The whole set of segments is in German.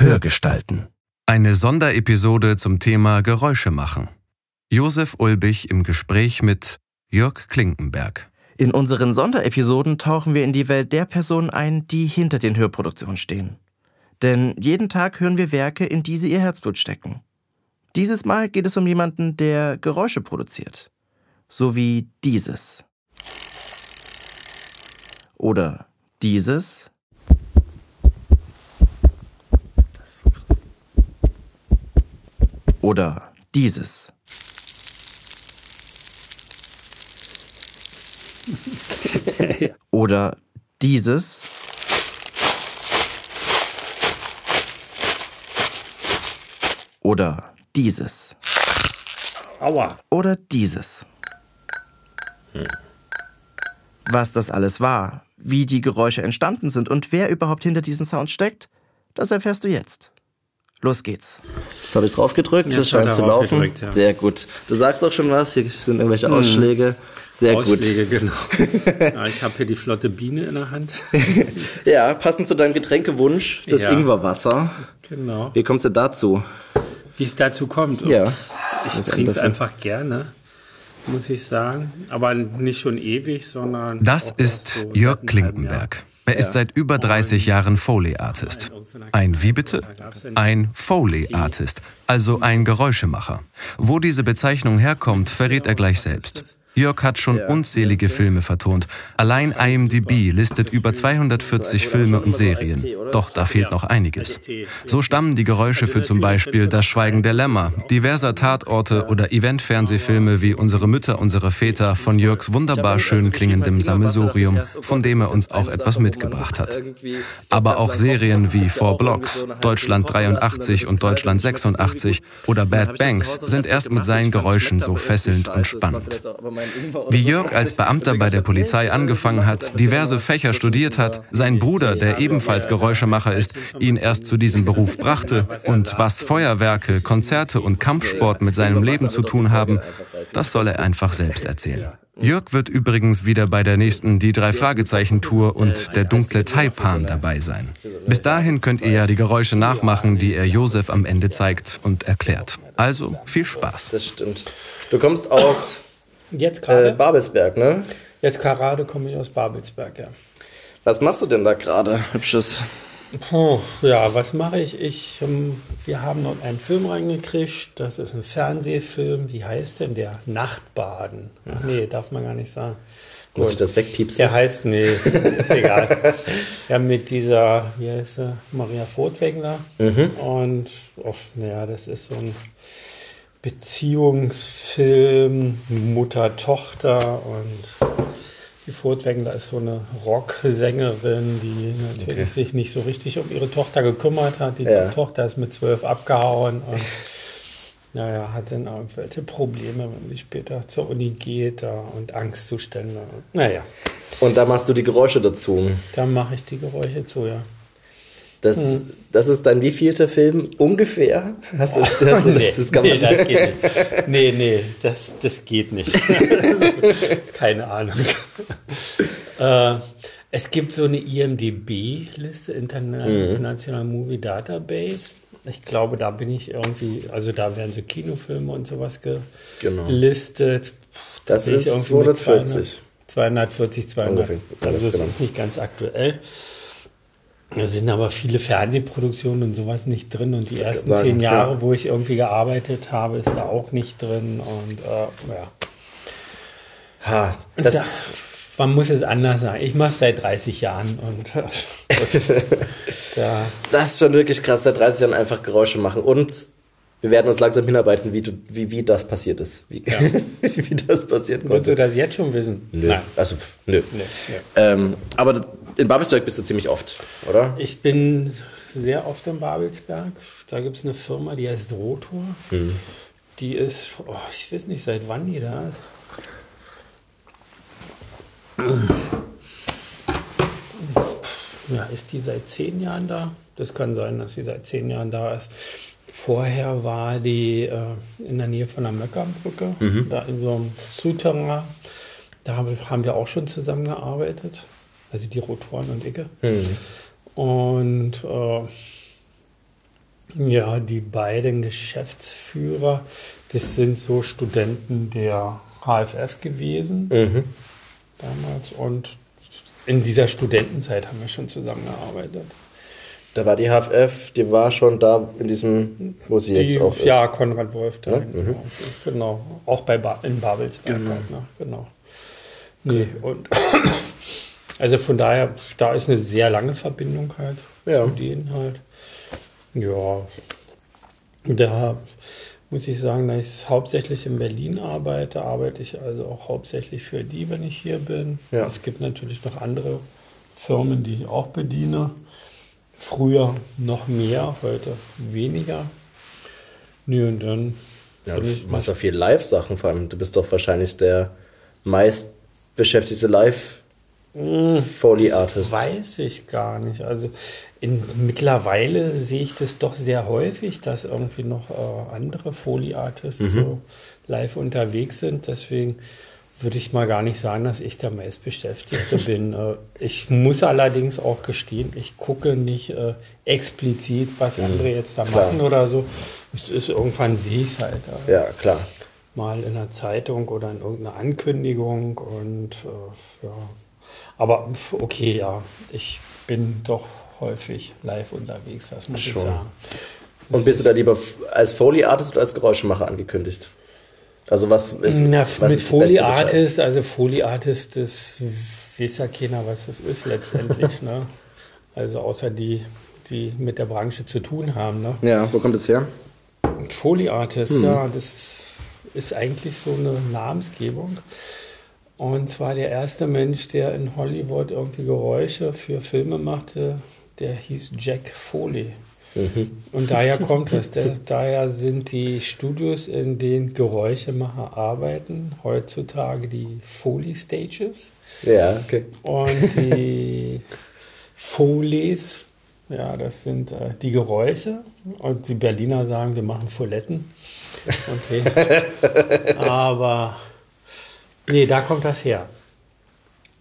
Hörgestalten. Eine Sonderepisode zum Thema Geräusche machen. Josef Ulbich im Gespräch mit Jörg Klinkenberg. In unseren Sonderepisoden tauchen wir in die Welt der Personen ein, die hinter den Hörproduktionen stehen. Denn jeden Tag hören wir Werke, in die sie ihr Herzblut stecken. Dieses Mal geht es um jemanden, der Geräusche produziert. So wie dieses. Oder dieses. Oder dieses. Oder dieses. Oder dieses. Aua. Oder dieses. Was das alles war, wie die Geräusche entstanden sind und wer überhaupt hinter diesen Sounds steckt, das erfährst du jetzt. Los geht's. Das habe ich drauf gedrückt, das scheint zu laufen. Gedrückt, ja. Sehr gut. Du sagst auch schon was, hier sind irgendwelche hm. Ausschläge. Sehr Ausschläge, gut. genau. ja, ich habe hier die flotte Biene in der Hand. ja, passend zu deinem Getränkewunsch, das ja. Ingwerwasser. Genau. Wie kommst du dazu? Wie es dazu kommt? Ja. Ich trinke es einfach gerne muss ich sagen. Aber nicht schon ewig, sondern. Das ist so Jörg Klinkenberg. Er ist seit über 30 Jahren Foley-Artist. Ein wie bitte? Ein Foley-Artist, also ein Geräuschemacher. Wo diese Bezeichnung herkommt, verrät er gleich selbst. Jörg hat schon unzählige Filme vertont. Allein IMDb listet über 240 Filme und Serien. Doch da fehlt noch einiges. So stammen die Geräusche für zum Beispiel Das Schweigen der Lämmer, diverser Tatorte oder Event-Fernsehfilme wie Unsere Mütter, unsere Väter von Jörgs wunderbar schön klingendem Sammelsurium, von dem er uns auch etwas mitgebracht hat. Aber auch Serien wie Four Blocks, Deutschland 83 und Deutschland 86 oder Bad Banks sind erst mit seinen Geräuschen so fesselnd und spannend. Wie Jörg als Beamter bei der Polizei angefangen hat, diverse Fächer studiert hat, sein Bruder, der ebenfalls Geräuschemacher ist, ihn erst zu diesem Beruf brachte und was Feuerwerke, Konzerte und Kampfsport mit seinem Leben zu tun haben, das soll er einfach selbst erzählen. Jörg wird übrigens wieder bei der nächsten Die drei Fragezeichen Tour und der dunkle Taipan dabei sein. Bis dahin könnt ihr ja die Geräusche nachmachen, die er Josef am Ende zeigt und erklärt. Also viel Spaß. Das stimmt. Du kommst aus Jetzt gerade? Äh, Babelsberg, ne? Jetzt gerade komme ich aus Babelsberg, ja. Was machst du denn da gerade, Hübsches? Oh, ja, was mache ich? ich ähm, wir haben dort einen Film reingekriegt. Das ist ein Fernsehfilm. Wie heißt denn der? Nachtbaden. Ach nee, darf man gar nicht sagen. Muss Gut. ich das wegpiepsen? Der heißt, nee, ist egal. ja, mit dieser, wie heißt sie? Maria Furtwängler. Mhm. Und, oh, naja, das ist so ein Beziehungsfilm Mutter-Tochter und die Furtwängler ist so eine Rocksängerin, die natürlich okay. sich nicht so richtig um ihre Tochter gekümmert hat. Die ja. Tochter ist mit zwölf abgehauen und naja, hat dann irgendwelche Probleme, wenn sie später zur Uni geht da, und Angstzustände. Naja. Und da machst du die Geräusche dazu? Da mache ich die Geräusche zu, ja. Das, hm. das ist dein wievielte Film ungefähr? Hast du, das, nee, das, das nee, das geht nicht. Nee, nee, das, das geht nicht. Keine Ahnung. äh, es gibt so eine IMDB-Liste, International mhm. Movie Database. Ich glaube, da bin ich irgendwie, also da werden so Kinofilme und sowas genau. gelistet. Genau. Das ist 240. 240, 200. Also das genau. ist nicht ganz aktuell. Da sind aber viele Fernsehproduktionen und sowas nicht drin. Und die ersten sagen, zehn Jahre, ja. wo ich irgendwie gearbeitet habe, ist da auch nicht drin. Und äh, ja. Ha, das ja, man muss es anders sagen. Ich mache es seit 30 Jahren und äh, ja. das ist schon wirklich krass, seit 30 Jahren einfach Geräusche machen. Und wir werden uns langsam hinarbeiten, wie, du, wie, wie das passiert ist. Wie, ja. wie das passiert Willst du das jetzt schon wissen? Nö. Nein. Also, nö. nö. Ähm, aber in Babelsberg bist du ziemlich oft, oder? Ich bin sehr oft in Babelsberg. Da gibt es eine Firma, die heißt Rotor. Mhm. Die ist, oh, ich weiß nicht, seit wann die da ist. Ja, ist die seit zehn Jahren da? Das kann sein, dass sie seit zehn Jahren da ist. Vorher war die äh, in der Nähe von der Möckerbrücke, mhm. da in so einem Souterrain. Da haben wir auch schon zusammengearbeitet also die Rotoren und Icke. Mhm. Und äh, Ja, die beiden Geschäftsführer, das sind so Studenten der HFF gewesen mhm. damals und in dieser Studentenzeit haben wir schon zusammengearbeitet. Da war die HFF, die war schon da in diesem, wo sie die, jetzt auch ist. Ja, Konrad Wolf da. Ja? Genau. Mhm. genau. Auch bei ba in Babelsberg. Genau. Halt, ne? genau. Nee, und also von daher, da ist eine sehr lange Verbindung halt ja. zu denen halt. Ja, da muss ich sagen, da ich hauptsächlich in Berlin arbeite, arbeite ich also auch hauptsächlich für die, wenn ich hier bin. Ja. Es gibt natürlich noch andere Firmen, die ich auch bediene. Früher noch mehr, heute weniger. Nö, und dann. Ja, du machst ja viel Live-Sachen, vor allem. Du bist doch wahrscheinlich der meist beschäftigte Live-Foley-Artist. Weiß ich gar nicht. Also in, mittlerweile sehe ich das doch sehr häufig, dass irgendwie noch äh, andere Foley-Artists mhm. so live unterwegs sind. Deswegen würde ich mal gar nicht sagen, dass ich der meistbeschäftigte bin. Äh, ich muss allerdings auch gestehen, ich gucke nicht äh, explizit, was mhm. andere jetzt da klar. machen oder so. Es ist, irgendwann sehe ich es halt. Äh, ja, klar. Mal in der Zeitung oder in irgendeiner Ankündigung und äh, ja. Aber okay, ja, ich bin doch häufig live unterwegs, das muss Schon. ich sagen. Das Und bist du da lieber als Foley-Artist oder als Geräuschemacher angekündigt? Also was ist Na, was mit Foley-Artist, also Foley-Artist, das weiß ja keiner, was das ist letztendlich. ne? Also außer die, die mit der Branche zu tun haben. Ne? Ja, wo kommt das her? Foley-Artist, hm. ja, das ist eigentlich so eine Namensgebung. Und zwar der erste Mensch, der in Hollywood irgendwie Geräusche für Filme machte, der hieß Jack Foley. Mhm. Und daher kommt es. daher sind die Studios, in denen Geräuschemacher arbeiten, heutzutage die Foley Stages. Ja, okay. Und die Foleys, ja, das sind äh, die Geräusche. Und die Berliner sagen, wir machen Foletten. Okay. Aber nee, da kommt das her.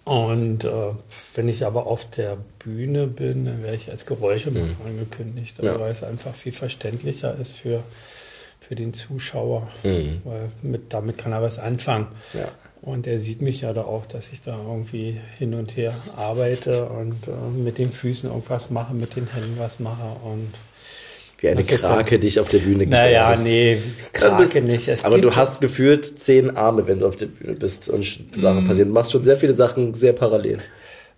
Und äh, wenn ich aber auf der Bühne bin, dann werde ich als Geräuschemacher mhm. angekündigt, ja. weil es einfach viel verständlicher ist für, für den Zuschauer, mhm. weil mit, damit kann er was anfangen. Ja. Und er sieht mich ja da auch, dass ich da irgendwie hin und her arbeite und äh, mit den Füßen irgendwas mache, mit den Händen was mache und wie eine Krake dich auf der Bühne. Naja, nee, Krake bist, nicht. Es aber du hast gefühlt zehn Arme, wenn du auf der Bühne bist und Sachen mm. passieren. Du machst schon sehr viele Sachen sehr parallel.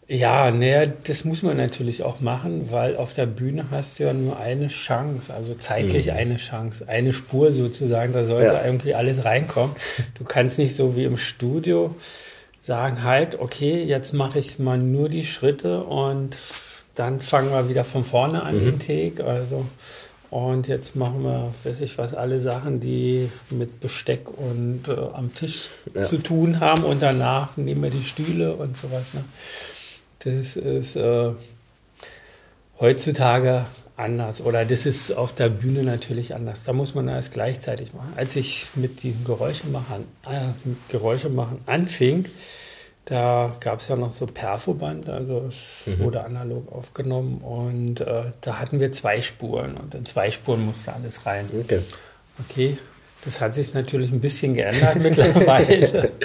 Ja, nee, das muss man natürlich auch machen, weil auf der Bühne hast du ja nur eine Chance, also zeitlich mhm. eine Chance, eine Spur sozusagen, da sollte ja. irgendwie alles reinkommen. Du kannst nicht so wie im Studio sagen, halt, okay, jetzt mache ich mal nur die Schritte und dann fangen wir wieder von vorne an mhm. den Take. Also und jetzt machen wir, weiß ich was, alle Sachen, die mit Besteck und äh, am Tisch ja. zu tun haben. Und danach nehmen wir die Stühle und sowas. Ne? Das ist äh, heutzutage anders. Oder das ist auf der Bühne natürlich anders. Da muss man alles gleichzeitig machen. Als ich mit diesen Geräuschemachern, äh, Geräuschemachern anfing, da gab es ja noch so Perfoband, also es mhm. wurde analog aufgenommen und äh, da hatten wir zwei Spuren und in zwei Spuren musste alles rein. Okay. Okay, das hat sich natürlich ein bisschen geändert mittlerweile.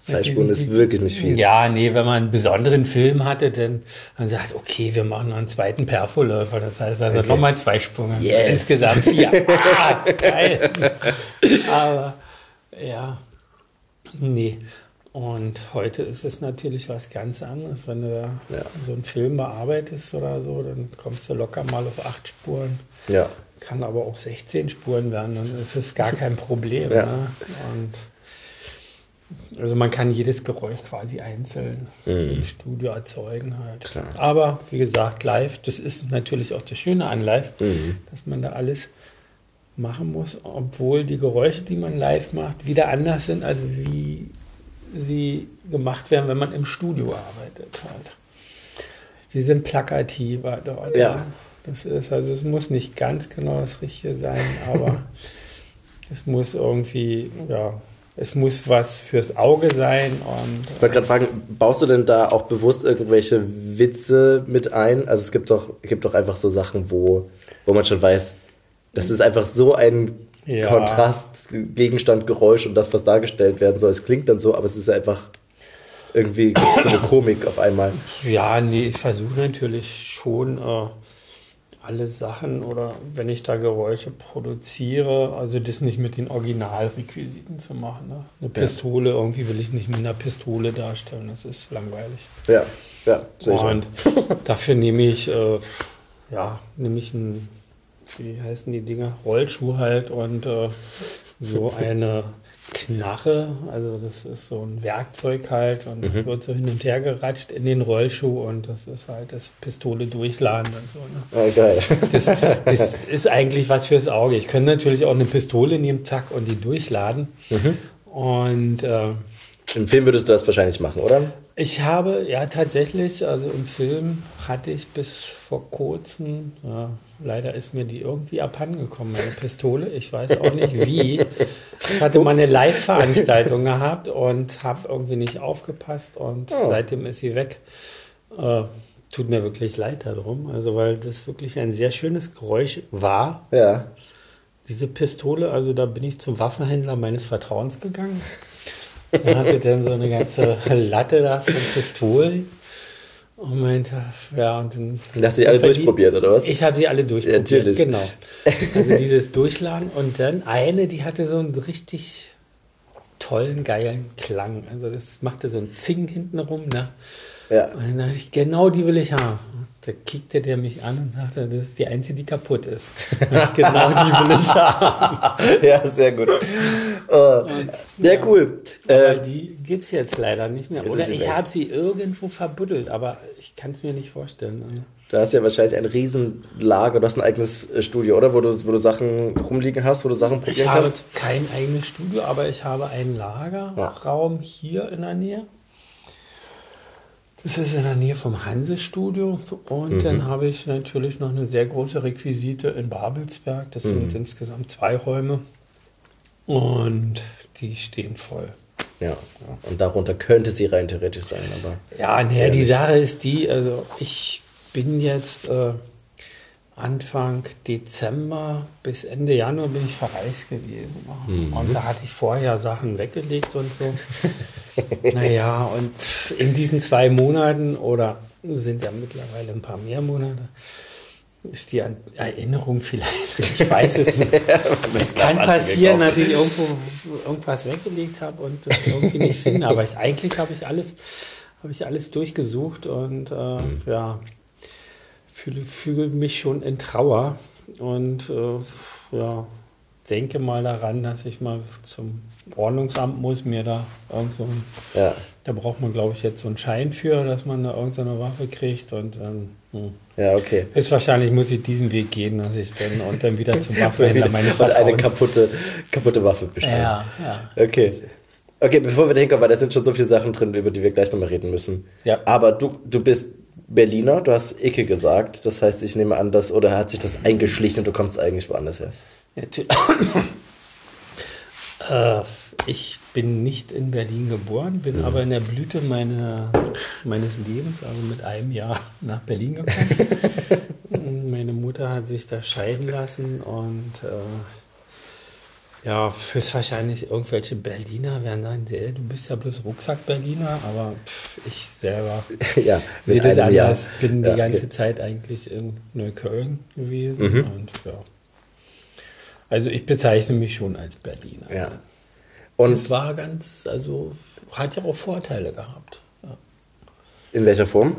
Zwei Spuren ist wirklich nicht viel. Ja, nee, wenn man einen besonderen Film hatte, dann man sagt, okay, wir machen noch einen zweiten Perfoläufer. Das heißt also okay. nochmal zwei Spuren. Yes. Insgesamt vier. ah, geil. Aber ja, nee. Und heute ist es natürlich was ganz anderes. Wenn du ja. so einen Film bearbeitest oder so, dann kommst du locker mal auf acht Spuren. Ja. Kann aber auch 16 Spuren werden, dann ist es gar kein Problem. Ja. Ne? Und also man kann jedes Geräusch quasi einzeln mhm. im Studio erzeugen halt. Klar. Aber wie gesagt, live, das ist natürlich auch das Schöne an live, mhm. dass man da alles machen muss, obwohl die Geräusche, die man live macht, wieder anders sind, also wie sie gemacht werden, wenn man im Studio arbeitet. Halt. Sie sind plakativer dort. Ja. Das ist, also es muss nicht ganz genau das Richtige sein, aber es muss irgendwie, ja, es muss was fürs Auge sein. Und, ich wollte gerade fragen, baust du denn da auch bewusst irgendwelche Witze mit ein? Also es gibt doch, gibt doch einfach so Sachen, wo, wo man schon weiß, Das ist einfach so ein ja. Kontrast, Gegenstand, Geräusch und das, was dargestellt werden soll. Es klingt dann so, aber es ist einfach irgendwie so eine Komik auf einmal. Ja, nee, ich versuche natürlich schon äh, alle Sachen oder wenn ich da Geräusche produziere, also das nicht mit den Originalrequisiten zu machen. Ne? Eine Pistole, ja. irgendwie will ich nicht mit einer Pistole darstellen, das ist langweilig. Ja, ja, ich. Und dafür nehme ich, äh, ja, nehme ich ein, wie heißen die Dinger, Rollschuh halt und äh, so eine Knarre, also das ist so ein Werkzeug halt und mhm. das wird so hin und her geratscht in den Rollschuh und das ist halt das Pistole durchladen und so. Ne? Oh, geil. Das, das, ist eigentlich was fürs Auge. Ich könnte natürlich auch eine Pistole nehmen, zack, und die durchladen. Mhm. Und äh, im Film würdest du das wahrscheinlich machen, oder? Ich habe, ja tatsächlich, also im Film hatte ich bis vor kurzem, ja, leider ist mir die irgendwie abhandengekommen, meine Pistole. Ich weiß auch nicht wie. Ich hatte mal eine Live-Veranstaltung gehabt und habe irgendwie nicht aufgepasst und oh. seitdem ist sie weg. Äh, tut mir wirklich leid darum, also weil das wirklich ein sehr schönes Geräusch war. Ja. Diese Pistole, also da bin ich zum Waffenhändler meines Vertrauens gegangen. Da hatte dann so eine ganze Latte da von Pistolen. Und meinte, ja, und dann. Hast du sie alle durchprobiert, oder was? Ich habe sie alle durchprobiert. Ja, natürlich. Genau. Also dieses Durchladen und dann eine, die hatte so einen richtig tollen, geilen Klang. Also das machte so ein Zing hinten rum, ne? Ja. Und dann dachte ich, genau die will ich haben. Da kickte der mich an und sagte, das ist die einzige, die kaputt ist. genau die will ich haben. ja, sehr gut. Oh. Und, ja, ja, cool. Äh, die gibt es jetzt leider nicht mehr. Oder ich habe sie irgendwo verbuddelt, aber ich kann es mir nicht vorstellen. Du hast ja wahrscheinlich ein Riesenlager, du hast ein eigenes äh, Studio, oder? Wo du, wo du Sachen rumliegen hast, wo du Sachen probieren ich kannst? Ich habe kein eigenes Studio, aber ich habe einen Lagerraum ja. hier in der Nähe. Das ist in der Nähe vom Hanse-Studio. Und mhm. dann habe ich natürlich noch eine sehr große Requisite in Babelsberg. Das mhm. sind insgesamt zwei Räume. Und die stehen voll. Ja, und darunter könnte sie rein theoretisch sein. Aber ja, naja, die Sache ist die, also ich bin jetzt äh, Anfang Dezember bis Ende Januar bin ich verreist gewesen. Mhm. Und da hatte ich vorher Sachen weggelegt und so. naja, und in diesen zwei Monaten oder sind ja mittlerweile ein paar mehr Monate, ist die Erinnerung vielleicht, ich weiß es nicht. es kann passieren, dass ich irgendwo irgendwas weggelegt habe und das irgendwie nicht finde, aber ich, eigentlich habe ich alles, habe ich alles durchgesucht und äh, mhm. ja, fühle, fühle mich schon in Trauer und äh, ja, denke mal daran, dass ich mal zum Ordnungsamt muss, mir da irgend so ein, ja. da braucht man glaube ich jetzt so einen Schein für, dass man da irgendeine Waffe kriegt und ähm, hm. ja, okay. Ist wahrscheinlich muss ich diesen Weg gehen, dass ich dann und dann wieder zum Waffenhändler meines Vertrauens. eine kaputte, kaputte Waffe bestellen. Ja, ja. Okay. Okay, bevor wir da hinkommen, weil da sind schon so viele Sachen drin, über die wir gleich nochmal reden müssen. Ja. Aber du, du bist Berliner, du hast Ecke gesagt. Das heißt, ich nehme an, dass, oder hat sich das eingeschlichen und du kommst eigentlich woanders her? Natürlich. äh, ich bin nicht in Berlin geboren, bin mhm. aber in der Blüte meine, meines Lebens, also mit einem Jahr nach Berlin gekommen. Meine Mutter hat sich da scheiden lassen und äh, ja, höchstwahrscheinlich irgendwelche Berliner werden sagen, du bist ja bloß Rucksack-Berliner, aber pff, ich selber ja, sehe das anders. Jahr. Bin ja, die ganze okay. Zeit eigentlich in Neukölln gewesen mhm. und ja. Also ich bezeichne mich schon als Berliner. Ja. Und es war ganz, also hat ja auch Vorteile gehabt. Ja. In welcher Form?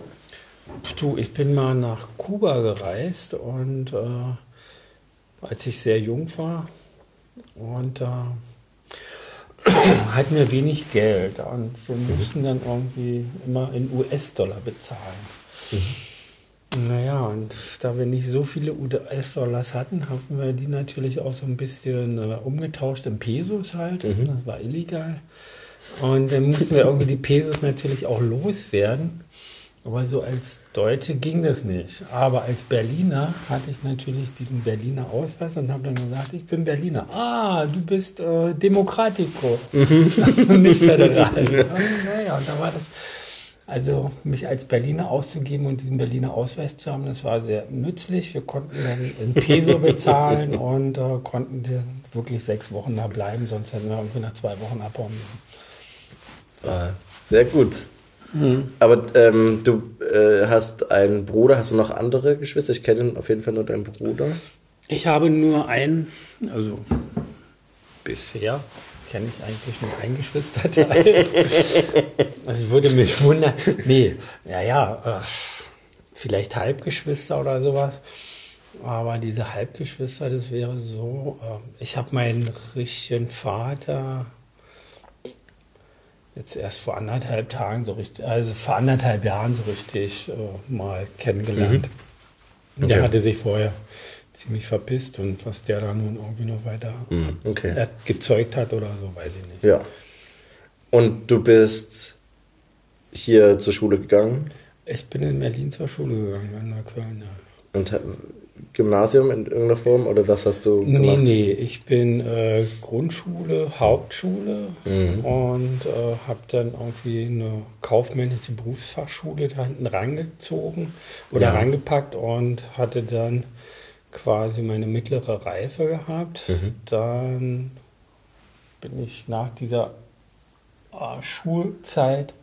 Du, ich bin mal nach Kuba gereist und äh, als ich sehr jung war und da äh, hatten wir wenig Geld und wir mhm. mussten dann irgendwie immer in US-Dollar bezahlen. Mhm. Naja, und da wir nicht so viele US-Dollars hatten, haben wir die natürlich auch so ein bisschen äh, umgetauscht in Pesos halt. Mhm. Das war illegal. Und dann mussten wir irgendwie die Pesos natürlich auch loswerden. Aber so als Deutsche ging das nicht. Aber als Berliner hatte ich natürlich diesen Berliner Ausweis und habe dann gesagt, ich bin Berliner. Ah, du bist äh, Demokratico, mhm. nicht föderal. naja, und da war das Also mich als Berliner auszugeben und diesen Berliner Ausweis zu haben, das war sehr nützlich. Wir konnten dann in Peso bezahlen und äh, konnten dann wirklich sechs Wochen da bleiben, sonst hätten wir irgendwie nach zwei Wochen abhauen müssen. Ah, sehr gut. Mhm. Aber ähm, du äh, hast einen Bruder, hast du noch andere Geschwister? Ich kenne auf jeden Fall nur deinen Bruder. Ich habe nur einen, also bisher kenne ich eigentlich nur ein Geschwisterteil. also ich würde mich wundern. Nee, ja, ja, äh, vielleicht Halbgeschwister oder sowas. Aber diese Halbgeschwister, das wäre so. Äh, ich habe meinen richtigen Vater jetzt erst vor anderthalb Tagen so richtig, also vor anderthalb Jahren so richtig äh, mal kennengelernt. Mhm. Okay. Der hatte sich vorher ziemlich verpisst und was der da nun irgendwie noch weiter mhm. okay. gezeugt hat oder so, weiß ich nicht. Ja. Und du bist hier zur Schule gegangen? Ich bin in Berlin zur Schule gegangen, in Neukölln, ja. Und Gymnasium in irgendeiner Form oder was hast du gemacht? Nee, nee, ich bin äh, Grundschule, Hauptschule mhm. und äh, habe dann irgendwie eine kaufmännische Berufsfachschule da hinten rangezogen oder ja. rangepackt und hatte dann quasi meine mittlere Reife gehabt. Mhm. Dann bin ich nach dieser äh, Schulzeit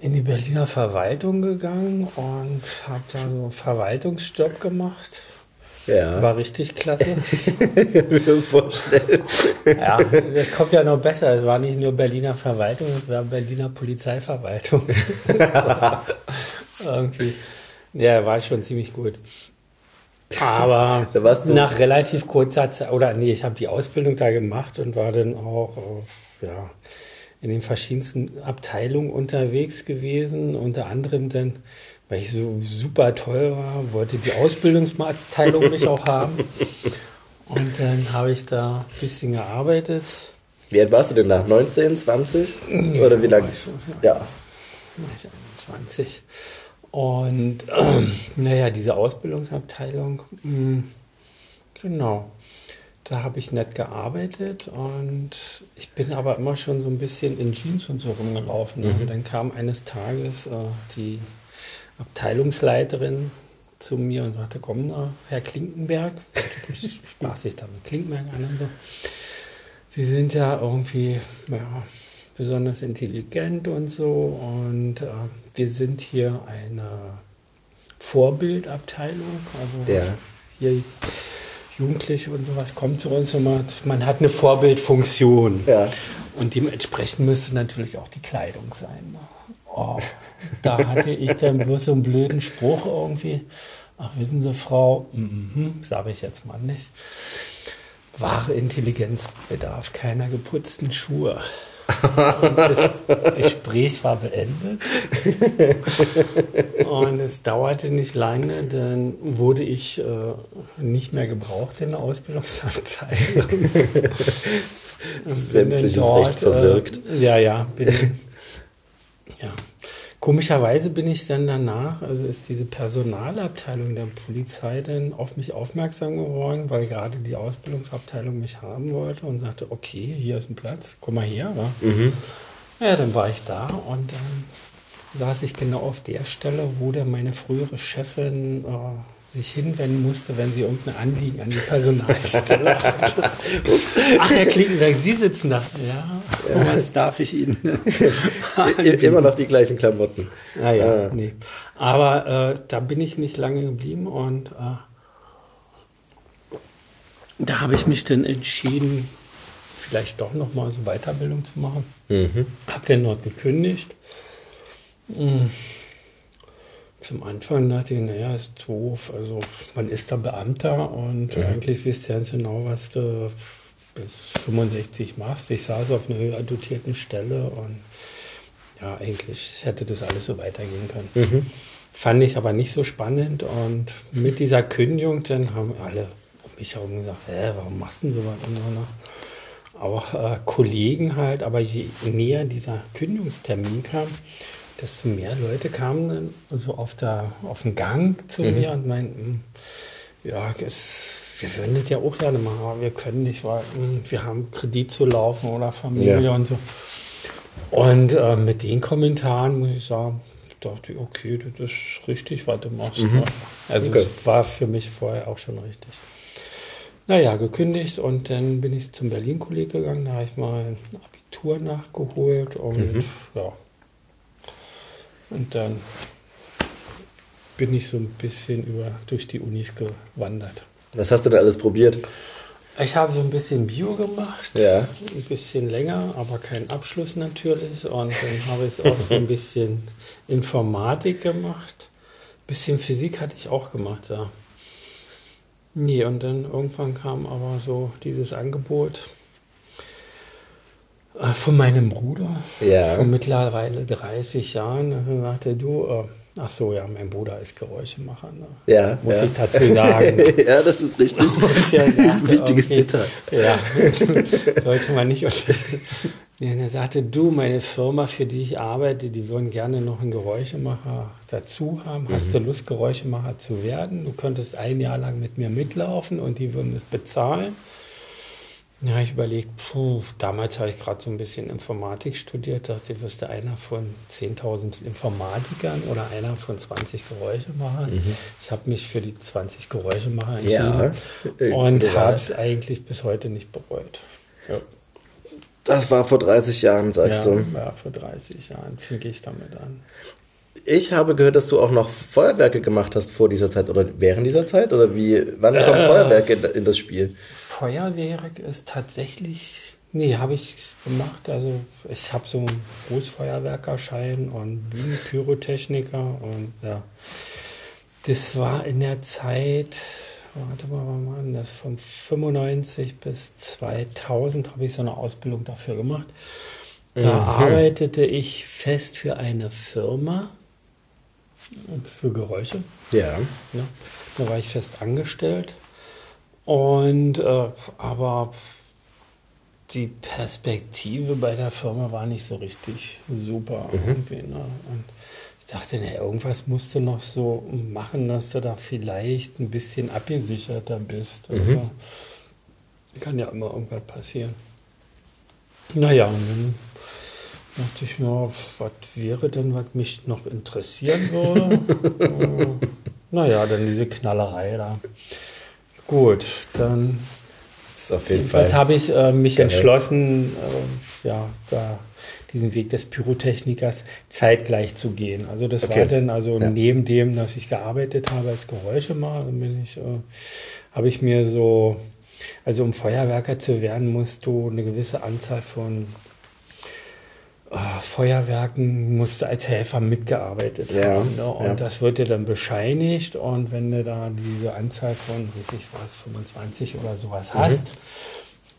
in die Berliner Verwaltung gegangen und habe da so einen Verwaltungsjob gemacht. Ja. War richtig klasse. Ich mir vorstellen. Ja, das kommt ja noch besser. Es war nicht nur Berliner Verwaltung, es war Berliner Polizeiverwaltung. Irgendwie. Ja, war schon ziemlich gut. Aber nach relativ kurzer Zeit, oder nee, ich habe die Ausbildung da gemacht und war dann auch auf, ja, in den verschiedensten Abteilungen unterwegs gewesen. Unter anderem dann, weil ich so super toll war, wollte die Ausbildungsabteilung mich auch haben. Und dann habe ich da ein bisschen gearbeitet. Wie alt warst du denn da? 19, 20? Oder wie lange? Ja. 20. Und äh, naja, diese Ausbildungsabteilung, mh, hm, genau. Da habe ich nett gearbeitet und ich bin aber immer schon so ein bisschen in Jeans und so rumgelaufen. Mhm. Und dann kam eines Tages äh, die Abteilungsleiterin zu mir und sagte, komm, äh, Herr Klinkenberg, spaßig da mit Klinkenberg an und so. Sie sind ja irgendwie ja, besonders intelligent und so und äh, wir sind hier eine Vorbildabteilung. Also ja. hier Jugendliche und sowas kommen zu uns und man, man hat eine Vorbildfunktion. Ja. Und dementsprechend müsste natürlich auch die Kleidung sein. Ne? Oh, da hatte ich dann bloß so einen blöden Spruch irgendwie. Ach, wissen Sie, Frau, mm sage ich jetzt mal nicht. Wahre Intelligenz bedarf keiner geputzten Schuhe. Und das Gespräch war beendet. Und es dauerte nicht lange, dann wurde ich äh, nicht mehr gebraucht in der Ausbildungsabteilung. Sämtliches dort, Recht verwirkt. Äh, ja, ja, bin, ja. Komischerweise bin ich dann danach, also ist diese Personalabteilung der Polizei dann auf mich aufmerksam geworden, weil gerade die Ausbildungsabteilung mich haben wollte und sagte, okay, hier ist ein Platz, komm mal her. Mhm. Ja, dann war ich da und dann saß ich genau auf der Stelle, wo dann meine frühere Chefin äh, sich hinwenden musste, wenn sie irgendein Anliegen an die Personalstelle hatte. Ach, Herr Klinkenberg, Sie sitzen da. Ja, ja. was darf ich Ihnen? Immer noch die gleichen Klamotten. Ah, ja, ah. nee. Aber äh, da bin ich nicht lange geblieben und äh, da habe ich mich dann entschieden, vielleicht doch nochmal so Weiterbildung zu machen. Mhm. Habe dann dort gekündigt. Mhm zum Anfang dachte ich, naja, ist doof. Also man ist da Beamter und ja. eigentlich wisst ihr ganz genau, was du bis 65 machst. Ich saß auf einer höher dotierten Stelle und ja, eigentlich hätte das alles so weitergehen können. Mhm. Fand ich aber nicht so spannend und mit dieser Kündigung, dann haben alle um mich herum gesagt, Hä, warum machst du denn sowas? Und so, auch äh, Kollegen halt, aber je näher dieser Kündigungstermin kam, desto mehr Leute kamen dann so auf, der, auf den Gang zu mhm. mir und meinten, ja, es, wir würden das ja auch gerne machen, aber wir können nicht, weil hm, wir haben Kredit zu laufen oder Familie ja. und so. Und äh, mit den Kommentaren muss ich sagen, dachte ich, okay, das ist richtig, was du machst. Mhm. Ne? Also okay. es war für mich vorher auch schon richtig. Naja, gekündigt und dann bin ich zum Berlin-Kolleg gegangen, da habe ich mal ein Abitur nachgeholt und mhm. ja. Und dann bin ich so ein bisschen über, durch die Unis gewandert. Was hast du da alles probiert? Ich habe so ein bisschen Bio gemacht, ja. ein bisschen länger, aber keinen Abschluss natürlich. Und dann habe ich auch so ein bisschen Informatik gemacht. Ein bisschen Physik hatte ich auch gemacht, ja. Nee, und dann irgendwann kam aber so dieses Angebot von meinem Bruder, ja. von mittlerweile 30 Jahren. Sagte, du, äh, Ach so, ja, mein Bruder ist Geräuschemacher. Ne? Ja. Muss ja. ich dazu sagen. ja, das ist richtig. ja ein wichtiges okay. Detail. Ja, sollte man nicht. Ja, er sagte, du, meine Firma, für die ich arbeite, die würden gerne noch einen Geräuschemacher dazu haben. Mhm. Hast du Lust, Geräuschemacher zu werden? Du könntest ein Jahr lang mit mir mitlaufen und die würden es bezahlen. Ja, ich überlegt, puh, damals habe ich gerade so ein bisschen Informatik studiert, dachte ich, wirst du einer von 10.000 Informatikern oder einer von 20 Geräuschemachern. Mhm. Ich habe mich für die 20 Geräuschemacher entschieden ja, und habe es eigentlich bis heute nicht bereut. Ja. Das war vor 30 Jahren, sagst du? Ja, vor 30 Jahren fing ich damit an. Ich habe gehört, dass du auch noch Feuerwerke gemacht hast vor dieser Zeit oder während dieser Zeit? Oder wie, wann kommen äh, Feuerwerke in das Spiel? Feuerwerk ist tatsächlich, nee, habe ich gemacht. Also ich habe so einen Großfeuerwerkerschein und Bühnenpyrotechniker und ja. Das war in der Zeit, warte mal, wann war das? Von 95 bis 2000 habe ich so eine Ausbildung dafür gemacht. Da mhm. arbeitete ich fest für eine Firma für Geräusche. Ja. ja. Da war ich fest angestellt. Und äh, aber die Perspektive bei der Firma war nicht so richtig super. Mhm. Irgendwie, ne? Und ich dachte, na, irgendwas musst du noch so machen, dass du da vielleicht ein bisschen abgesicherter bist. Mhm. Also, kann ja immer irgendwas passieren. Naja, und dann dachte ich mir, was wäre denn, was mich noch interessieren würde? äh, naja, dann diese Knallerei da. Gut, dann ist auf jeden Fall. Jetzt habe ich äh, mich geil. entschlossen, äh, ja, da diesen Weg des Pyrotechnikers zeitgleich zu gehen. Also das okay. war dann also ja. neben dem, dass ich gearbeitet habe als Geräuschemacher, bin ich, äh, habe ich mir so, also um Feuerwerker zu werden, musst du eine gewisse Anzahl von Feuerwerken musste als Helfer mitgearbeitet ja, haben. Ne? Und ja. das wird dir dann bescheinigt. Und wenn du da diese Anzahl von, weiß ich was, 25 oder sowas mhm. hast,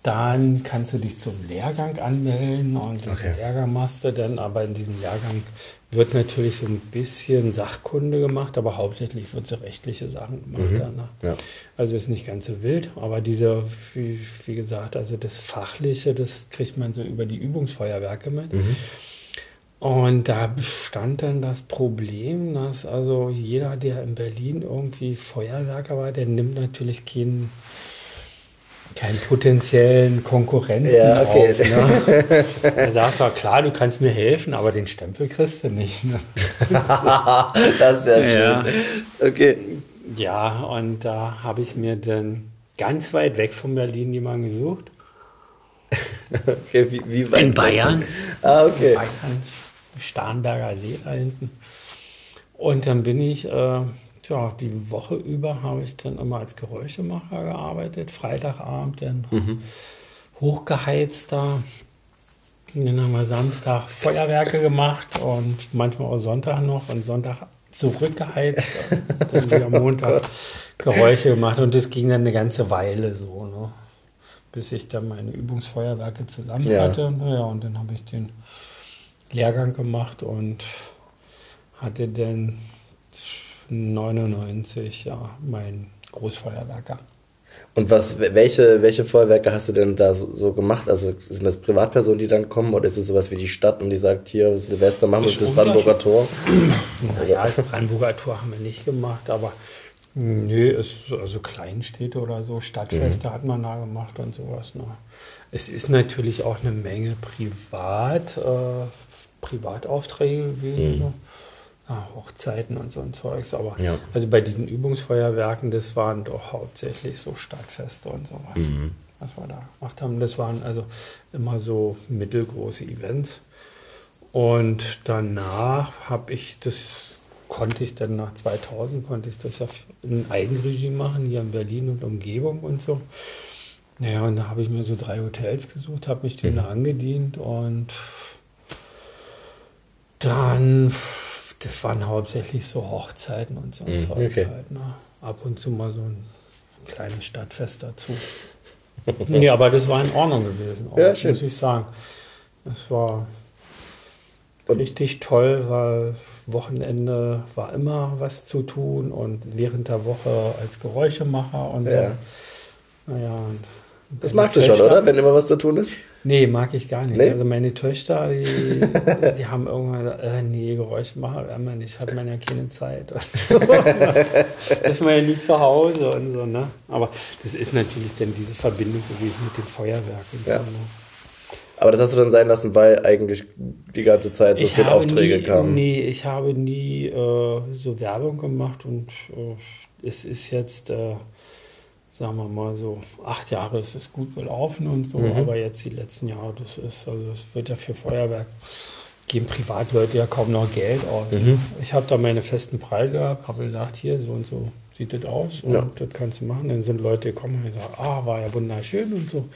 dann kannst du dich zum Lehrgang anmelden und den okay. Lehrgang machst du dann. Aber in diesem Lehrgang wird natürlich so ein bisschen Sachkunde gemacht, aber hauptsächlich wird so rechtliche Sachen gemacht. Mhm. Danach. Ja. Also ist nicht ganz so wild, aber diese, wie, wie, gesagt, also das Fachliche, das kriegt man so über die Übungsfeuerwerke mit. Mhm. Und da bestand dann das Problem, dass also jeder, der in Berlin irgendwie Feuerwerker war, der nimmt natürlich keinen keinen potenziellen Konkurrenten ja, okay. auf. Ne? Er sagt zwar, klar, du kannst mir helfen, aber den Stempel kriegst du nicht. Ne? das ist ja schön. Ja. Okay. Ja, und da habe ich mir dann ganz weit weg von Berlin jemanden gesucht. okay, wie, wie weit In Bayern. Ah, okay. In Bayern, Starnberger See da hinten. Und dann bin ich äh, ja, die Woche über habe ich dann immer als Geräuschemacher gearbeitet. Freitagabend dann mhm. hochgeheizter. dann haben wir Samstag Feuerwerke gemacht und manchmal auch Sonntag noch und Sonntag zurückgeheizt und dann wieder Montag Geräusche gemacht und das ging dann eine ganze Weile so, ne? bis ich dann meine Übungsfeuerwerke zusammen ja. hatte. Naja, und dann habe ich den Lehrgang gemacht und hatte dann 99, ja, mein Großfeuerwerker. Und was, welche, welche Feuerwerke hast du denn da so, so, gemacht? Also sind das Privatpersonen, die dann kommen oder ist es sowas wie die Stadt und die sagt, hier Silvester machen wir das Brandenburger Tor? Naja, das Brandenburger Tor haben wir nicht gemacht, aber Nö, es, also Kleinstädte oder so, Stadtfeste mhm. hat man da gemacht und sowas. Ne? Es ist natürlich auch eine Menge Privat, äh, Privataufträge gewesen. Mhm. So. Ja, Hochzeiten und so ein Zeugs. Aber ja. also bei diesen Übungsfeuerwerken, das waren doch hauptsächlich so Stadtfeste und sowas, mhm. was wir da gemacht haben. Das waren also immer so mittelgroße Events. Und danach habe ich das, konnte ich dann nach 2000, konnte ich das ja in Eigenregie machen, hier in Berlin und Umgebung und so. Naja, und da habe ich mir so drei Hotels gesucht, habe mich denen mhm. angedient und dann, das waren hauptsächlich so Hochzeiten und so ein mhm, Zeugs okay. halt. Ne? Ab und zu mal so ein kleines Stadtfest dazu. nee, aber das war in Ordnung gewesen, auch, ja, muss ich sagen. Das war und richtig toll, weil Wochenende war immer was zu tun und während der Woche als Geräuschemacher und ja. so. Naja, und das magst du schon, oder? Wenn immer was zu tun ist? Nee, mag ich gar nicht. Nee? Also meine Töchter, die, die haben irgendwann gesagt, äh, nee, Geräuschemacher, immer nicht, hat man ja keine Zeit. das ist man ja nie zu Hause und so, ne? Aber das ist natürlich dann diese Verbindung gewesen mit dem Feuerwerk und ja. so, ne? Aber das hast du dann sein lassen, weil eigentlich die ganze Zeit so ich viele Aufträge nie, kamen. Nee, ich habe nie äh, so Werbung gemacht und äh, es ist jetzt, äh, sagen wir mal so, acht Jahre ist es gut gelaufen und so, mhm. aber jetzt die letzten Jahre, das ist, also es wird ja für Feuerwerk, geben Privatleute ja kaum noch Geld aus. Mhm. Ich habe da meine festen Preise gehabt, habe gesagt, hier so und so sieht das aus und ja. das kannst du machen. Dann sind Leute gekommen und gesagt, ah, war ja wunderschön und so.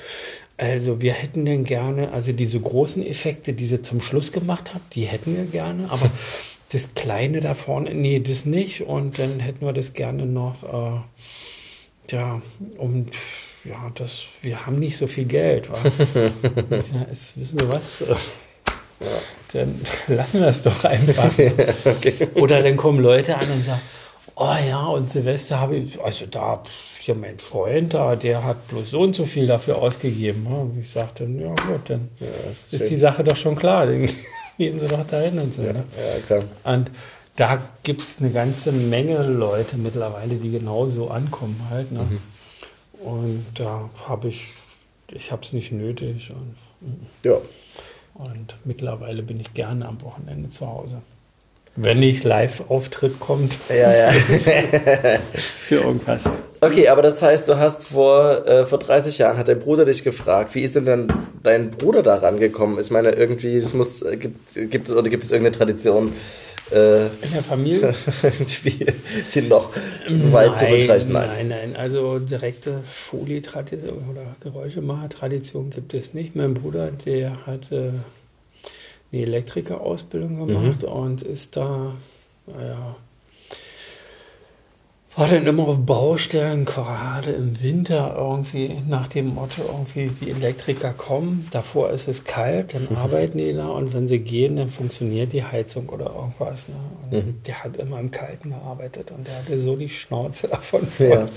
Also wir hätten denn gerne, also diese großen Effekte, die sie zum Schluss gemacht habt, die hätten wir gerne, aber das Kleine da vorne, nee, das nicht. Und dann hätten wir das gerne noch, äh, ja, um, ja, das, wir haben nicht so viel Geld. ja, es, wissen Sie was? Dann lassen wir es doch einfach. okay. Oder dann kommen Leute an und sagen, oh ja, und Silvester habe ich, also da, ja, mein Freund da, der hat bloß so und so viel dafür ausgegeben. Und ich sagte, ja gut, dann ja, ist, ist die Sache doch schon klar. Dann gehen sie doch dahin und so. Ja, ne? ja klar. Und da gibt es eine ganze Menge Leute mittlerweile, die genauso ankommen halt. Ne? Mhm. Und da habe ich, ich habe es nicht nötig. Und, ja. Und mittlerweile bin ich gerne am Wochenende zu Hause. Wenn nicht Live-Auftritt kommt. Ja, ja. für irgendwas. Okay, aber das heißt, du hast vor, äh, vor 30 Jahren, hat dein Bruder dich gefragt, wie ist denn dann dein Bruder da rangekommen? Ich meine, irgendwie, es muss, äh, gibt, gibt es oder gibt es irgendeine Tradition? Äh, in der Familie? die, die noch weit zurückreicht? Nein, nein, nein. Also direkte Folie-Tradition oder Geräuschemacher-Tradition gibt es nicht. Mein Bruder, der hatte eine Elektrikerausbildung gemacht mhm. und ist da, naja, war dann immer auf Baustellen, gerade im Winter irgendwie nach dem Motto, irgendwie die Elektriker kommen, davor ist es kalt, dann mhm. arbeiten die da und wenn sie gehen, dann funktioniert die Heizung oder irgendwas. Ne? Mhm. Der hat immer im Kalten gearbeitet und der hatte so die Schnauze davon. Ja.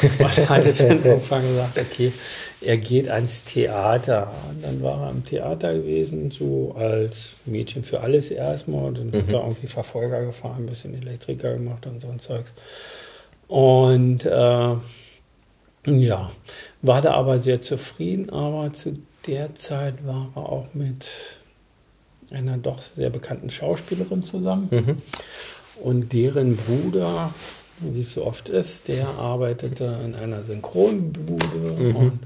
Und er hatte dann irgendwann gesagt, okay, er geht ans Theater. Und dann war er am Theater gewesen, so als Mädchen für alles erstmal. Und dann mhm. hat er irgendwie Verfolger gefahren, ein bisschen Elektriker gemacht und so ein Zeugs. Und äh, ja, war da aber sehr zufrieden, aber zu der Zeit war er auch mit einer doch sehr bekannten Schauspielerin zusammen. Mhm. Und deren Bruder wie es so oft ist, der arbeitete in einer Synchronbude mhm. und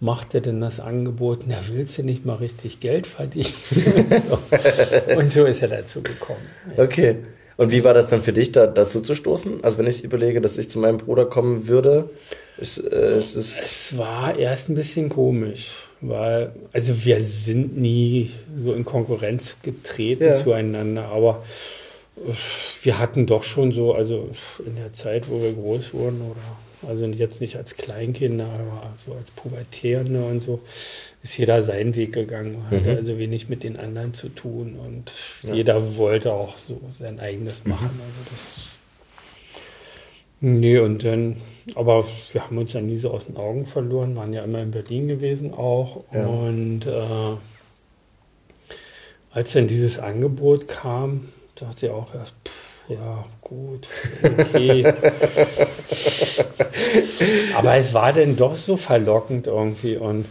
machte dann das Angebot, na willst du nicht mal richtig Geld verdienen? und, so. ist er dazu gekommen. Ja. Okay. Und wie war das dann für dich, da dazu zu stoßen? Also wenn ich überlege, dass ich zu meinem Bruder kommen würde, ist, äh, ist es... Es war erst ein bisschen komisch, weil, also wir sind nie so in Konkurrenz getreten ja. zueinander, aber wir hatten doch schon so, also in der Zeit, wo wir groß wurden, oder also jetzt nicht als Kleinkinder, aber so als Pubertierende und so, ist jeder seinen Weg gegangen, hatte mhm. also wenig mit den anderen zu tun und ja. jeder wollte auch so sein eigenes mhm. machen. Also das. Nee, und dann, aber wir haben uns ja nie so aus den Augen verloren, waren ja immer in Berlin gewesen auch. Ja. Und äh, als dann dieses Angebot kam, dachte ich auch erst, ja, gut, okay. Aber es war dann doch so verlockend irgendwie und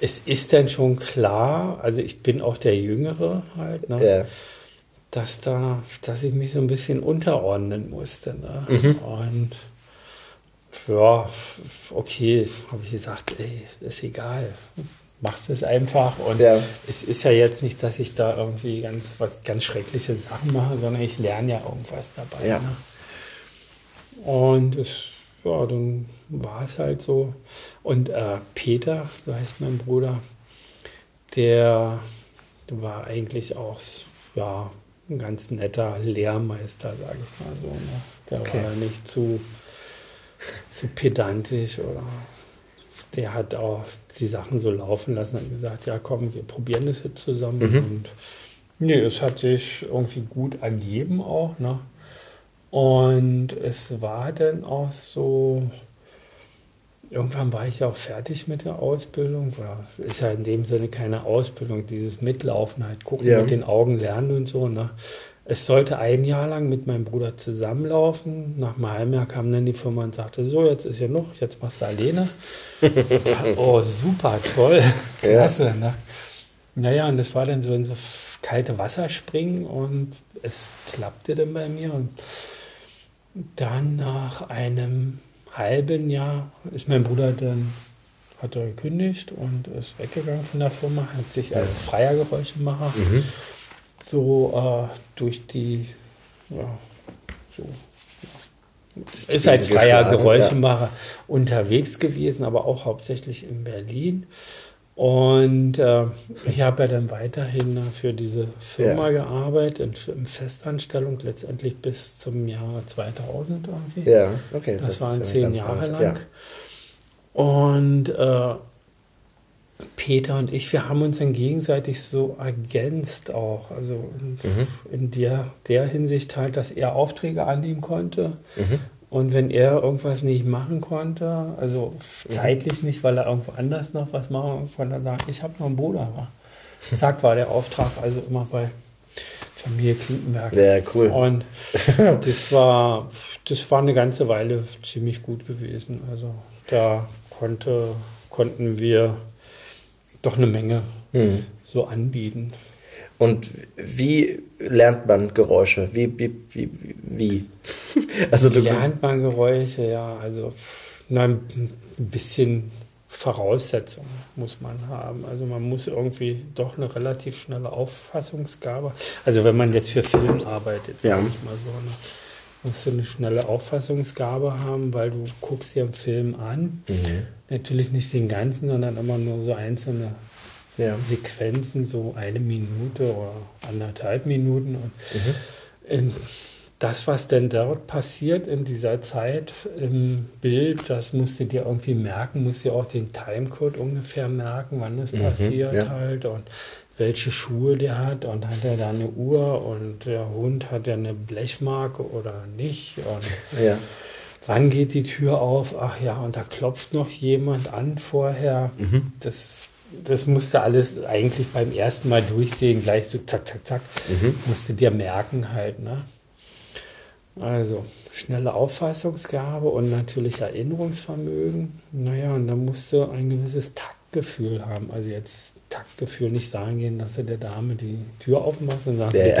es ist dann schon klar, also ich bin auch der Jüngere halt, ne? Ja. Dass da, dass ich mich so ein bisschen unterordnen musste. Ne? Mhm. Und ja, okay, habe ich gesagt, ey, ist egal. Machst es einfach. Und ja. es ist ja jetzt nicht, dass ich da irgendwie ganz was ganz schreckliche Sachen mache, sondern ich lerne ja irgendwas dabei. Ja. Ne? Und es, ja, dann war es halt so. Und äh, Peter, so heißt mein Bruder, der war eigentlich auch ja, ein ganz netter Lehrmeister, sage ich mal so. Ne? Der okay. war nicht zu, zu pedantisch oder der hat auch die Sachen so laufen lassen und gesagt, ja komm, wir probieren das jetzt zusammen. Mhm. Und nee, es hat sich irgendwie gut ergeben auch. Ne? Und es war dann auch so, irgendwann war ich ja auch fertig mit der Ausbildung. Oder ist ja in dem Sinne keine Ausbildung, dieses Mitlaufen, halt gucken, ja. mit den Augen lernen und so. Ne? Es sollte ein Jahr lang mit meinem Bruder zusammenlaufen. Nach einem halben Jahr kam dann die Firma und sagte, so, jetzt ist ja noch, jetzt machst du alleine. oh, super, toll. Klasse. Ja. Ne? Naja, und das war dann so in so kalte Wasser springen und es klappte dann bei mir. Und dann nach einem halben Jahr ist mein Bruder dann hat er gekündigt und ist weggegangen von der Firma, hat sich als freier Geräuschemacher mhm. So äh, durch die, ja, so, ja. ist als freier Geräuschemacher ja. unterwegs gewesen, aber auch hauptsächlich in Berlin. Und äh, ich habe ja dann weiterhin für diese Firma gearbeitet, in, in, Festanstellung, letztendlich bis zum Jahr 2000 irgendwie. Ja, okay. Das, das waren zehn Jahre lang. Und äh, Peter und ich, wir haben uns dann gegenseitig so ergänzt auch. Also in, mhm. in der, der Hinsicht halt, dass er Aufträge annehmen konnte. Mhm. Und wenn er irgendwas nicht machen konnte, also mhm. zeitlich nicht, weil er irgendwo anders noch was machen konnte, dann sagt, ich habe noch einen Bruder. Zack, war der Auftrag also immer bei Familie Klinkenberg. Ja, cool. Und das war, das war eine ganze Weile ziemlich gut gewesen. Also da konnte, konnten wir doch eine Menge mhm. so anbieten. Und wie lernt man Geräusche? Wie, wie, wie, wie? Also wie lernt man Geräusche, ja, also na, ein bisschen Voraussetzungen muss man haben. Also man muss irgendwie doch eine relativ schnelle Auffassungsgabe. Also wenn man jetzt für Film arbeitet, ja. sage ich mal so, ne, musst du eine schnelle Auffassungsgabe haben, weil du guckst dir einen Film an. Mhm. Natürlich nicht den ganzen, sondern immer nur so einzelne ja. Sequenzen, so eine Minute oder anderthalb Minuten. Und mhm. das, was denn dort passiert in dieser Zeit im Bild, das musst du dir irgendwie merken, musst dir auch den Timecode ungefähr merken, wann es mhm. passiert ja. halt und welche Schuhe der hat und hat er da eine Uhr und der Hund hat ja eine Blechmarke oder nicht und ja. wann geht die Tür auf? Ach ja, und da klopft noch jemand an vorher. Mhm. Das das musste alles eigentlich beim ersten Mal durchsehen, gleich so zack, zack, zack, mhm. musste dir merken halt, ne? Also schnelle Auffassungsgabe und natürlich Erinnerungsvermögen. Naja, und dann musst du ein gewisses Taktgefühl haben. Also jetzt Taktgefühl nicht sagen gehen, dass du der Dame die Tür aufmachst und sagst, ja.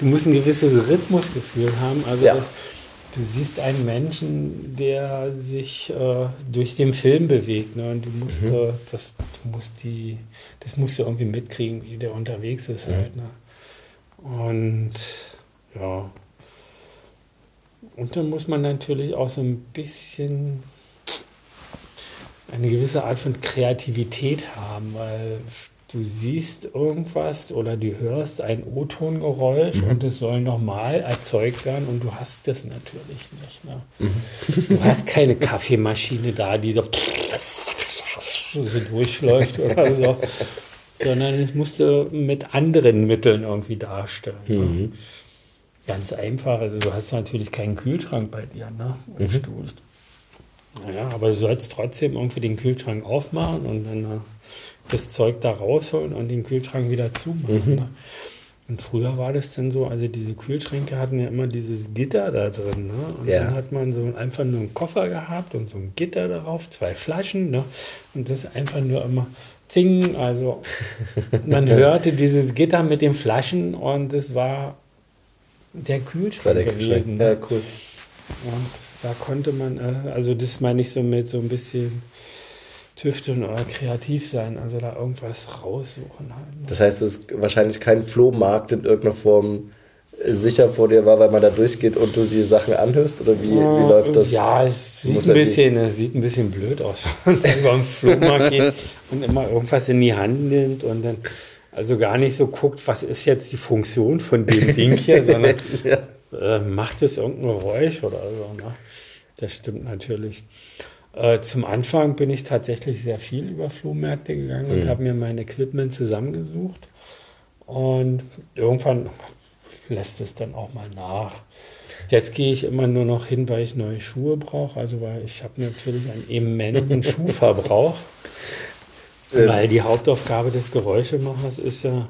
du musst ein gewisses Rhythmusgefühl haben. Also ja. das, du siehst einen Menschen, der sich äh, durch den Film bewegt. Ne? Und du musst, mhm. äh, das, du musst die, das musst du irgendwie mitkriegen, wie der unterwegs ist mhm. halt. Ne? Und ja. Und dann muss man natürlich auch so ein bisschen eine gewisse Art von Kreativität haben, weil du siehst irgendwas oder du hörst ein O-Ton-Geräusch mhm. und es soll nochmal erzeugt werden und du hast das natürlich nicht. Ne? Mhm. Du hast keine Kaffeemaschine da, die so, so durchläuft oder so, sondern es musst du mit anderen Mitteln irgendwie darstellen. Ne? Mhm. Ne? Ganz einfach, also du hast natürlich keinen Kühlschrank bei dir, ne? Im mhm. Stuhl. Naja, aber du sollst trotzdem irgendwie den Kühlschrank aufmachen und dann das Zeug da rausholen und den Kühlschrank wieder zumachen. Mhm. Ne? Und früher war das dann so, also diese Kühlschränke hatten ja immer dieses Gitter da drin. Ne? Und Ja. dann hat man so einfach nur einen Koffer gehabt und so ein Gitter darauf, zwei Flaschen. Ne? Und das einfach nur immer zing. Also man hörte dieses Gitter mit den Flaschen und es war der Kühlschrank War der gewesen. Kühlschrank. Ja, Ne? cool. Und das, da konnte man, äh, also das meine ich so mit so ein bisschen tüfteln oder kreativ sein, also da irgendwas raussuchen halt. Ne? Das heißt, es ist wahrscheinlich kein Flohmarkt in irgendeiner Form sicher vor dir war, weil man da durchgeht und du die Sachen anhörst? Oder wie, wie läuft das? Ja, es sieht ein, bisschen, es sieht ein bisschen blöd aus, wenn man über den Flohmarkt geht und immer irgendwas in die Hand nimmt und dann also gar nicht so guckt, was ist jetzt die Funktion von dem Ding hier, sondern äh, macht es irgendein Geräusch oder so. Ne? Das stimmt natürlich. Äh, zum Anfang bin ich tatsächlich sehr viel über Flohmärkte gegangen und habe mir mein Equipment zusammengesucht. Und irgendwann lässt es dann auch mal nach. Jetzt gehe ich immer nur noch hin, weil ich neue Schuhe brauche. Also weil ich habe natürlich einen immensen Schuhverbrauch. Weil die Hauptaufgabe des Geräuschemachers ist ja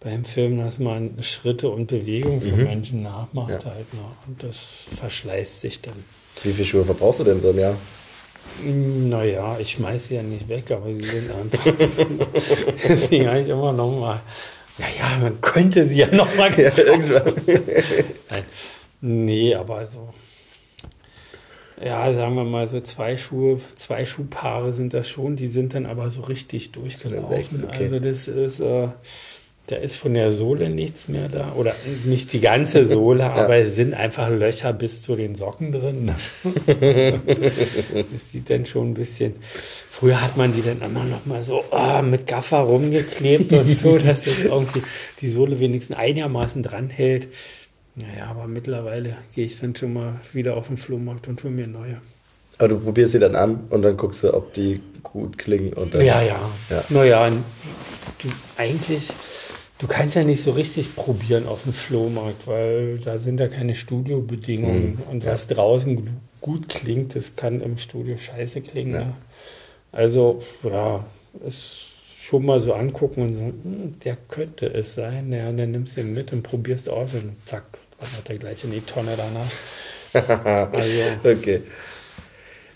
beim Film, dass man Schritte und Bewegungen von Menschen nachmacht Ja. halt. Ne? Und das verschleißt sich dann. Wie viele Schuhe verbrauchst du denn so im Jahr? Naja, ich schmeiße sie ja nicht weg, aber sie sind so. Deswegen habe ich immer noch mal. Naja, man könnte sie ja noch mal Ja, irgendwann. Nein. Nee, aber so. Ja, sagen wir mal so zwei Schuhe, zwei Schuhpaare sind das schon, die sind dann aber so richtig durchgelaufen. okay. Also das ist, äh, da ist von der Sohle nichts mehr da. Oder nicht die ganze Sohle, aber es sind einfach Löcher bis zu den Socken drin. das sieht dann schon ein bisschen. Früher hat man die dann immer noch mal so ah, mit Gaffer rumgeklebt und so, dass das irgendwie die Sohle wenigstens einigermaßen dran hält. Naja, aber mittlerweile gehe ich dann schon mal wieder auf den Flohmarkt und hole mir neue. Aber du probierst sie dann an und dann guckst du, ob die gut klingen. Und dann, Ja, ja. Ja. Naja, du, eigentlich, du kannst ja nicht so richtig probieren auf dem Flohmarkt, weil da sind ja keine Studiobedingungen. Mhm. Und Ja. was draußen gu- gut klingt, das kann im Studio scheiße klingen. Ja. Also, ja, es schon mal so angucken und sagen, hm, der könnte es sein. Ja, und dann nimmst du ihn mit und probierst aus und zack, wandert er gleich in die Tonne danach. Also, Okay.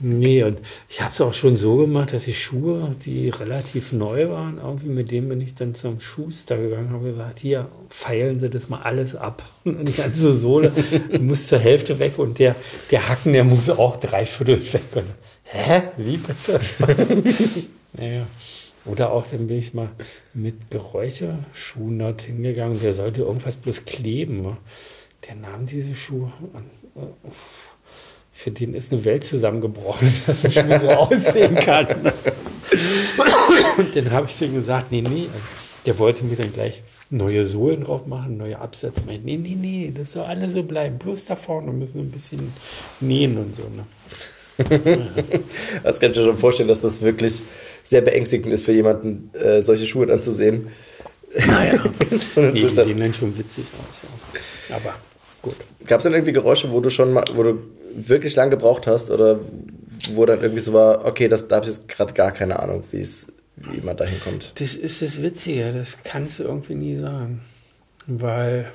Nee, und ich habe es auch schon so gemacht, dass ich Schuhe, die relativ neu waren, irgendwie mit denen bin ich dann zum Schuster gegangen und habe gesagt, hier, feilen Sie das mal alles ab. Und die ganze Sohle muss zur Hälfte weg und der, der Hacken, der muss auch dreiviertel weg. Und, hä? Wie bitte? naja. Oder auch, dann bin ich mal mit Geräuscherschuhen dort hingegangen, der sollte irgendwas bloß kleben. Der nahm diese Schuhe äh, für den ist eine Welt zusammengebrochen, dass der Schuh so aussehen kann. Und dann habe ich dem gesagt, nee, nee, der wollte mir dann gleich neue Sohlen drauf machen, neue Absätze. Meint, nee, nee, nee, das soll alles so bleiben. Bloß da vorne müssen wir ein bisschen nähen und so. Ne? Das kann ich mir schon vorstellen, dass das wirklich sehr beängstigend ist für jemanden, äh, solche Schuhe anzusehen. Naja, Und nee, die sehen dann schon witzig aus. Ja. Aber gut. Gab es denn irgendwie Geräusche, wo du schon mal, wo du wirklich lang gebraucht hast oder wo dann irgendwie so war, okay, das, da habe ich jetzt gerade gar keine Ahnung, wie es, wie man da hinkommt. Das ist das Witzige, das kannst du irgendwie nie sagen. Weil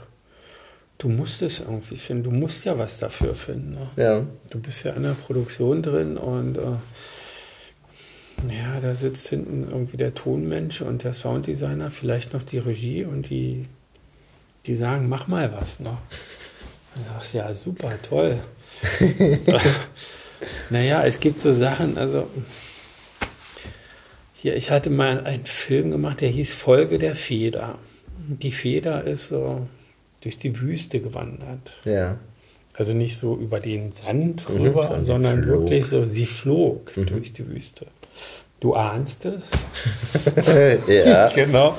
du musst es irgendwie finden. Du musst ja was dafür finden. Ne? Ja. Du bist ja in der Produktion drin und äh, ja, da sitzt hinten irgendwie der Tonmensch und der Sounddesigner, vielleicht noch die Regie und die, die sagen, mach mal was noch. Dann sagst du, ja, super, toll. naja, es gibt so Sachen, also hier, ich hatte mal einen Film gemacht, der hieß Folge der Feder. Die Feder ist so durch die Wüste gewandert. Ja. Also nicht so über den Sand Mhm, rüber, sondern sie sondern flog. wirklich so, sie flog Mhm. durch die Wüste. Du ahnst es? ja. Genau.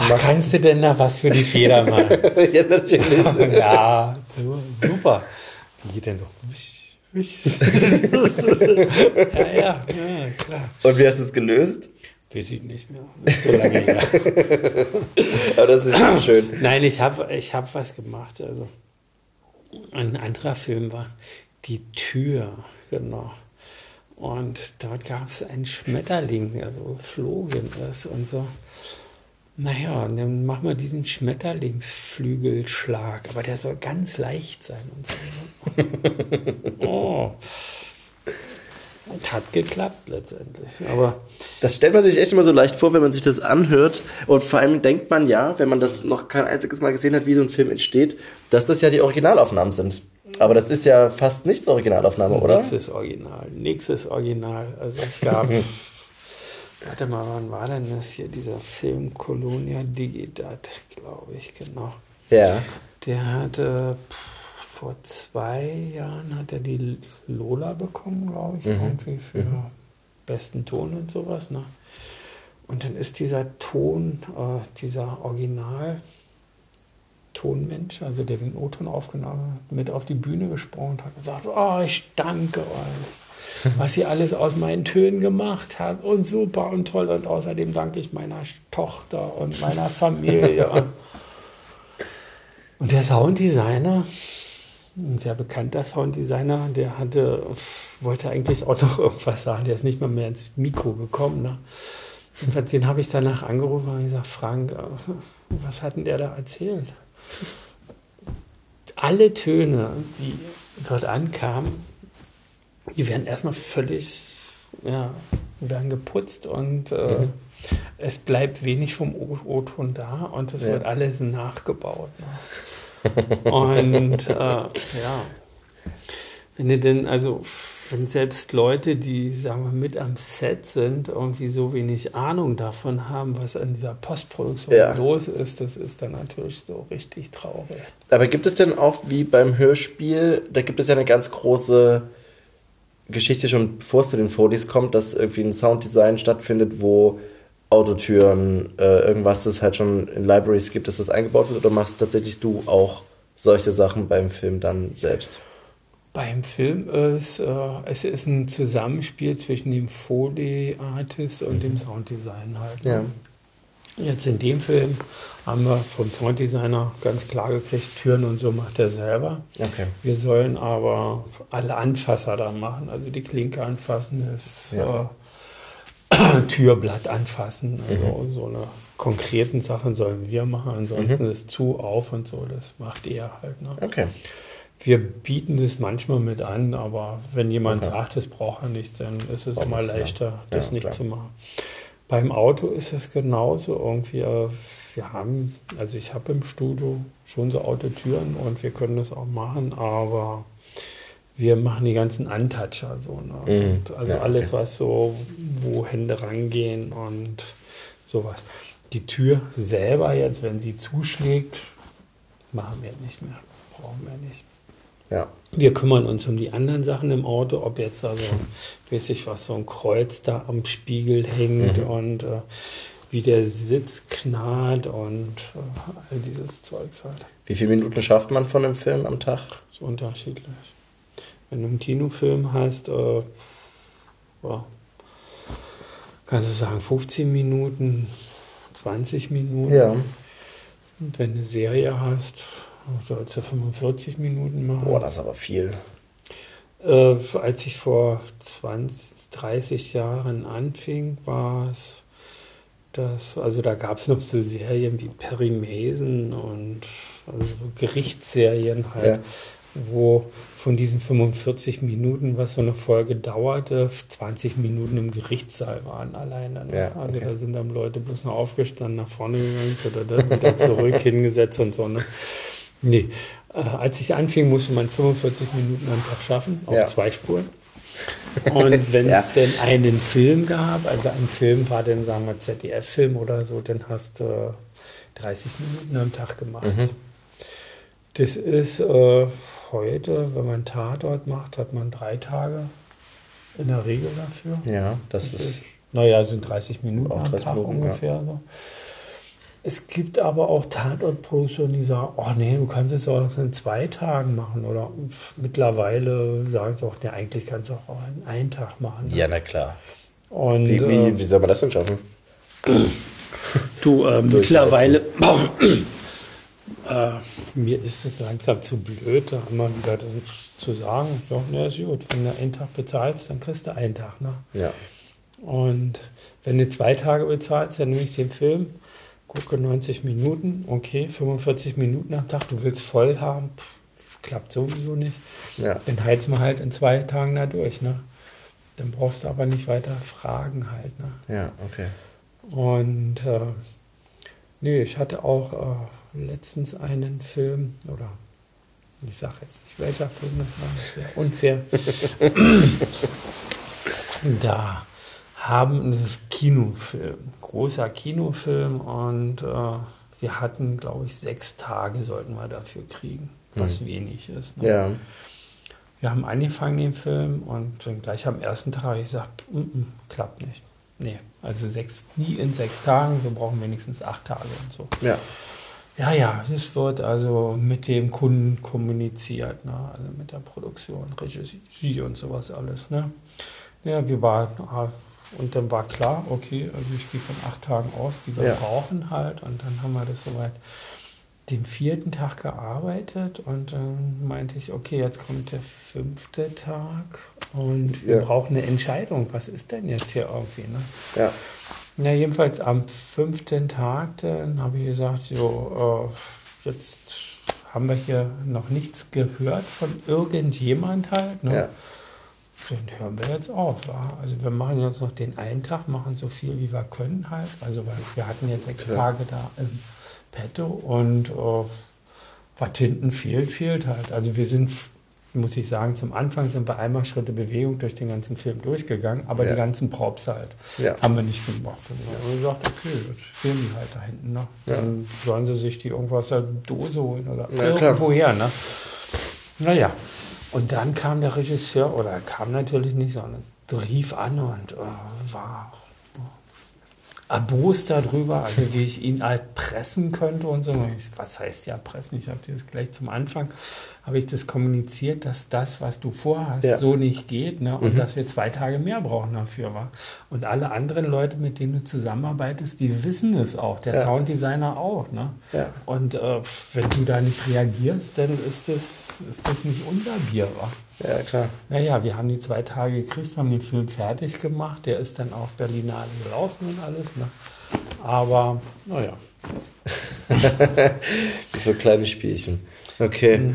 Ach, kannst du denn da was für die Feder machen? ja, natürlich. ja, so, super. Wie geht denn so? Ja, ja, ja, klar. Und wie hast du es gelöst? Weiß ich nicht mehr. Ist so lange her. Aber das ist schon schön. Nein, ich habe ich hab was gemacht. Also ein anderer Film war Die Tür, genau. Und dort gab es einen Schmetterling, der so geflogen ist und so. Naja, dann machen wir diesen Schmetterlingsflügelschlag, aber der soll ganz leicht sein und so. oh. Hat geklappt letztendlich. Aber das stellt man sich echt immer so leicht vor, wenn man sich das anhört. Und vor allem denkt man ja, wenn man das noch kein einziges Mal gesehen hat, wie so ein Film entsteht, dass das ja die Originalaufnahmen sind. Aber das ist ja fast nichts Originalaufnahme, oder? Nichts ist original. Nichts ist original. Also es gab. warte mal, wann war denn das hier? Dieser Film Colonia Digitat, glaube ich, genau. Ja. Der hatte. Pff, vor zwei Jahren hat er die Lola bekommen, glaube ich, mhm. irgendwie für mhm. besten Ton und sowas. Ne? Und dann ist dieser Ton, äh, dieser Original Tonmensch, also der den O-Ton aufgenommen hat, mit auf die Bühne gesprungen und hat gesagt, oh, ich danke euch, was ihr alles aus meinen Tönen gemacht habt und super und toll und außerdem danke ich meiner Tochter und meiner Familie. und der Sounddesigner, ein sehr bekannter Sounddesigner, der hatte, wollte eigentlich auch noch irgendwas sagen, der ist nicht mal mehr ins Mikro gekommen. Ne? Jedenfalls den habe ich danach angerufen und gesagt, Frank, äh, was hat denn der da erzählt? Alle Töne, die dort ankamen, die werden erstmal völlig, ja, werden geputzt und äh, mhm. es bleibt wenig vom O-Ton da und es ja. wird alles nachgebaut. Ne? Und äh, ja, wenn du denn, also wenn selbst Leute, die, sagen wir, mit am Set sind, irgendwie so wenig Ahnung davon haben, was an dieser Postproduktion ja. los ist, das ist dann natürlich so richtig traurig. Aber gibt es denn auch, wie beim Hörspiel, da gibt es ja eine ganz große Geschichte schon, bevor es zu den Foldies kommt, dass irgendwie ein Sounddesign stattfindet, wo Autotüren, äh, irgendwas, das halt schon in Libraries gibt, dass das eingebaut wird? Oder machst tatsächlich du auch solche Sachen beim Film dann selbst? Beim Film ist äh, es ist ein Zusammenspiel zwischen dem Foley-Artist und mhm. dem Sounddesign halt. Ne? Ja. Jetzt in dem Film haben wir vom Sounddesigner ganz klar gekriegt, Türen und so macht er selber. Okay. Wir sollen aber alle Anfasser da machen, also die Klinke anfassen, das ja. äh, Türblatt anfassen. Also mhm. so eine konkreten Sachen sollen wir machen, ansonsten mhm. ist zu auf und so, das macht er halt. Ne? Okay. Wir bieten das manchmal mit an, aber wenn jemand okay. sagt, das braucht er nicht, dann ist es immer leichter, das ja, nicht klar. zu machen. Beim Auto ist es genauso irgendwie. Äh, wir haben, also ich habe im Studio schon so Autotüren und wir können das auch machen, aber wir machen die ganzen Untoucher so. Ne? Mhm. also ja, alles, was so, wo Hände rangehen und sowas. Die Tür selber jetzt, wenn sie zuschlägt, machen wir nicht mehr. Brauchen wir nicht. Ja. Wir kümmern uns um die anderen Sachen im Auto, ob jetzt also, weiß ich was, so ein Kreuz da am Spiegel hängt mhm. und äh, wie der Sitz knarrt und äh, all dieses Zeugs halt. Wie viele Minuten schafft man von einem Film am Tag? Das ist unterschiedlich. Wenn du einen Kinofilm hast, äh, ja, kannst du sagen 15 Minuten, 20 Minuten. Ja. Und wenn du eine Serie hast, sollst du 45 Minuten machen. Boah, das ist aber viel. Äh, als ich vor 20, 30 Jahren anfing, war es das, also da gab es noch so Serien wie Perry Mason und also Gerichtsserien halt. Ja wo von diesen 45 Minuten, was so eine Folge dauerte, 20 Minuten im Gerichtssaal waren alleine. Ne? Ja, also da sind dann Leute bloß noch aufgestanden, nach vorne gegangen, oder wieder zurück hingesetzt und so. Ne? Nee. Äh, als ich anfing, musste man 45 Minuten am Tag schaffen, auf ja. zwei Spuren. Und wenn ja. es denn einen Film gab, also ein Film war dann, sagen wir, ZDF-Film oder so, dann hast du 30 Minuten am Tag gemacht. Mhm. Das ist äh, heute, wenn man Tatort macht, hat man drei Tage in der Regel dafür. Ja, das, das ist. Naja, sind 30 Minuten am Tag Minuten, ungefähr. Ja. So. Es gibt aber auch Tatortproduktionen, die sagen, oh nee, du kannst es auch in zwei Tagen machen. Oder mittlerweile sagen sie auch, nee, eigentlich kannst du auch in einen Tag machen. Ne? Ja, na klar. Und, wie, wie, äh, wie soll man das denn schaffen? Du, äh, mittlerweile Äh, mir ist es langsam zu blöd, da immer wieder zu sagen, ja, na ist gut, wenn du einen Tag bezahlst, dann kriegst du einen Tag. Ne? Ja. Und wenn du zwei Tage bezahlst, dann nehme ich den Film, gucke 90 Minuten, okay, 45 Minuten am Tag, du willst voll haben, pff, klappt sowieso nicht. Ja. Dann heizen wir halt in zwei Tagen da durch, ne? Dann brauchst du aber nicht weiter fragen halt, ne? Ja, okay. Und äh, nee, ich hatte auch äh, letztens einen Film, oder ich sage jetzt nicht welcher Film das war, das wäre unfair. da haben das ist Kinofilm, großer Kinofilm und äh, wir hatten, glaube ich, sechs Tage sollten wir dafür kriegen, was Mhm. wenig ist. Ne? Ja. Wir haben angefangen den Film und gleich am ersten Tag habe ich gesagt, "Mm, mm, klappt nicht. Nee, also sechs, nie in sechs Tagen, wir brauchen wenigstens acht Tage und so. Ja. Ja, ja, es wird also mit dem Kunden kommuniziert, ne? also mit der Produktion, Regie und sowas alles. Ne? Ja, wir waren, ah, und dann war klar, okay, also ich gehe von acht Tagen aus, die wir Ja. brauchen halt. Und dann haben wir das soweit den vierten Tag gearbeitet und dann meinte ich, okay, jetzt kommt der fünfte Tag und wir Ja. brauchen eine Entscheidung. Was ist denn jetzt hier irgendwie? Ne? Ja. Ja, jedenfalls am fünften Tag, dann habe ich gesagt, so, äh, jetzt haben wir hier noch nichts gehört von irgendjemand halt. Ne? Ja. Dann hören wir jetzt auf. Wa? Also wir machen jetzt noch den einen Tag, machen so viel wie wir können halt. Also weil wir hatten jetzt sechs Klar. Tage da im Petto und äh, was hinten fehlt, fehlt halt. Also wir sind, muss ich sagen, zum Anfang sind wir einmal Schritte Bewegung durch den ganzen Film durchgegangen, aber Ja. die ganzen Props halt Ja. haben wir nicht gemacht. Und dann haben wir gesagt, okay, jetzt stehen die halt da hinten. Ne? Ja. Dann sollen sie sich die irgendwas aus der Dose holen oder Ja, klar. irgendwo her. Ne? Naja, und dann kam der Regisseur, oder er kam natürlich nicht, sondern rief an und äh, war erbost darüber, also wie ich ihn halt pressen könnte und so. Und ich, was heißt ja pressen? Ich habe dir das gleich zum Anfang, habe ich das kommuniziert, dass das, was du vorhast, Ja. so nicht geht ne? und Mhm. dass wir zwei Tage mehr brauchen dafür. Wa? Und alle anderen Leute, mit denen du zusammenarbeitest, die wissen es auch, der Ja. Sounddesigner auch. Ne? Ja. Und äh, wenn du da nicht reagierst, dann ist das, ist das nicht unser Bier. Wa? Ja, klar. Naja, wir haben die zwei Tage gekriegt, haben den Film fertig gemacht. Der ist dann auch Berlinale gelaufen und alles. Ne? Aber, naja. So kleine Spielchen. Okay.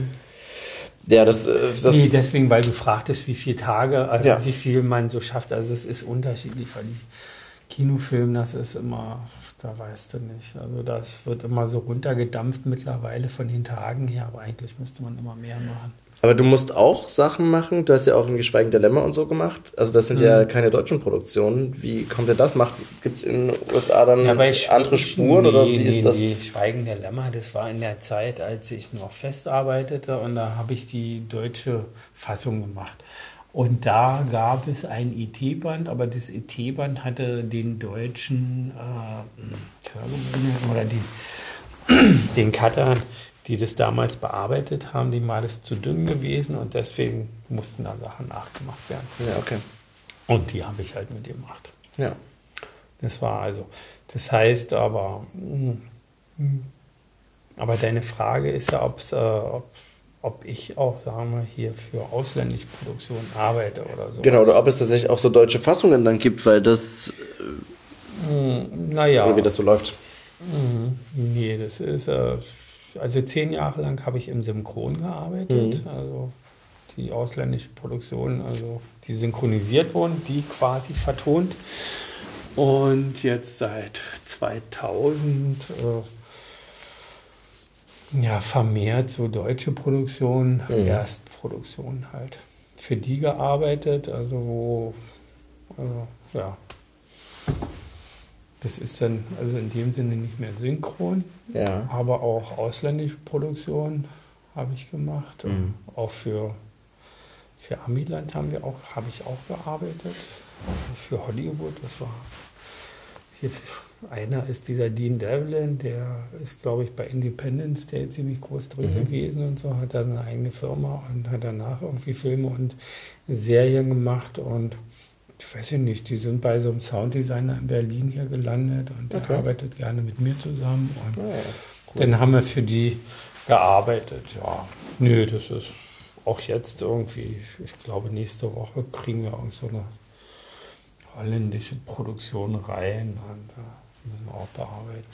Ja, das, äh, das Mhm. nee, deswegen, weil du fragtest, wie viele Tage, also Ja. wie viel man so schafft. Also es ist unterschiedlich, weil die Kinofilme, das ist immer, da weißt du nicht. Also das wird immer so runtergedampft mittlerweile von den Tagen her, aber eigentlich müsste man immer mehr machen. Aber du musst auch Sachen machen. Du hast ja auch ein Geschweigen der Lämmer und so gemacht. Also das sind Mhm. ja keine deutschen Produktionen. Wie kommt denn das? Gibt es in den USA dann andere Spuren nee, oder wie nee, ist das? Nee. Schweigen der Lämmer, das war in der Zeit, als ich noch festarbeitete und da habe ich die deutsche Fassung gemacht. Und da gab es ein ET-Band, aber das ET-Band hatte den deutschen äh, oder die, den Cutter, die das damals bearbeitet haben, dem war das zu dünn gewesen und deswegen mussten da Sachen nachgemacht werden. Ja, okay. Und die habe ich halt mitgemacht. Ja. Das war also, das heißt aber, mm, mm. aber deine Frage ist ja, ob's, äh, ob, ob ich auch, sagen wir, hier für ausländische Produktionen arbeite oder so. Genau, oder ob es tatsächlich auch so deutsche Fassungen dann gibt, weil das, Naja, oder wie das so läuft. Mhm. nee, das ist, äh, also zehn Jahre lang habe ich im Synchron gearbeitet, Mhm. also die ausländische Produktion, also die synchronisiert wurden, die quasi vertont. Und jetzt seit 2000 äh, ja, vermehrt so deutsche Produktion, Mhm. Erstproduktion halt. Für die gearbeitet, also wo, also, ja. Das ist dann also in dem Sinne nicht mehr synchron, Ja. aber auch ausländische Produktion habe ich gemacht. Mhm. Auch für, für Amiland haben wir auch, habe ich auch gearbeitet. Für Hollywood, das war hier, einer ist dieser Dean Devlin, der ist, glaube ich, bei Independence Day ziemlich groß drin Mhm. gewesen und so, hat dann eine eigene Firma und hat danach irgendwie Filme und Serien gemacht und weiß ja nicht, die sind bei so einem Sounddesigner in Berlin hier gelandet und der Okay. arbeitet gerne mit mir zusammen und Ah, ja. dann haben wir für die gearbeitet. Ja, nö, das ist auch jetzt irgendwie, ich glaube, nächste Woche kriegen wir irgend so eine holländische Produktion rein und äh, müssen wir auch bearbeiten.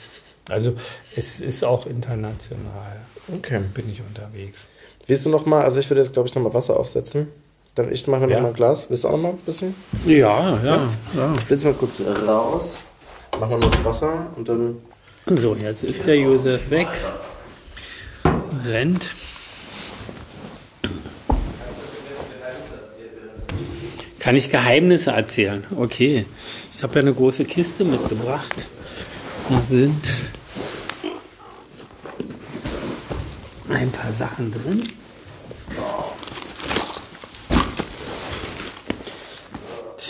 Also es ist auch international. Okay. Bin ich unterwegs. Willst du noch mal, also ich würde jetzt glaube ich noch mal Wasser aufsetzen. Dann ich mache mir Ja. noch mal ein Glas. Willst du auch noch mal ein bisschen? Ja, ja, ja. Ich will jetzt mal kurz raus. Machen wir nur das Wasser und dann. So, jetzt ist der Josef weg. Rennt. Kann ich Geheimnisse erzählen? Okay. Ich habe ja eine große Kiste mitgebracht. Da sind ein paar Sachen drin.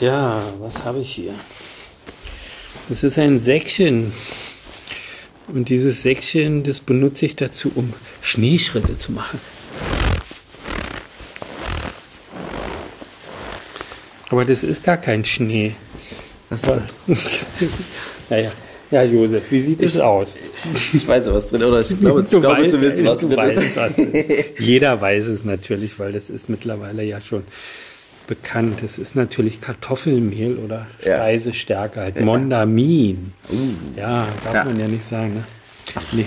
Tja, was habe ich hier? Das ist ein Säckchen. Und dieses Säckchen, das benutze ich dazu, um Schneeschritte zu machen. Aber das ist gar kein Schnee. Was naja, ja, Josef, wie sieht es aus? Ich weiß ja was drin, oder ich glaube, ich glaube weißt- zu wissen, was drin weißt, ist. was drin ist. Jeder weiß es natürlich, weil das ist mittlerweile ja schon bekannt. Es ist natürlich Kartoffelmehl oder Ja. Speisestärke, halt Mondamin. Ja, darf Ja. man ja nicht sagen, ne? Nee.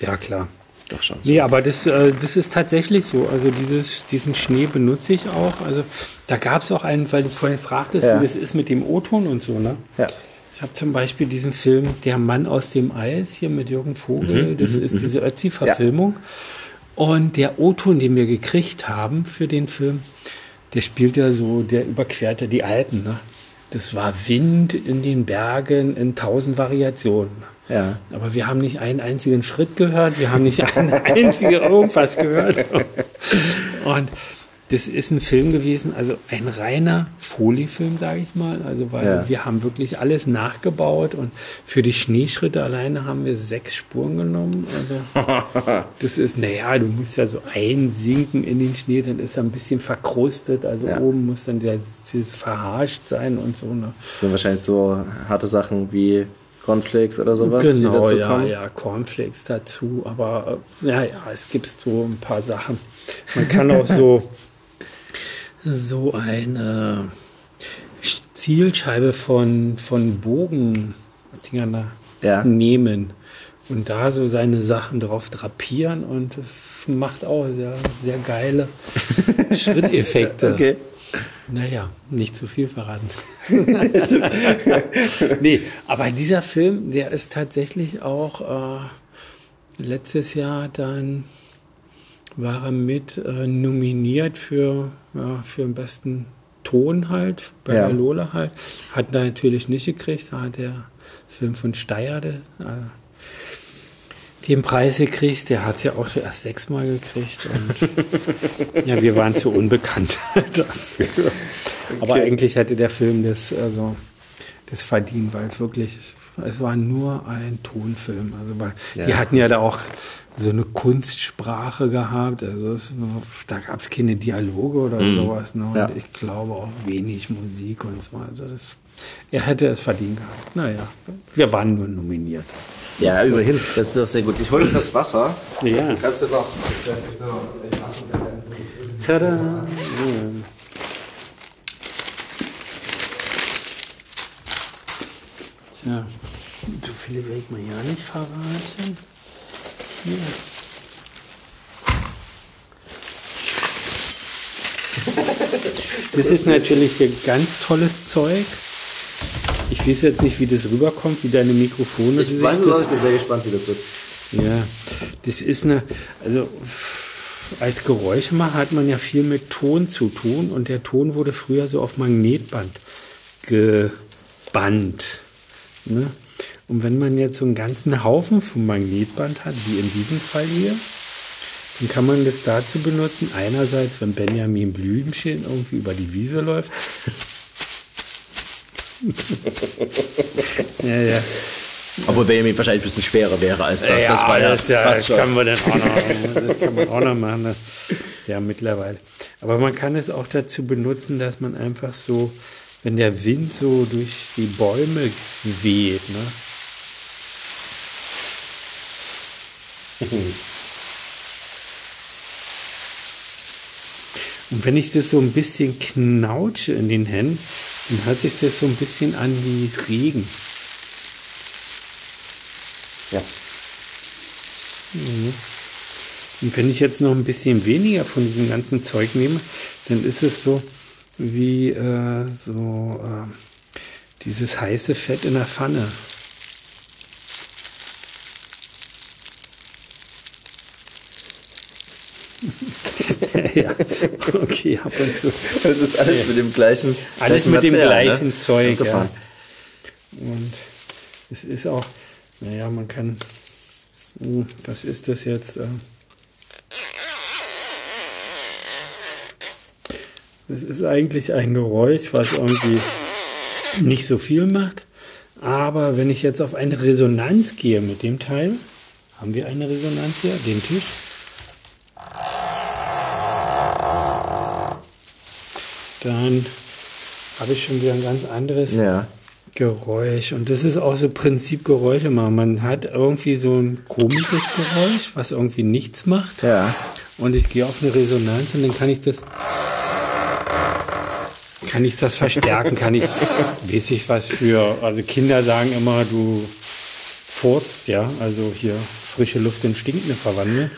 Ja, klar. Doch schon. Nee, aber das, äh, das ist tatsächlich so. Also dieses, diesen Schnee benutze ich auch. Also da gab es auch einen, weil du vorhin fragtest, Ja. wie das ist mit dem O-Ton und so, ne? Ja. Ich habe zum Beispiel diesen Film Der Mann aus dem Eis hier mit Jürgen Vogel. das ist diese Ötzi-Verfilmung. Und der O-Ton, den wir gekriegt haben für den Film, der spielt ja so, der überquert ja die Alpen. Ne? Das war Wind in den Bergen in tausend Variationen. Ja. Aber wir haben nicht einen einzigen Schritt gehört, wir haben nicht eine einzige irgendwas gehört. Und das ist ein Film gewesen, also ein reiner Foley-Film, sage ich mal. Also weil Ja. wir haben wirklich alles nachgebaut und für die Schneeschritte alleine haben wir sechs Spuren genommen. Also das ist, naja, du musst ja so einsinken in den Schnee, dann ist er ein bisschen verkrustet. Also Ja. oben muss dann der, dieses verharscht sein und so. Ne? Das sind wahrscheinlich so harte Sachen wie Cornflakes oder sowas, Genau, dazu ja, kommen. ja, Cornflakes dazu, aber äh, ja, ja, es gibt so ein paar Sachen. Man kann auch so, so eine Zielscheibe von, von da Ja. nehmen und da so seine Sachen drauf drapieren und das macht auch sehr, sehr geile Schritteffekte. Okay. Naja, nicht zu viel verraten. nee, aber dieser Film, der ist tatsächlich auch äh, letztes Jahr dann war er mit äh, nominiert für, ja, für den besten Ton halt, bei Ja. Lola halt. Hat er natürlich nicht gekriegt, da hat der Film von Steyer äh, den Preis gekriegt. Der hat es ja auch schon erst sechsmal gekriegt. Und ja, wir waren zu unbekannt dafür. Aber Okay. eigentlich hätte der Film das, also, das verdient, weil es wirklich, es war nur ein Tonfilm. Also weil, die Ja. hatten ja da auch so eine Kunstsprache gehabt. Also es, da gab es keine Dialoge oder sowas. Ne? Und Ja. ich glaube auch wenig Musik und so. Also das, er hätte es verdient gehabt. Naja, wir waren nur nominiert. Ja, überhin. Das ist doch sehr gut. Ich hole das Wasser. Ja. Kannst du noch. Tada! Tja, so viele will ich mal ja nicht verraten. Hier. Das ist natürlich hier ganz tolles Zeug. Ich weiß jetzt nicht, wie das rüberkommt, wie deine Mikrofone Ich weiß, das ich bin sehr gespannt, wie das wird. ja, das ist eine, also als Geräuschemacher hat man ja viel mit Ton zu tun und der Ton wurde früher so auf Magnetband gebannt. Ne? Und wenn man jetzt so einen ganzen Haufen vom Magnetband hat, wie in diesem Fall hier, dann kann man das dazu benutzen, einerseits, wenn Benjamin Blümchen irgendwie über die Wiese läuft. ja, ja. Obwohl Benjamin wahrscheinlich ein bisschen schwerer wäre als das. Ja, das war ja, das, ja, das kann man dann auch noch, das kann man auch noch machen. Das, ja, mittlerweile. Aber man kann es auch dazu benutzen, dass man einfach so, wenn der Wind so durch die Bäume weht, ne? Und wenn ich das so ein bisschen knautsche in den Händen, dann hört sich das so ein bisschen an wie Regen. Ja. Mhm. Und wenn ich jetzt noch ein bisschen weniger von diesem ganzen Zeug nehme, dann ist es so wie äh, so äh, dieses heiße Fett in der Pfanne. ja, okay, ab und zu. Das ist alles mit dem gleichen. Alles gleichen mit dem Material, gleichen ne? Zeug, ja. Und es ist auch, naja, man kann, Hm, was ist das jetzt? äh? Das ist eigentlich ein Geräusch, was irgendwie nicht so viel macht. Aber wenn ich jetzt auf eine Resonanz gehe mit dem Teil, haben wir eine Resonanz hier, den Tisch. Dann habe ich schon wieder ein ganz anderes Ja. Geräusch. Und das ist auch so Prinzip Geräusche machen. Man hat irgendwie so ein komisches Geräusch, was irgendwie nichts macht. Ja. Und ich gehe auf eine Resonanz und dann kann ich das kann ich das verstärken, kann ich, weiß ich was für, also Kinder sagen immer, du furzt, ja, also hier frische Luft in stinkende verwandeln.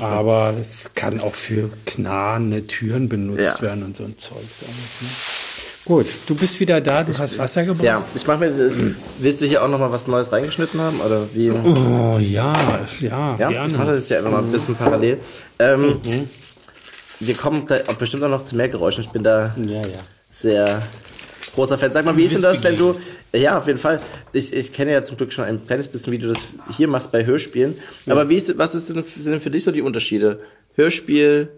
Aber es kann auch für knarrende Türen benutzt Ja. werden und so ein Zeug. Ne? Gut, du bist wieder da, du hast Wasser gebracht. Ja, ich mache mir. Willst du hier auch noch mal was Neues reingeschnitten haben? Oder wie? Oh ja, ja, Ja, gerne. ich mache das jetzt ja einfach mal ein bisschen parallel. Ähm, Wir kommen bestimmt auch noch zu mehr Geräuschen. Ich bin da Ja, ja. sehr großer Fan. Sag mal, wie ist denn das, wenn du. Ja, auf jeden Fall. Ich, ich kenne ja zum Glück schon ein kleines bisschen, wie du das hier machst bei Hörspielen. Aber wie ist, was ist denn, sind denn für dich so die Unterschiede? Hörspiel,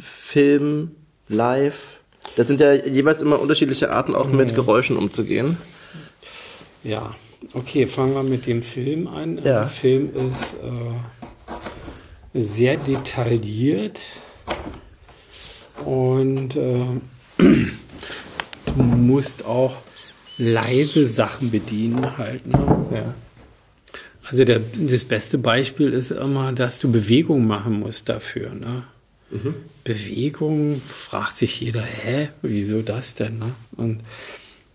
Film, Live? Das sind ja jeweils immer unterschiedliche Arten, auch mit Geräuschen umzugehen. Ja, okay, fangen wir mit dem Film an. Also Ja. Der Film ist äh, sehr detailliert und äh, du musst auch leise Sachen bedienen halt. Ne? Ja. Also der, das beste Beispiel ist immer, dass du Bewegung machen musst dafür. Ne? Bewegung, fragt sich jeder, hä, wieso das denn? Ne? Und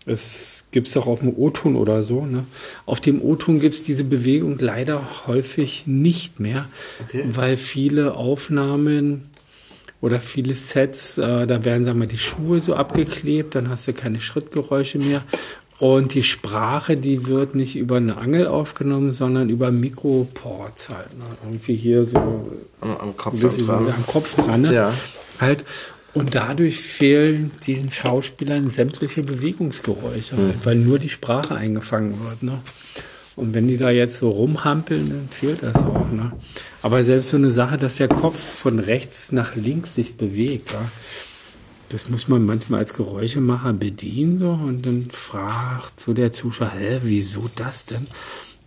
es gibt es auch auf dem O-Ton oder so. Ne? Auf dem O-Ton gibt es diese Bewegung leider häufig nicht mehr, Okay. weil viele Aufnahmen oder viele Sets, äh, da werden, sagen wir, die Schuhe so abgeklebt, dann hast du keine Schrittgeräusche mehr. Und die Sprache, die wird nicht über eine Angel aufgenommen, sondern über Mikroports halt. Ne? Irgendwie hier so Am, am Kopf dran. am Kopf dran. Ne? Ja. Halt. Und dadurch fehlen diesen Schauspielern sämtliche Bewegungsgeräusche, halt, weil nur die Sprache eingefangen wird. Ne? Und wenn die da jetzt so rumhampeln, dann fehlt das auch. Ne? Aber selbst so eine Sache, dass der Kopf von rechts nach links sich bewegt, ja? das muss man manchmal als Geräuschemacher bedienen. So, und dann fragt so der Zuschauer, hä, wieso das denn?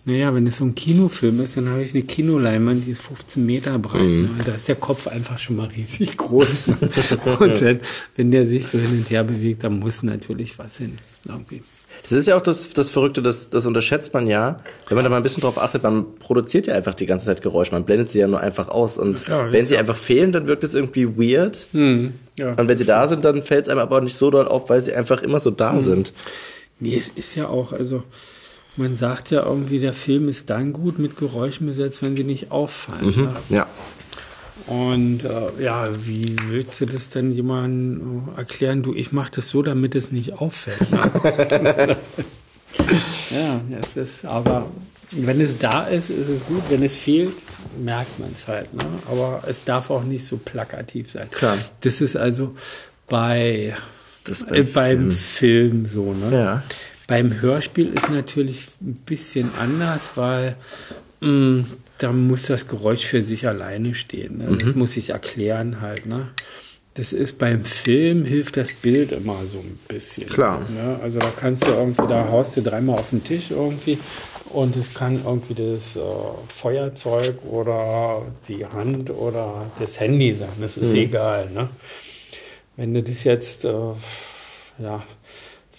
Naja, wenn es so ein Kinofilm ist, dann habe ich eine Kinoleinwand, die ist 15 Meter breit. Ne? Da ist der Kopf einfach schon mal riesig groß. Ne? Und dann, wenn der sich so hin und her bewegt, dann muss natürlich was hin. Irgendwie. Das ist ja auch das, das Verrückte, das, das unterschätzt man ja. Wenn man da mal ein bisschen drauf achtet, man produziert ja einfach die ganze Zeit Geräusche. Man blendet sie ja nur einfach aus. Und Ja, wenn sie ja- einfach fehlen, dann wirkt es irgendwie weird. Ja. Und wenn sie da sind, dann fällt es einem aber nicht so doll auf, weil sie einfach immer so da sind. Nee, es ist ja auch, also man sagt ja irgendwie, der Film ist dann gut mit Geräuschen besetzt, wenn sie nicht auffallen. Ne? Ja. Und äh, ja, wie willst du das denn jemandem äh, erklären? Du, ich mache das so, damit es nicht auffällt. Ne? ja, das ist, aber wenn es da ist, ist es gut. Wenn es fehlt, merkt man es halt. Ne? Aber es darf auch nicht so plakativ sein. Klar. Das ist also bei, Das äh, beim Film so. Ne? Ja. Beim Hörspiel ist natürlich ein bisschen anders, weil mh, da muss das Geräusch für sich alleine stehen. Ne? Das muss ich erklären halt. Ne? Das ist beim Film hilft das Bild immer so ein bisschen. Klar. Ne? Also da kannst du irgendwie, da haust du dreimal auf den Tisch irgendwie und es kann irgendwie das äh, Feuerzeug oder die Hand oder das Handy sein. Das ist egal. Ne? Wenn du das jetzt äh, ja,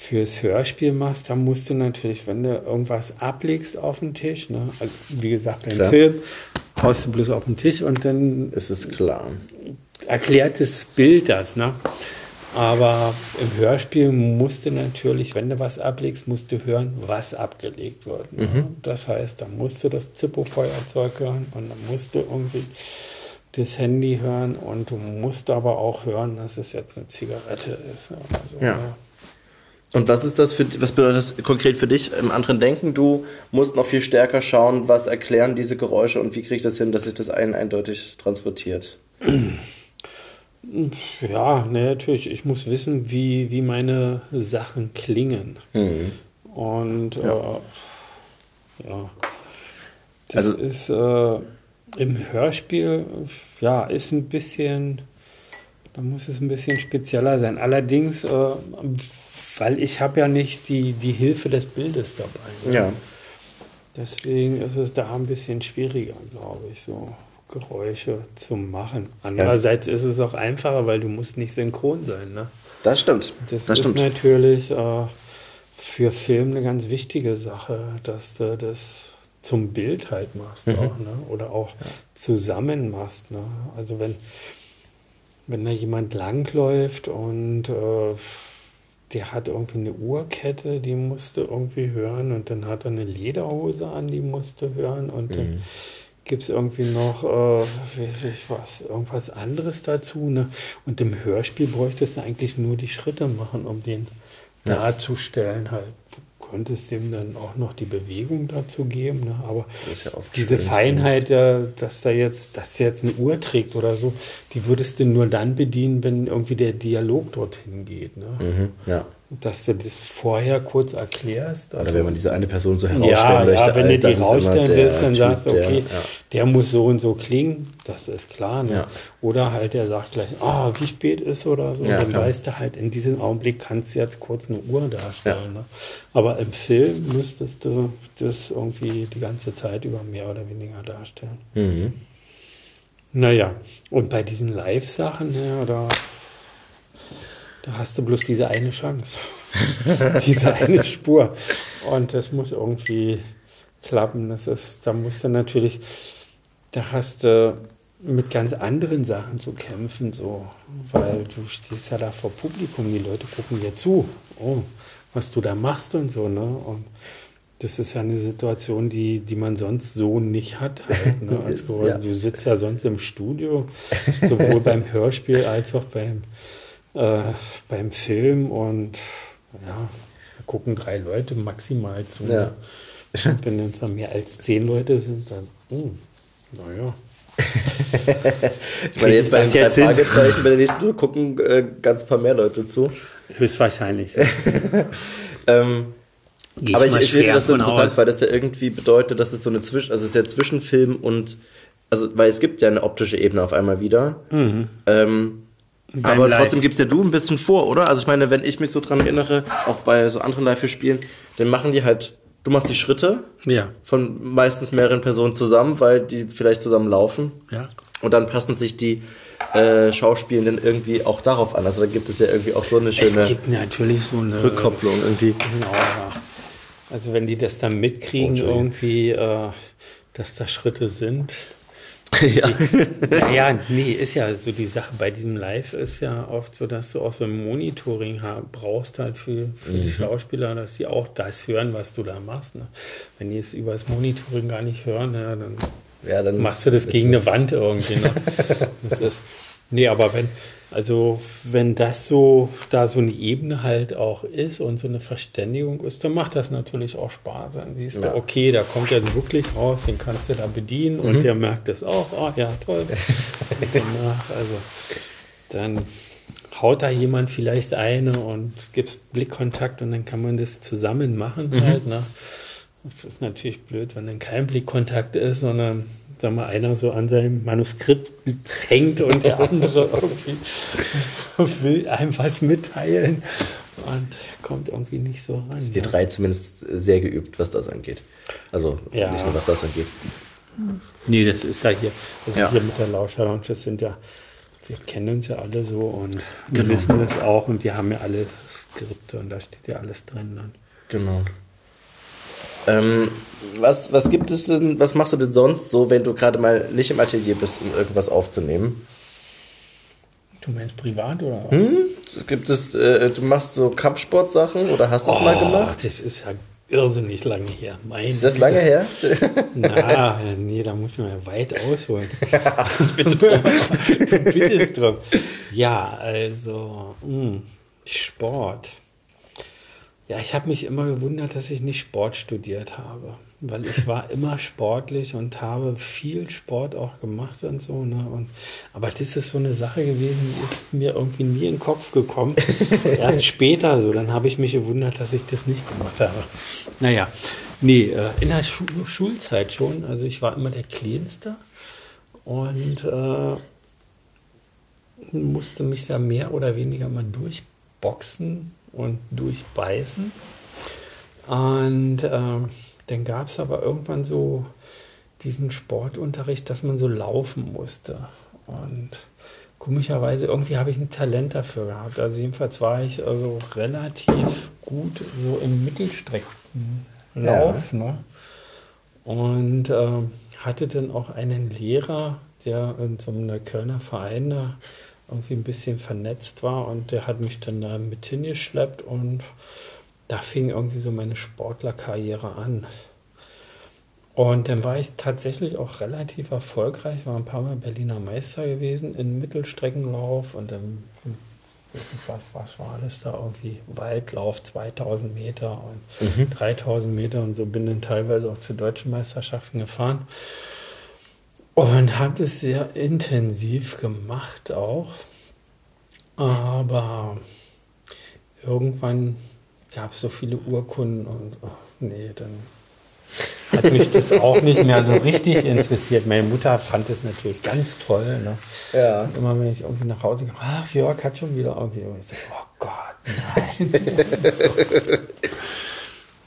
fürs Hörspiel machst, dann musst du natürlich, wenn du irgendwas ablegst auf den Tisch, ne, also wie gesagt, Klar. Film haust du bloß auf den Tisch und dann Es ist klar. erklärt das Bild das. Ne? Aber im Hörspiel musst du natürlich, wenn du was ablegst, musst du hören, was abgelegt wird. Ne? Mhm. Das heißt, da musst du das Zippo-Feuerzeug hören und dann musst du irgendwie das Handy hören und du musst aber auch hören, dass es jetzt eine Zigarette ist. Also, ja. ja. Und was ist das für, was bedeutet das konkret für dich im anderen Denken? Du musst noch viel stärker schauen, was erklären diese Geräusche und wie kriege ich das hin, dass sich das ein eindeutig transportiert? Ja, ne, natürlich. Ich muss wissen, wie, wie meine Sachen klingen. Mhm. Und ja. Äh, ja. Das also, ist äh, im Hörspiel, ja, ist ein bisschen, da muss es ein bisschen spezieller sein. Allerdings äh, weil ich habe ja nicht die, die Hilfe des Bildes dabei. Ne? Ja. Deswegen ist es da ein bisschen schwieriger, glaube ich, so Geräusche zu machen. Andererseits ja. ist es auch einfacher, weil du musst nicht synchron sein. Ne? Das stimmt. Das, das ist stimmt. natürlich äh, für Film eine ganz wichtige Sache, dass du das zum Bild halt machst mhm. auch, ne? oder auch ja. zusammen machst. Ne? Also wenn, wenn da jemand langläuft und äh, der hat irgendwie eine Uhrkette, die musste irgendwie hören und dann hat er eine Lederhose an, die musste hören und mhm. dann gibt es irgendwie noch, äh, weiß ich was, irgendwas anderes dazu. Ne? Und im Hörspiel bräuchtest du eigentlich nur die Schritte machen, um den ja. darzustellen halt konntest dem dann auch noch die Bewegung dazu geben. Ne? Aber ja diese Feinheit, äh, dass da jetzt, dass der jetzt eine Uhr trägt oder so, die würdest du nur dann bedienen, wenn irgendwie der Dialog dorthin geht. Ne? Mhm, ja dass du das vorher kurz erklärst. Also, Oder wenn man diese eine Person so herausstellen ja, möchte. Ja, wenn du die rausstellen willst, dann typ, sagst du, okay, der, ja. der, muss so und so klingen, das ist klar. Ne? Ja. Oder halt, der sagt gleich, ah, wie spät ist oder so. Dann klar. weißt du halt, in diesem Augenblick kannst du jetzt kurz eine Uhr darstellen. Ne? Aber im Film müsstest du das irgendwie die ganze Zeit über mehr oder weniger darstellen. Mhm. Naja, und bei diesen Live-Sachen, ja, da da hast du bloß diese eine Chance. diese eine Spur. Und das muss irgendwie klappen. Das ist, da musst du natürlich, da hast du mit ganz anderen Sachen zu kämpfen, so, weil du stehst ja da vor Publikum, die Leute gucken dir zu, oh, was du da machst und so, ne? Und das ist ja eine Situation, die, die man sonst so nicht hat. Halt, ne? Als ja. Du sitzt ja sonst im Studio, sowohl beim Hörspiel als auch beim äh, beim Film und ja, gucken drei Leute maximal zu. Ja. Wenn es dann mehr als zehn Leute sind, dann, hm, naja. ich meine, jetzt bei den drei Fragezeichen, bei der nächsten Tour gucken äh, ganz paar mehr Leute zu. Höchstwahrscheinlich. ähm, ich aber ich, ich finde das so interessant, aus. weil das ja irgendwie bedeutet, dass es so eine Zwischen, also es ist ja Zwischenfilm und, also weil es gibt ja eine optische Ebene auf einmal wieder. Mhm. Ähm, aber Live. trotzdem gibst ja du ein bisschen vor, oder? Also ich meine, wenn ich mich so dran erinnere, auch bei so anderen Live-Spielen, dann machen die halt, du machst die Schritte ja. von meistens mehreren Personen zusammen, weil die vielleicht zusammen laufen. Ja. Und dann passen sich die äh, Schauspielenden irgendwie auch darauf an. Also da gibt es ja irgendwie auch so eine schöne es gibt natürlich so eine Rückkopplung irgendwie. Genau, ja. Also wenn die das dann mitkriegen, oh, irgendwie, äh, dass da Schritte sind. ja. naja, nee, ist ja so die Sache bei diesem Live ist ja oft so, dass du auch so ein Monitoring brauchst halt für, für mhm. die Schauspieler, dass die auch das hören, was du da machst. Ne? Wenn die es über das Monitoring gar nicht hören, ja, dann, ja, dann machst ist, du das gegen das eine Wand irgendwie. Ne? das ist, nee, aber wenn, also wenn das so, da so eine Ebene halt auch ist und so eine Verständigung ist, dann macht das natürlich auch Spaß. Dann siehst ja. du, okay, da kommt er wirklich raus, den kannst du da bedienen mhm. und der merkt es auch, ah ja, toll. danach, also dann haut da jemand vielleicht eine und gibt Blickkontakt und dann kann man das zusammen machen mhm. halt. Ne? Das ist natürlich blöd, wenn dann kein Blickkontakt ist, sondern sag mal, einer so an seinem Manuskript hängt und der andere irgendwie will einem was mitteilen und kommt irgendwie nicht so ran. Ist die drei zumindest sehr geübt, was das angeht. Also ja. nicht nur was das angeht. Nee, das ist ja hier, also ja. hier mit der Lauscher Lounge, das sind ja, wir kennen uns ja alle so und wir genau. wissen das auch und wir haben ja alle Skripte und da steht ja alles drin. Dann. Genau. Ähm, was, was gibt es denn, was machst du denn sonst so, wenn du gerade mal nicht im Atelier bist, um irgendwas aufzunehmen? Du meinst privat oder? Hm? Gibt es, äh, du machst so Kampfsportsachen oder hast du das oh, mal gemacht? Das ist ja irrsinnig lange her. Mein ist das lange her? Na, nee, da muss man ja weit ausholen. Ach, bitte drum. bitte drum. Ja, also, mh, hm, Sport. Ja, ich habe mich immer gewundert, dass ich nicht Sport studiert habe, weil ich war immer sportlich und habe viel Sport auch gemacht und so. Ne? Und, aber das ist so eine Sache gewesen, die ist mir irgendwie nie in den Kopf gekommen. Erst später so, dann habe ich mich gewundert, dass ich das nicht gemacht habe. Naja, nee, äh, in der Schu Schulzeit schon. Also ich war immer der Kleinste und äh, musste mich da mehr oder weniger mal durchboxen und durchbeißen. Und äh, dann gab es aber irgendwann so diesen Sportunterricht, dass man so laufen musste. Und komischerweise, irgendwie habe ich ein Talent dafür gehabt. Also jedenfalls war ich also relativ gut so im Mittelstreckenlauf. Ja. Ne? Und äh, hatte dann auch einen Lehrer, der in so einem Kölner Verein da irgendwie ein bisschen vernetzt war und der hat mich dann da mit hingeschleppt und da fing irgendwie so meine Sportlerkarriere an. Und dann war ich tatsächlich auch relativ erfolgreich, war ein paar Mal Berliner Meister gewesen in Mittelstreckenlauf und dann, weiß nicht was, was war alles da, irgendwie Waldlauf 2000 Meter und mhm. 3000 Meter und so bin dann teilweise auch zu deutschen Meisterschaften gefahren. Und habe das sehr intensiv gemacht auch. Aber irgendwann gab es so viele Urkunden und oh, nee, dann hat mich das auch nicht mehr so richtig interessiert. Meine Mutter fand es natürlich ganz toll. Ne? Ja. Und immer wenn ich irgendwie nach Hause kam, ach Jörg hat schon wieder irgendwie. Und ich sage, oh Gott, nein.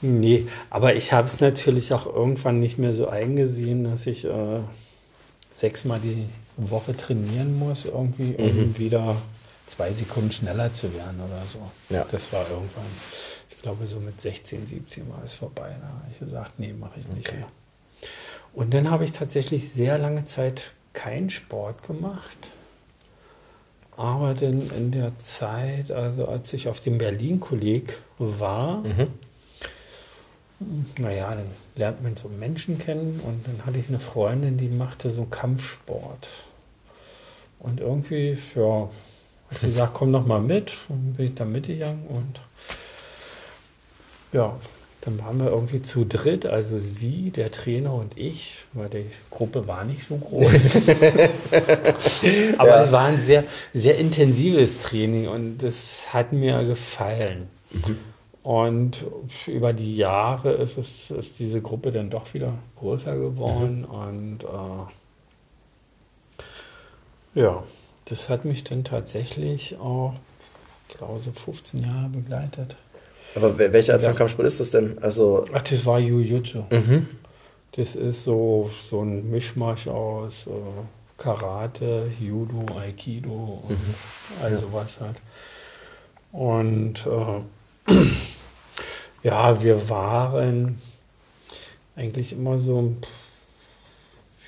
nee, aber ich habe es natürlich auch irgendwann nicht mehr so eingesehen, dass ich äh, sechsmal die Woche trainieren muss, irgendwie, um mhm. wieder zwei Sekunden schneller zu werden oder so. Ja. Das war irgendwann, ich glaube, so mit 16, 17 war es vorbei. Da habe ich gesagt, nee, mache ich nicht okay. mehr. Und dann habe ich tatsächlich sehr lange Zeit keinen Sport gemacht. Aber dann in der Zeit, also als ich auf dem Berlin-Kolleg war, mhm naja, dann lernt man so Menschen kennen und dann hatte ich eine Freundin, die machte so Kampfsport. Und irgendwie, ja, hat sie gesagt, komm doch mal mit. Und bin ich da mitgegangen und ja, dann waren wir irgendwie zu dritt, also sie, der Trainer und ich, weil die Gruppe war nicht so groß. Aber ja. es war ein sehr, sehr intensives Training und es hat mir gefallen. Mhm. Und über die Jahre ist, es, ist diese Gruppe dann doch wieder größer geworden. Mhm. Und äh, ja, das hat mich dann tatsächlich auch, ich glaube, so 15 Jahre begleitet. Aber welche Art von Kampfsport ist das denn? Also Ach, das war Jiu-Jitsu. Mhm. Das ist so, so ein Mischmasch aus äh, Karate, Judo, Aikido und mhm. all ja. sowas halt. Und äh, ja, wir waren eigentlich immer so,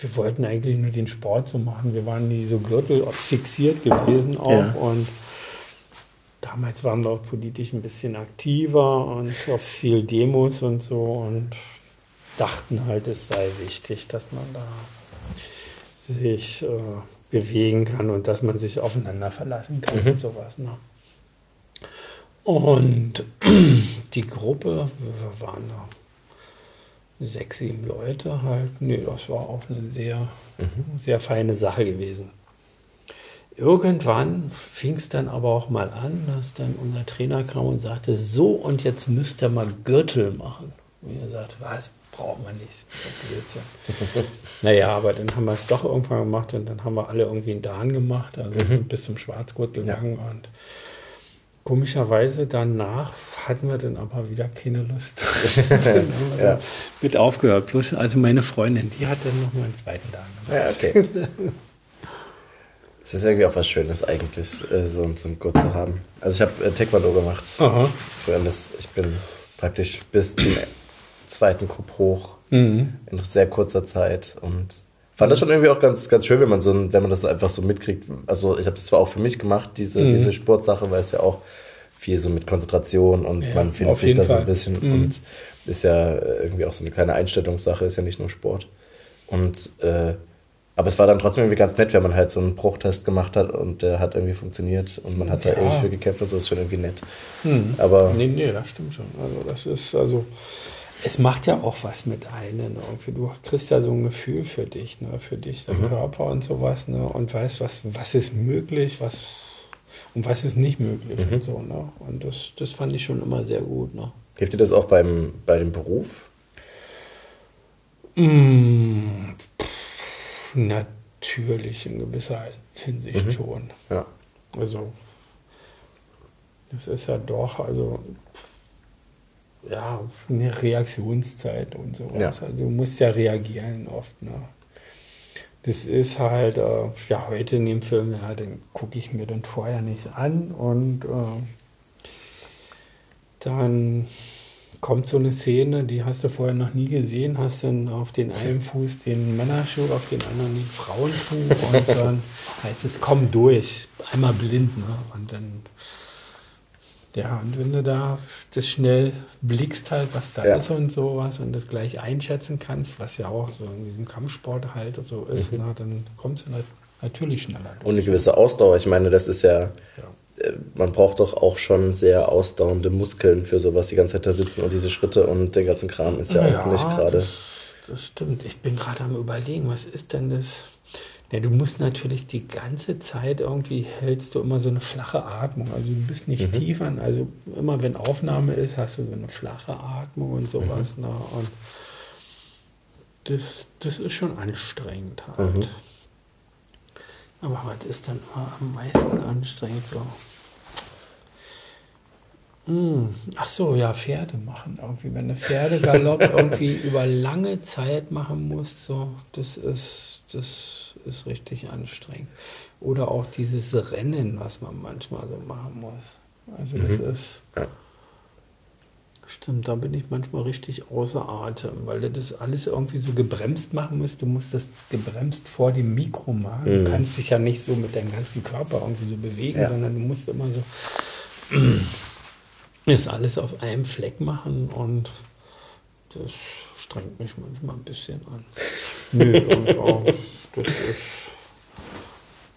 wir wollten eigentlich nur den Sport so machen. Wir waren nie so Gürtel fixiert gewesen auch ja. und damals waren wir auch politisch ein bisschen aktiver und auf viel Demos und so und dachten halt, es sei wichtig, dass man da sich äh, bewegen kann und dass man sich aufeinander verlassen kann mhm. und sowas. Ne? Und die Gruppe, wir waren da sechs, sieben Leute halt. Nee, das war auch eine sehr, mhm. sehr feine Sache gewesen. Irgendwann fing es dann aber auch mal an, dass dann unser Trainer kam und sagte, so und jetzt müsst ihr mal Gürtel machen. Und er sagte, was, braucht man nicht. naja, aber dann haben wir es doch irgendwann gemacht und dann haben wir alle irgendwie einen Dan gemacht, also mhm. bis zum Schwarzgurt gegangen ja. und Komischerweise danach hatten wir dann aber wieder keine Lust. ja. Mit aufgehört. Plus, also meine Freundin, die hat dann noch mal einen zweiten Tag gemacht. Ja, okay. Es ist irgendwie auch was Schönes eigentlich, äh, so, so ein Gurt zu haben. Also ich habe äh, Taekwondo gemacht. Aha. ich bin praktisch bis zum zweiten Coup hoch mhm. in sehr kurzer Zeit und Fand das schon irgendwie auch ganz, ganz schön, wenn man so, wenn man das einfach so mitkriegt. Also ich habe das zwar auch für mich gemacht, diese, mhm. diese Sportsache, weil es ja auch viel so mit Konzentration und ja, man findet sich da so ein bisschen mhm. und ist ja irgendwie auch so eine kleine Einstellungssache, ist ja nicht nur Sport. Und äh, aber es war dann trotzdem irgendwie ganz nett, wenn man halt so einen Bruchtest gemacht hat und der hat irgendwie funktioniert und man hat ja. da ewig für gekämpft und so, ist schon irgendwie nett. Mhm. Aber nee, nee, das stimmt schon. Also das ist, also es macht ja auch was mit einem. Irgendwie. Du kriegst ja so ein Gefühl für dich, ne? für dich, dein mhm. Körper und sowas, ne? Und weißt, was, was ist möglich, was und was ist nicht möglich mhm. und so, ne? Und das, das fand ich schon immer sehr gut, ne? Hilft dir das auch beim, bei dem Beruf? Mmh, Natürlich, in gewisser Hinsicht mhm. schon. Ja. Also, das ist ja doch, also, ja, eine Reaktionszeit und sowas. Ja. Also, du musst ja reagieren oft, ne? Das ist halt, äh, ja, heute in dem Film, ja, den gucke ich mir dann vorher nicht an und äh, dann kommt so eine Szene, die hast du vorher noch nie gesehen, hast dann auf den einen Fuß den Männerschuh, auf den anderen den Frauenschuh und dann heißt es, komm durch, einmal blind, ne? Und dann, ja, und wenn du da das schnell blickst halt, was da ja. ist und sowas und das gleich einschätzen kannst, was ja auch so in diesem Kampfsport halt so ist, mhm. na, dann kommst du natürlich schneller durch. Und eine gewisse Ausdauer, ich meine, das ist ja, ja äh, man braucht doch auch schon sehr ausdauernde Muskeln für sowas, die ganze Zeit da sitzen und diese Schritte und den ganzen Kram ist ja, ja auch nicht gerade. Das, das, stimmt. Ich bin gerade am überlegen, was ist denn das? Ja, du musst natürlich die ganze Zeit irgendwie hältst du immer so eine flache Atmung. Also du bist nicht mhm. tief an. Also immer wenn Aufnahme ist, hast du so eine flache Atmung und sowas. Mhm. Ne? Und das, das ist schon anstrengend halt. Mhm. Aber was ist dann am meisten anstrengend so? Hm. Ach so, ja, Pferde machen irgendwie. Wenn eine Pferdegalopp irgendwie über lange Zeit machen muss, so, das ist, das ist richtig anstrengend. Oder auch dieses Rennen, was man manchmal so machen muss. Also das mhm. ist. Ja. Stimmt, da bin ich manchmal richtig außer Atem, weil du das alles irgendwie so gebremst machen musst. Du musst das gebremst vor dem Mikro machen. Mhm. Du kannst dich ja nicht so mit deinem ganzen Körper irgendwie so bewegen, ja. sondern du musst immer so das alles auf einem Fleck machen und das strengt mich manchmal ein bisschen an. Nö, und auch, das ist,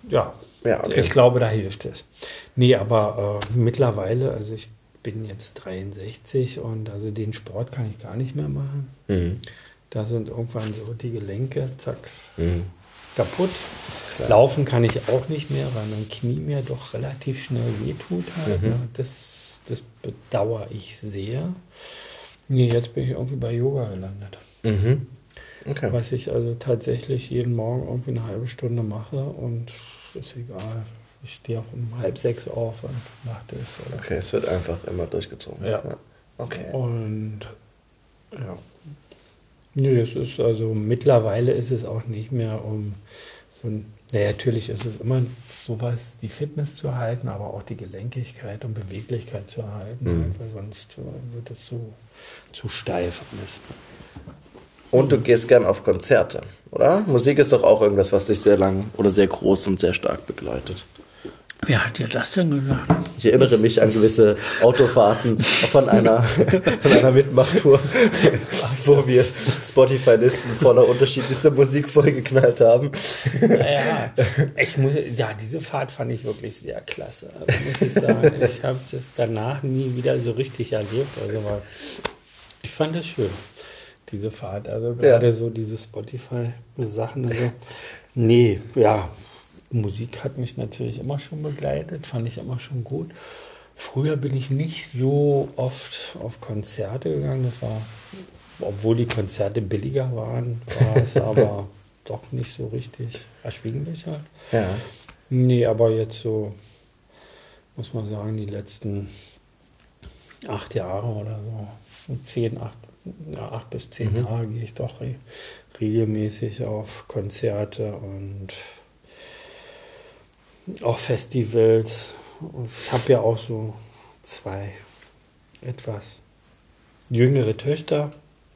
ja, ja okay. ich glaube, da hilft es. Nee, aber äh, mittlerweile, also ich bin jetzt 63 und also den Sport kann ich gar nicht mehr machen. Mhm. Da sind irgendwann so die Gelenke, zack, mhm. kaputt. Klar. Laufen kann ich auch nicht mehr, weil mein Knie mir doch relativ schnell wehtut. Halt, mhm. Ne? das, das bedauere ich sehr. Nee, jetzt bin ich irgendwie bei Yoga gelandet. Mhm. Okay. Was ich also tatsächlich jeden Morgen irgendwie eine halbe Stunde mache und ist egal. Ich stehe auch um halb sechs auf und mache das. Oder? Okay, es wird einfach immer durchgezogen. Ja. ja. Okay. Und ja. Nö, es ist also mittlerweile ist es auch nicht mehr um so ein, naja, natürlich ist es immer sowas, die Fitness zu erhalten, aber auch die Gelenkigkeit und Beweglichkeit zu erhalten, mhm. weil sonst wird es zu, zu steif alles. Und du gehst gern auf Konzerte, oder? Musik ist doch auch irgendwas, was dich sehr lang oder sehr groß und sehr stark begleitet. Wer hat dir das denn gesagt? Ich erinnere mich an gewisse Autofahrten von einer, von einer Mitmachtour, wo wir Spotify-Listen voller unterschiedlichster Musik vollgeknallt haben. Naja, ich muss, ja, diese Fahrt fand ich wirklich sehr klasse. Muss ich sagen, ich habe das danach nie wieder so richtig erlebt. Also ich fand das schön, diese Fahrt. Also gerade ja. so diese Spotify-Sachen. Also, nee, ja, Musik hat mich natürlich immer schon begleitet, fand ich immer schon gut. Früher bin ich nicht so oft auf Konzerte gegangen. Das war, obwohl die Konzerte billiger waren, war es aber doch nicht so richtig erschwinglich halt. Ja. Nee, aber jetzt so, muss man sagen, die letzten acht Jahre oder so, zehn, acht, ja, acht bis zehn mhm. Jahre gehe ich doch re regelmäßig auf Konzerte und auch Festivals. Ich habe ja auch so zwei etwas jüngere Töchter.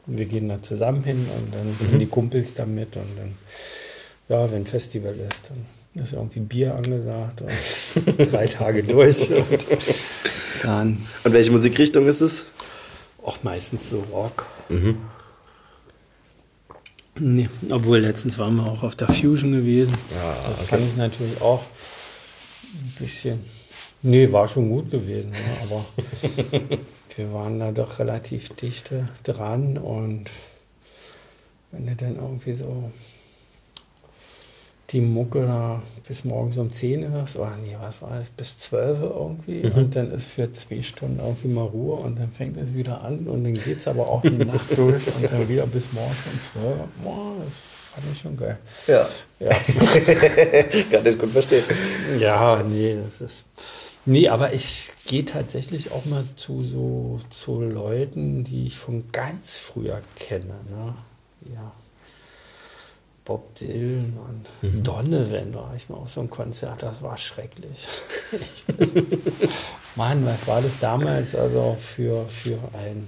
Wir gehen da zusammen hin und dann mhm. gehen die Kumpels damit und dann ja, wenn Festival ist, dann ist irgendwie Bier angesagt und drei Tage durch. Und, dann, Und welche Musikrichtung ist es? Auch meistens so Rock. Nee, obwohl letztens waren wir auch auf der Fusion gewesen. das fand ich natürlich auch ein bisschen. Nee, war schon gut gewesen, ja, aber wir waren da doch relativ dichte dran und wenn du dann irgendwie so die Mucke da bis morgens um 10 hörst, oder nee, was war das, bis 12 irgendwie und dann ist für zwei Stunden irgendwie mal Ruhe und dann fängt es wieder an und dann geht es aber auch die Nacht durch und dann wieder bis morgens um 12. Boah, das fand ich schon geil. Ja. Ja. Kann ich gut verstehen. Ja, nee, das ist. Nee, aber ich gehe tatsächlich auch mal zu so zu Leuten, die ich von ganz früher kenne. Ne? Ja. Bob Dylan und Donovan war ich mal auf so einem Konzert, das war schrecklich. Mann, was war das damals also für, für ein,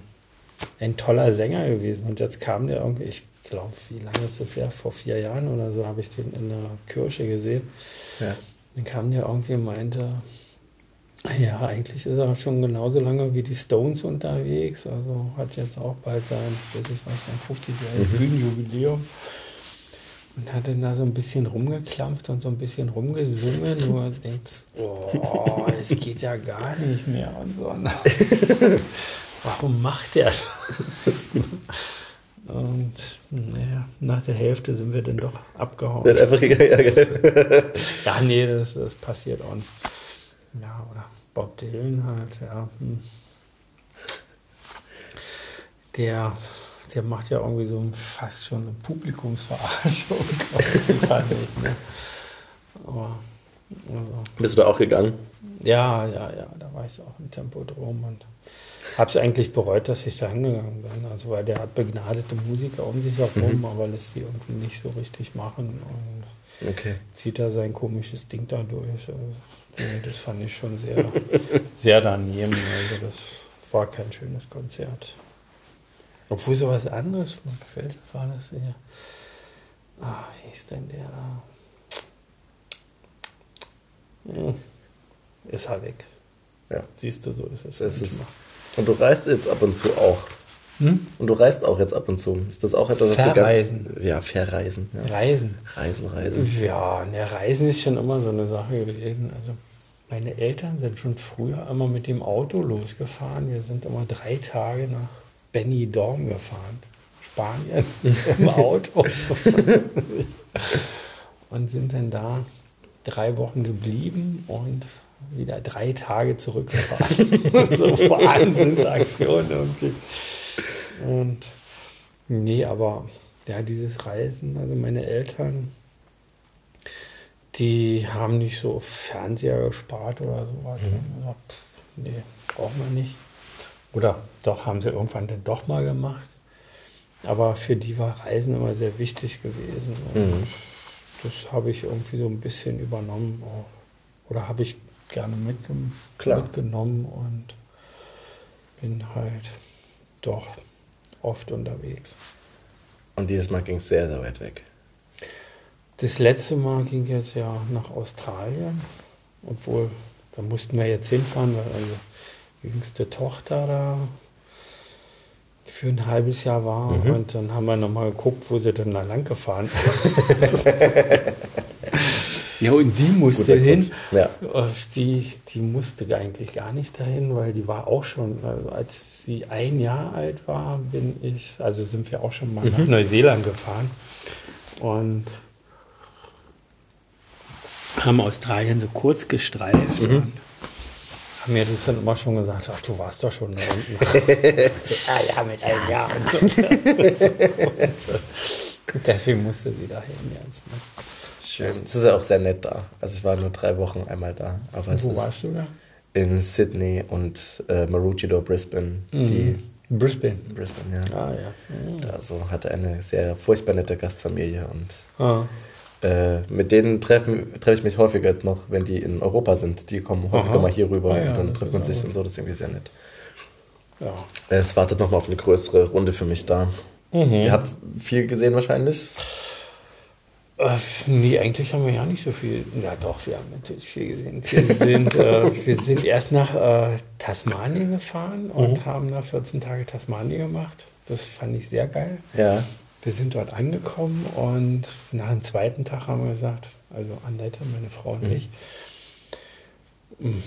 ein toller Sänger gewesen? Und jetzt kam der irgendwie, ich glaube, wie lange ist das her? Vor vier Jahren oder so habe ich den in der Kirche gesehen. Ja. Dann kam der irgendwie und meinte, ja, eigentlich ist er schon genauso lange wie die Stones unterwegs. Also hat jetzt auch bald sein, weiß ich was, sein 50-jähriges Bühnenjubiläum. Und hat dann da so ein bisschen rumgeklampft und so ein bisschen rumgesungen, wo du denkst, oh, es geht ja gar nicht mehr und so. Warum macht er das? Und naja, nach der Hälfte sind wir dann doch abgehauen. Hat einfach gegangen. Ja, nee, das, das passiert auch nicht. Ja, oder Bob Dylan halt, ja. hm. Der, der macht ja irgendwie so fast schon eine Publikumsverarschung. das halt nicht, ne? Aber, also, Bist du da auch gegangen? ja, ja, ja, da war ich auch im Tempodrom und habe es eigentlich bereut, dass ich da hingegangen bin. Also, weil der hat begnadete Musiker um sich herum, aber lässt die irgendwie nicht so richtig machen und Okay. zieht er sein komisches Ding da durch. Also, das fand ich schon sehr, sehr daneben. Also das war kein schönes Konzert. Obwohl sowas anderes, mir gefällt, war das hier? Ah, wie ist denn der da? Hm. Ist er weg. Ja. Siehst du, so ist es. Das ist, und du reist jetzt ab und zu auch. Hm? Und du reist auch jetzt ab und zu. Ist das auch etwas, was Verreisen. du gerne... Ja, verreisen. Ja. Reisen. Reisen, reisen. Ja, ne, Reisen ist schon immer so eine Sache gewesen. Also meine Eltern sind schon früher immer mit dem Auto losgefahren. Wir sind immer drei Tage nach Benidorm gefahren, Spanien, im Auto. und sind dann da drei Wochen geblieben und wieder drei Tage zurückgefahren. so Wahnsinnsaktion irgendwie. Und nee, aber ja, dieses Reisen, also meine Eltern, die haben nicht so Fernseher gespart oder sowas. Die haben gesagt, pff, nee, brauchen wir nicht. Oder doch, haben sie irgendwann dann doch mal gemacht. Aber für die war Reisen immer sehr wichtig gewesen. Und Mhm. Das habe ich irgendwie so ein bisschen übernommen auch. Oder habe ich gerne mitge Klar. mitgenommen und bin halt doch oft unterwegs. Und dieses Mal ging es sehr, sehr weit weg. Das letzte Mal ging jetzt ja nach Australien, obwohl da mussten wir jetzt hinfahren, weil also jüngste Tochter da für ein halbes Jahr war und dann haben wir nochmal geguckt, wo sie denn da lang gefahren ist. ja, und die musste Guter hin. Ja. Die, die musste eigentlich gar nicht dahin, weil die war auch schon, also als sie ein Jahr alt war, bin ich, also sind wir auch schon mal nach Neuseeland gefahren und haben Australien so kurz gestreift und haben mir das dann immer schon gesagt, ach, du warst doch schon da unten. so, ah ja, mit einem Jahr und so. und deswegen musste sie dahin jetzt. Ne? Schön. Es ist ja auch sehr nett da. Also ich war nur drei Wochen einmal da. Aber es Wo ist warst du da? in Sydney und äh, Maroochydore, Brisbane. Die Brisbane. Brisbane, ja. Ah ja. Also hatte eine sehr furchtbar nette Gastfamilie und Ah. Äh, mit denen treffe treff ich mich häufiger jetzt noch, wenn die in Europa sind. Die kommen häufiger Aha. mal hier rüber Ah ja, und dann trifft man sich und so. Das ist irgendwie sehr nett. Ja. Es wartet noch mal auf eine größere Runde für mich da. Mhm. Ihr habt viel gesehen wahrscheinlich. Äh, nee, eigentlich haben wir ja nicht so viel. Ja, doch, wir haben natürlich viel gesehen. Wir sind, äh, wir sind erst nach äh, Tasmanien gefahren und mhm. haben da 14 Tage Tasmanien gemacht. Das fand ich sehr geil. Ja. Wir sind dort angekommen und nach dem zweiten Tag haben wir gesagt, also Annette, meine Frau und mhm. ich, hm,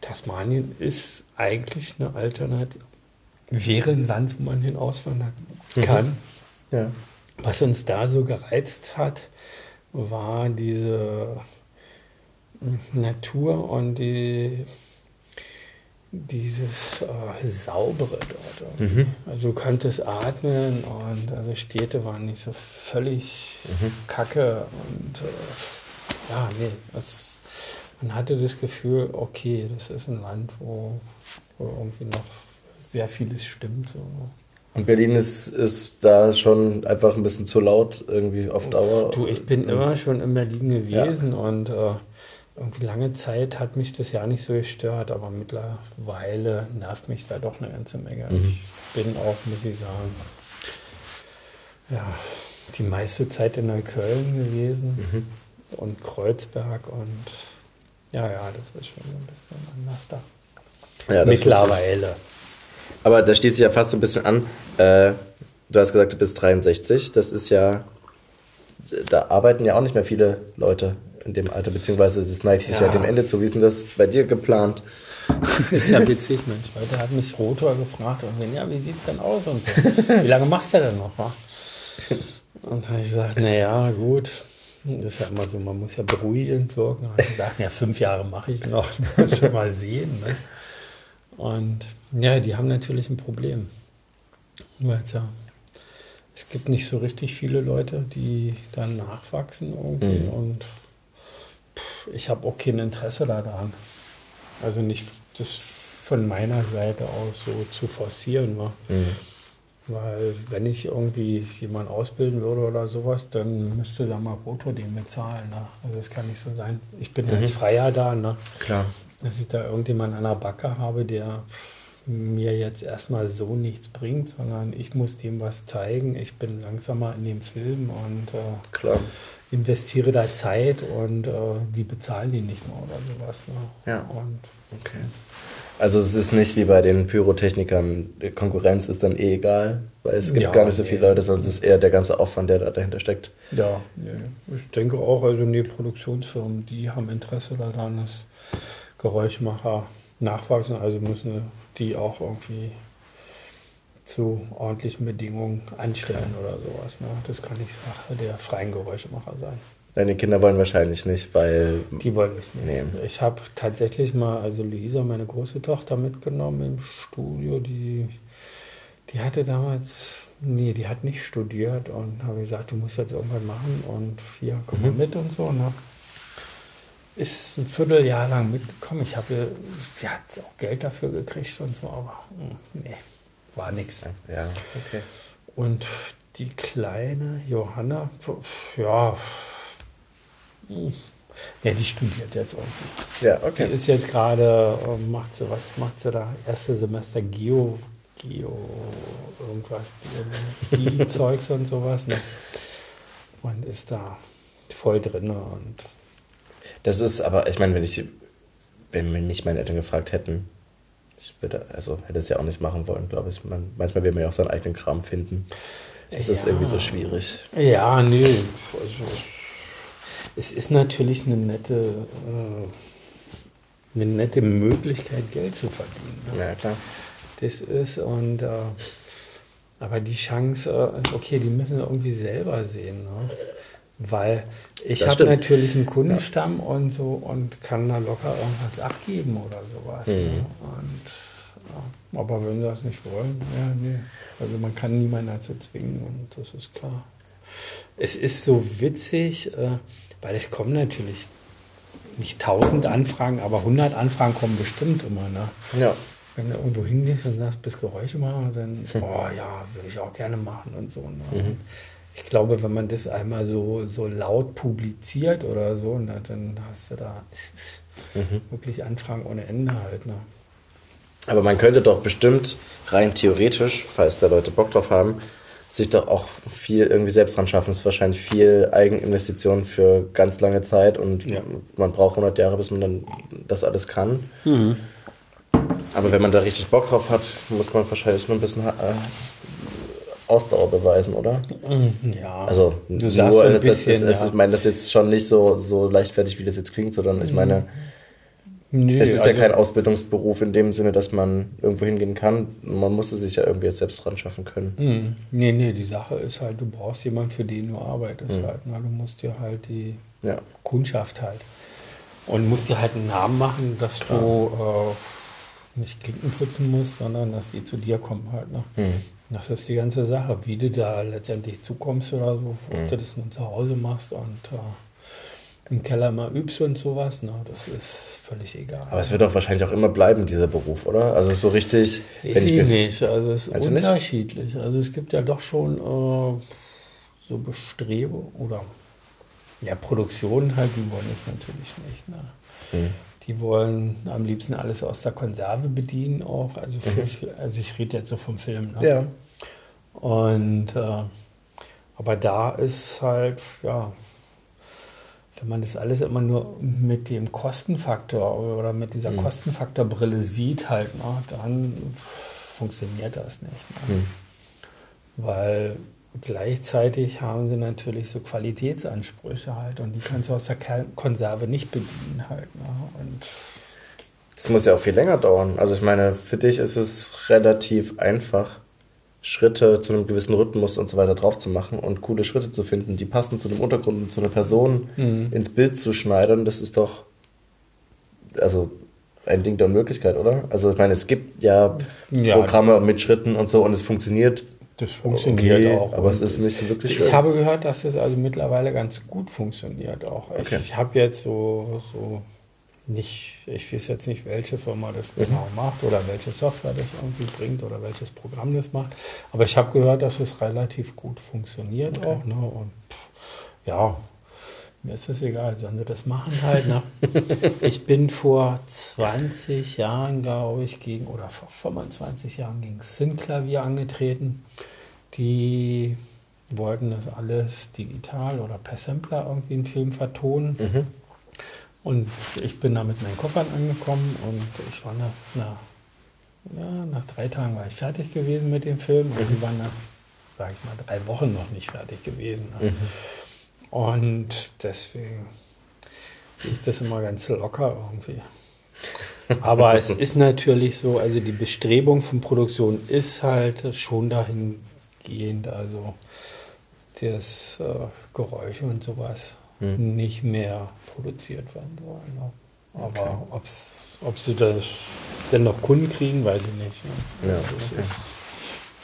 Tasmanien ist eigentlich eine Alternative, wäre ein Land, wo man hinauswandern mhm. kann. Mhm. Ja. Was uns da so gereizt hat, war diese Natur und die, dieses äh, saubere dort. Mhm. Also du konntest atmen und also Städte waren nicht so völlig mhm. kacke und äh, ja, nee, das, man hatte das Gefühl, okay, das ist ein Land, wo, wo irgendwie noch sehr vieles stimmt. So. Und Berlin ist, ist da schon einfach ein bisschen zu laut irgendwie auf Dauer. Du, ich bin immer schon in Berlin gewesen ja. und äh, irgendwie lange Zeit hat mich das ja nicht so gestört, aber mittlerweile nervt mich da doch eine ganze Menge. Mhm. Ich bin auch, muss ich sagen, ja, die meiste Zeit in Neukölln gewesen mhm. und Kreuzberg und ja, ja, das ist schon ein bisschen anders da. Ja, mittlerweile. Aber da schließt sich ja fast so ein bisschen an. Äh, du hast gesagt, du bist 63. Das ist ja. Da arbeiten ja auch nicht mehr viele Leute in dem Alter, beziehungsweise das neigt sich ja, ja dem Ende zu. Wie ist denn das bei dir geplant? ist ja witzig, Mensch. Heute hat mich Rotor gefragt und ja, wie sieht's denn aus und so. Wie lange machst du denn noch? Wa? Und dann habe ich gesagt, naja, gut. Das ist ja immer so, man muss ja beruhigend wirken. Und ich gesagt, ja, fünf Jahre mache ich noch. mal sehen. Ne? Und ja, die haben natürlich ein Problem. Weil ja, es gibt nicht so richtig viele Leute, die dann nachwachsen irgendwie. Mhm. Und ich habe auch kein Interesse daran. Also nicht das von meiner Seite aus so zu forcieren. Ne? Mhm. Weil wenn ich irgendwie jemanden ausbilden würde oder sowas, dann müsste da mal Brutto den bezahlen. Ne? Also das kann nicht so sein. Ich bin mhm. als Freier da. Ne? Klar. Dass ich da irgendjemanden an der Backe habe, der mir jetzt erstmal so nichts bringt, sondern ich muss dem was zeigen. Ich bin langsamer in dem Film und äh, investiere da Zeit und äh, die bezahlen die nicht mehr oder sowas. Ne? Ja. Und, okay. Also es ist nicht wie bei den Pyrotechnikern, die Konkurrenz ist dann eh egal, weil es gibt ja, gar nicht so viele nee. Leute, sondern es ist eher der ganze Aufwand, der da dahinter steckt. Ja, nee. ich denke auch, also die Produktionsfirmen, die haben Interesse daran, dass Geräuschmacher nachwachsen, also müssen die auch irgendwie zu ordentlichen Bedingungen anstellen oder sowas. Ne? Das kann nicht Sache der freien Geräuschemacher sein. Deine Kinder wollen wahrscheinlich nicht, weil. Die wollen mich nicht. Nehmen. Ich habe tatsächlich mal, also Luisa, meine große Tochter, mitgenommen im Studio. Die, die hatte damals, nee, die hat nicht studiert und habe gesagt, du musst jetzt irgendwas machen und hier, komm mhm. mit und so. Ne? ist ein Vierteljahr lang mitgekommen. Ich habe, sie hat auch Geld dafür gekriegt und so, aber hm, nee, war nichts. Ja, okay. Und die kleine Johanna, ja, ja, die studiert jetzt irgendwie. Ja, okay. Die ist jetzt gerade, ähm, macht sie, was macht sie da? Erste Semester Geo, Geo, irgendwas, Zeugs und sowas. Ne? Und ist da voll drin und das ist aber, ich meine, wenn ich, wenn mir nicht meine Eltern gefragt hätten, ich würde, also hätte es ja auch nicht machen wollen, glaube ich. Man, manchmal will man ja auch seinen eigenen Kram finden. Das ja. ist irgendwie so schwierig. Ja, nee. Also, es ist natürlich eine nette, äh, eine nette Möglichkeit, Geld zu verdienen. Ne? Ja, klar. Das ist und äh, aber die Chance, äh, okay, die müssen irgendwie selber sehen. Ne? Weil ich habe natürlich einen Kundenstamm ja. und so und kann da locker irgendwas abgeben oder sowas. Ne? Mhm. Ne? Und, ja, aber wenn sie das nicht wollen, ja, nee. Also man kann niemanden dazu zwingen und das ist klar. Es ist so witzig, äh, weil es kommen natürlich nicht tausend Anfragen, aber 100 Anfragen kommen bestimmt immer. Ne? Ja. Wenn du irgendwo hingehst und sagst, bis Geräusche machen, dann, oh ja, würde ich auch gerne machen und so. Ne? Mhm ich glaube, wenn man das einmal so, so laut publiziert oder so, na, dann hast du da mhm. wirklich Anfragen ohne Ende halt. Ne? Aber man könnte doch bestimmt rein theoretisch, falls da Leute Bock drauf haben, sich doch auch viel irgendwie selbst dran schaffen. Es ist wahrscheinlich viel Eigeninvestition für ganz lange Zeit und Ja. man braucht 100 Jahre, bis man dann das alles kann. Aber wenn man da richtig Bock drauf hat, muss man wahrscheinlich nur ein bisschen äh, Ausdauer beweisen, oder? Ja. Also, du sagst nur, so ein das, bisschen, das, das, ja. ich meine das jetzt schon nicht so, so leichtfertig, wie das jetzt klingt, sondern ich meine, Nee, es ist ja also- kein Ausbildungsberuf in dem Sinne, dass man irgendwo hingehen kann. Man muss es sich ja irgendwie jetzt selbst ran schaffen können. Hm, Nee, nee, die Sache ist halt, du brauchst jemanden, für den du arbeitest Mhm. halt. Ne? Du musst dir halt die Ja. Kundschaft halt. Und musst dir halt einen Namen machen, dass du äh, nicht Klinken putzen musst, sondern dass die zu dir kommen halt. Ne? Mhm. Das ist die ganze Sache. Wie du da letztendlich zukommst oder so, ob du das nur zu Hause machst und äh, im Keller mal übst und sowas, ne? das ist völlig egal. Aber es wird doch wahrscheinlich auch immer bleiben, dieser Beruf, oder? Also es ist so richtig. Weiß ich mir- nicht. Also es ist Meinst du nicht? unterschiedlich. Also es gibt ja doch schon äh, so Bestrebungen oder ja, Produktionen halt, die wollen es natürlich nicht. Ne? Mhm. Die wollen am liebsten alles aus der Konserve bedienen auch. Also, für, für, also ich rede jetzt so vom Film. Ne? Mhm. Ja. Und äh, aber da ist halt, ja, wenn man das alles immer nur mit dem Kostenfaktor oder mit dieser Kostenfaktorbrille sieht, halt, ne, dann funktioniert das nicht. Ne? Mhm. Weil gleichzeitig haben sie natürlich so Qualitätsansprüche halt und die kannst du aus der Konserve nicht bedienen halt. Ne? Und Das muss ja auch viel länger dauern. Also ich meine, für dich ist es relativ einfach, Schritte zu einem gewissen Rhythmus und so weiter drauf zu machen und coole Schritte zu finden, die passen zu dem Untergrund und zu einer Person Mhm. ins Bild zu schneidern. Das ist doch also ein Ding der Unmöglichkeit, oder? Also ich meine, es gibt ja, Ja. Programme mit Schritten und so und es funktioniert. Das funktioniert okay, auch. Aber es ist nicht so wirklich schön. Ich habe gehört, dass das also mittlerweile ganz gut funktioniert auch. Ich, Okay. ich habe jetzt so, so nicht, ich weiß jetzt nicht, welche Firma das Mhm. genau macht oder welche Software das irgendwie bringt oder welches Programm das macht. Aber ich habe gehört, dass es relativ gut funktioniert auch. Ne? Und pff, ja, mir ist es egal, sollen sie das machen halt. Ne? ich bin vor 20 Jahren, glaube ich, gegen, oder vor 25 Jahren gegen Synklavier angetreten. Die wollten das alles digital oder per Sampler irgendwie einen Film vertonen. Mhm. Und ich bin da mit meinen Koffern angekommen und ich war nach, nach, ja, nach drei Tagen war ich fertig gewesen mit dem Film und die waren nach, sag ich mal, drei Wochen noch nicht fertig gewesen. Ne? Und deswegen sehe ich das immer ganz locker irgendwie. Aber es ist natürlich so, also die Bestrebung von Produktion ist halt schon dahingehend, also das äh, Geräusche und sowas Hm. nicht mehr produziert werden sollen. Ne? Aber ob's, ob sie das denn noch Kunden kriegen, weiß ich nicht. Ne? Ja, Also, okay.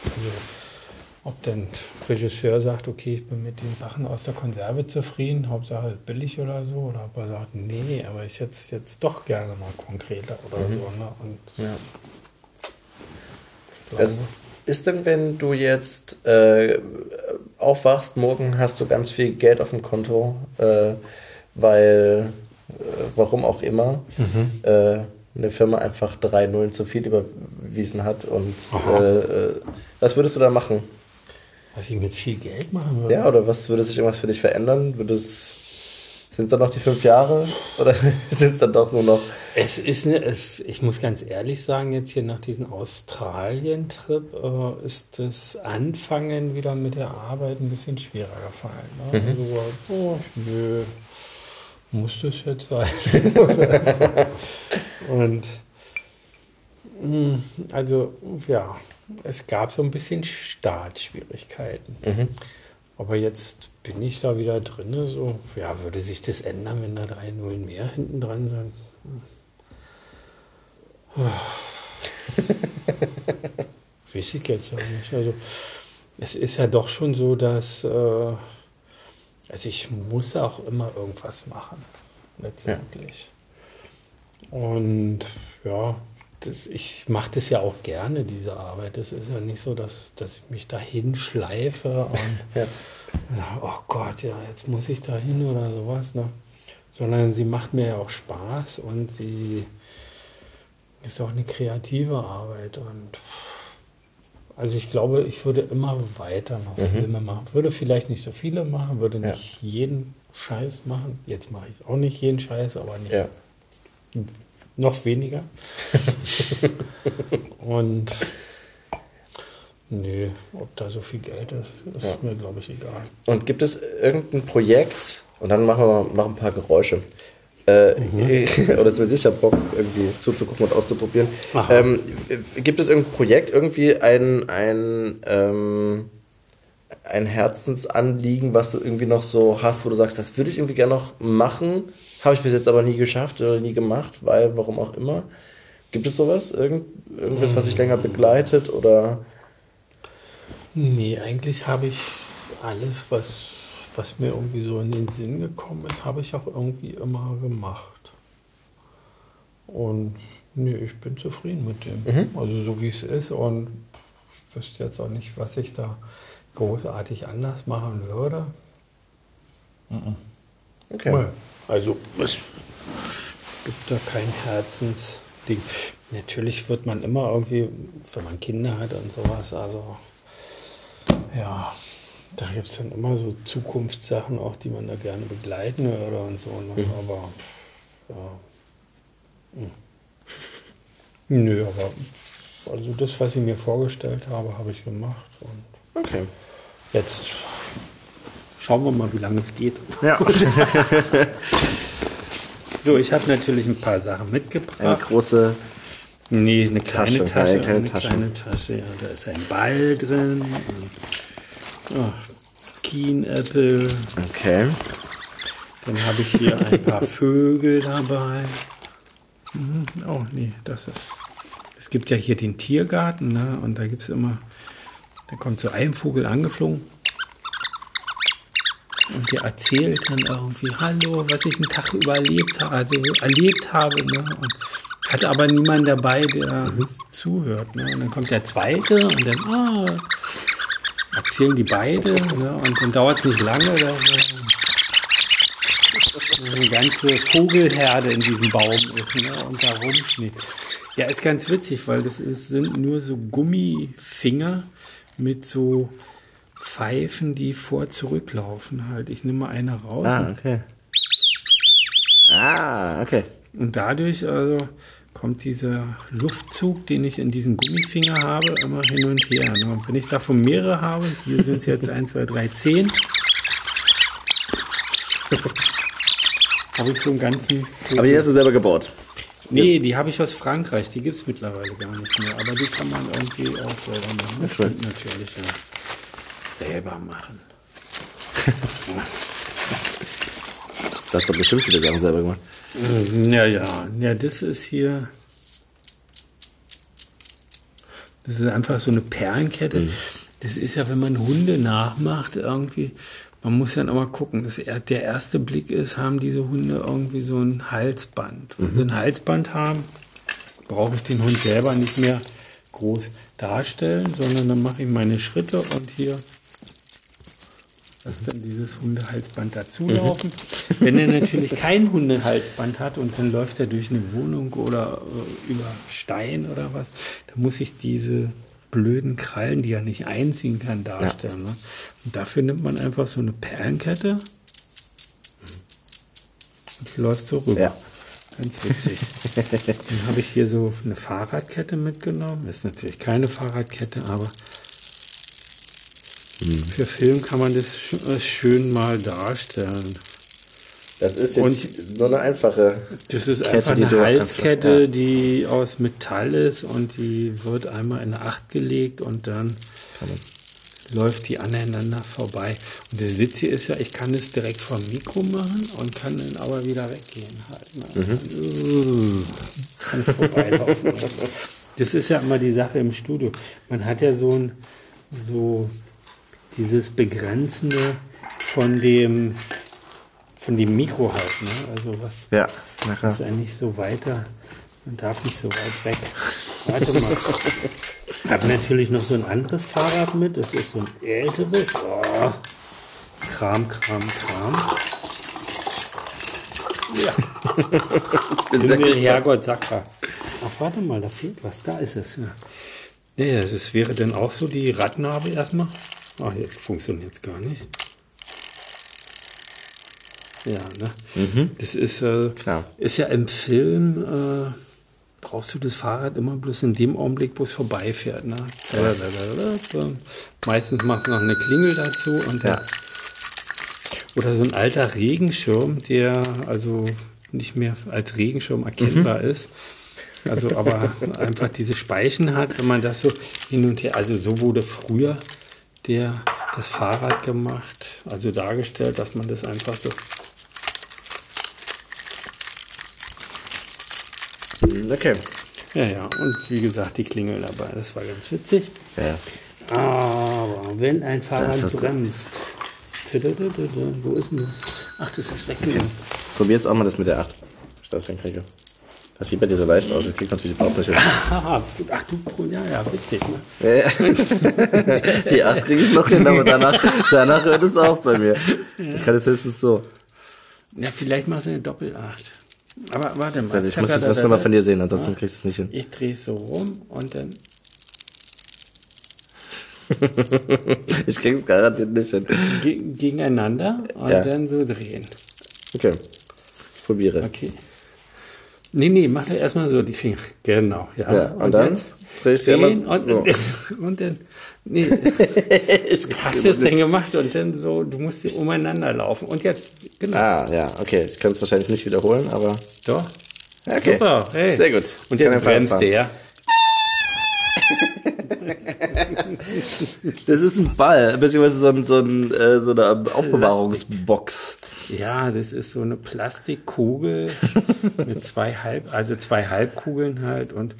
also, ob denn der Regisseur sagt, okay, ich bin mit den Sachen aus der Konserve zufrieden, Hauptsache ist billig oder so, oder ob er sagt, nee, aber ich hätte es jetzt doch gerne mal konkreter oder Mhm. so. Ne? Und Ja. glaube, ist denn, wenn du jetzt äh, aufwachst, morgen hast du ganz viel Geld auf dem Konto, äh, weil, äh, warum auch immer, Mhm. äh, eine Firma einfach drei Nullen zu viel überwiesen hat und äh, äh, was würdest du da machen? Was ich mit viel Geld machen würde. Ja, oder was würde sich irgendwas für dich verändern? Würde es sind es dann noch die fünf Jahre oder sind es dann doch nur noch? Es ist, ne, es, ich muss ganz ehrlich sagen, jetzt hier nach diesem Australien-Trip äh, ist das Anfangen wieder mit der Arbeit ein bisschen schwerer gefallen. Ne? Mhm. Also, oh, nö, muss das jetzt sein? Und mh, also, ja, es gab so ein bisschen Startschwierigkeiten. Mhm. Aber jetzt bin ich da wieder drin. So, ja, würde sich das ändern, wenn da drei Nullen mehr hinten dran sind? Weiß ich jetzt auch nicht. Also, es ist ja doch schon so, dass. Äh, also, ich muss auch immer irgendwas machen, letztendlich. Und ja, das, ich mache das ja auch gerne, diese Arbeit. Es ist ja nicht so, dass, dass ich mich dahin schleife und ja, oh Gott, ja, jetzt muss ich da hin oder sowas, ne? Sondern sie macht mir ja auch Spaß und sie ist auch eine kreative Arbeit und Also ich glaube, ich würde immer weiter noch mhm. Filme machen. Würde vielleicht nicht so viele machen, würde nicht ja. jeden Scheiß machen. Jetzt mache ich auch nicht jeden Scheiß, aber nicht ja. Noch weniger. Und nö, ob da so viel Geld ist, ist ja. mir, glaube ich, egal. Und gibt es irgendein Projekt, und dann machen wir noch ein paar Geräusche, äh, mhm. oder zumindest ich habe Bock, irgendwie zuzugucken und auszuprobieren. Ähm, gibt es irgendein Projekt, irgendwie ein, ein, ähm, ein Herzensanliegen, was du irgendwie noch so hast, wo du sagst, das würde ich irgendwie gerne noch machen, habe ich bis jetzt aber nie geschafft oder nie gemacht, weil, warum auch immer. Gibt es sowas? Irgend, irgendwas, was sich länger begleitet oder? Nee, eigentlich habe ich alles, was was mir irgendwie so in den Sinn gekommen ist, habe ich auch irgendwie immer gemacht. Und nee, ich bin zufrieden mit dem. Mhm. Also so wie es ist und ich wüsste jetzt auch nicht, was ich da großartig anders machen würde. Mhm. Okay. Also es gibt da kein Herzensding. Natürlich wird man immer irgendwie, wenn man Kinder hat und sowas, also ja, da gibt es dann immer so Zukunftssachen auch, die man da gerne begleiten würde und so. Ne? Mhm. Aber ja. Hm. Nö, aber also das, was ich mir vorgestellt habe, habe ich gemacht. Und okay. Jetzt schauen wir mal, wie lange es geht. Ja. so, ich habe natürlich ein paar Sachen mitgebracht. Eine große Nee, eine kleine Tasche. Tasche eine kleine, eine Tasche. kleine Tasche. Ja, da ist ein Ball drin. Oh, Keen Apple. Okay. Dann habe ich hier ein paar Vögel dabei. Mhm. Oh, nee, das ist. Es gibt ja hier den Tiergarten, ne? Und da gibt es immer. Da kommt so ein Vogel angeflogen. Und der erzählt dann irgendwie, hallo, was ich einen Tag überlebt habe, also erlebt habe, ne? Und hat aber niemanden dabei, der mhm. zuhört. Ne? Und dann kommt der zweite und dann, ah, erzählen die beide ne? und dann dauert es nicht lange, oder eine ganze Vogelherde in diesem Baum ist ne? und da rumschnitt. Ja, ist ganz witzig, weil das ist, sind nur so Gummifinger mit so Pfeifen, die vor zurücklaufen halt. Ich nehme mal eine raus. Ah, okay. Ah, okay. Und dadurch, also kommt dieser Luftzug, den ich in diesem Gummifinger habe, immer hin und her. Ne? Und wenn ich davon mehrere habe, hier sind es jetzt 1, 2, 3, 10, habe ich so einen ganzen. Vogel. Aber die hast du selber gebaut? Nee, die habe ich aus Frankreich. Die gibt es mittlerweile gar nicht mehr. Aber die kann man irgendwie auch selber machen. Das stimmt natürlich, ja. Selber machen. du hast doch bestimmt viele Sachen selber gemacht. Äh, ja, ja. Ja, das ist hier. Das ist einfach so eine Perlenkette. Mhm. Das ist ja, wenn man Hunde nachmacht, irgendwie. Man muss ja nochmal gucken. Das, der erste Blick ist, haben diese Hunde irgendwie so ein Halsband. Wenn mhm. sie ein Halsband haben, brauche ich den Hund selber nicht mehr groß darstellen, sondern dann mache ich meine Schritte und hier dass dann dieses Hundehalsband dazulaufen. Mhm. Wenn er natürlich kein Hundehalsband hat und dann läuft er durch eine Wohnung oder äh, über Stein oder was, dann muss ich diese blöden Krallen, die er nicht einziehen kann, darstellen. Ja. Ne? Und dafür nimmt man einfach so eine Perlenkette und die läuft so rüber. Ja. Ganz witzig. Dann habe ich hier so eine Fahrradkette mitgenommen. Ist natürlich keine Fahrradkette, aber hm. Für Film kann man das äh, schön mal darstellen. Das ist jetzt und nur eine einfache. Das ist Kette, einfach eine Halskette, einfach, ja. die aus Metall ist und die wird einmal in Acht gelegt und dann läuft die aneinander vorbei. Und das Witzige ist ja, ich kann es direkt vom Mikro machen und kann dann aber wieder weggehen halt. Ne? Mhm. Kann vorbeilaufen. das ist ja immer die Sache im Studio. Man hat ja so ein so dieses Begrenzende von dem von dem Mikro halt, ne? Also was ja, ist eigentlich so weiter, man darf nicht so weit weg. Warte mal. Ich habe natürlich noch so ein anderes Fahrrad mit, das ist so ein älteres. Oh. Kram, Kram, Kram. Ja. ich bin Himmel, Herrgott, Sacker. Ach, warte mal, da fehlt was. Da ist es. Ja. Ja, das wäre dann auch so die Radnabe erstmal. Ach, jetzt funktioniert es gar nicht. Ja, ne? Mhm. Das ist, äh, Klar. ist ja im Film, äh, brauchst du das Fahrrad immer bloß in dem Augenblick, wo es vorbeifährt. Ne? Meistens machst du noch eine Klingel dazu und Ja. oder so ein alter Regenschirm, der also nicht mehr als Regenschirm erkennbar ist. Also aber einfach diese Speichen hat, wenn man das so hin und her, also so wurde früher der, das Fahrrad gemacht, also dargestellt, dass man das einfach so Hm, Okay. Ja, ja, und wie gesagt, die Klingel dabei, das war ganz witzig. Ja. Aber wenn ein Fahrrad Das bremst. Wo ist denn das? Ach, das ist weggegangen. Probier jetzt auch mal das mit der 8. Ob ich das hinkriege. Das sieht bei dir so leicht aus. Ich krieg's natürlich überhaupt nicht hin. Haha, ach du, ja, ja, witzig, ne? Ja, ja. Die 8 kriege ich noch hin, aber danach, danach hört es auf bei mir. Ich kann es höchstens so. Ja, vielleicht machst du eine Doppelacht. Aber warte mal. Also ich muss das nochmal von dir sehen, ansonsten kriegst du es nicht hin. Ich drehe es so rum und dann. Ich krieg's garantiert nicht hin. ge gegeneinander und Ja. dann so drehen. Okay. Ich probiere. Okay. Nee, nee, mach doch erstmal so die Finger. Genau, ja. Ja, und dann dreh ich sie immer und, so. und dann. Nee, hast du es denn gemacht und dann so, du musst sie umeinander laufen. Und jetzt, genau. Ah, ja, okay. Ich kann es wahrscheinlich nicht wiederholen, aber. Doch. Okay. Super, hey. Sehr gut. Und jetzt bremst anfangen. der. Das ist ein Ball, beziehungsweise so, ein, so, ein, äh, so eine Aufbewahrungsbox. Ja, das ist so eine Plastikkugel mit zwei Halb, also zwei Halbkugeln halt und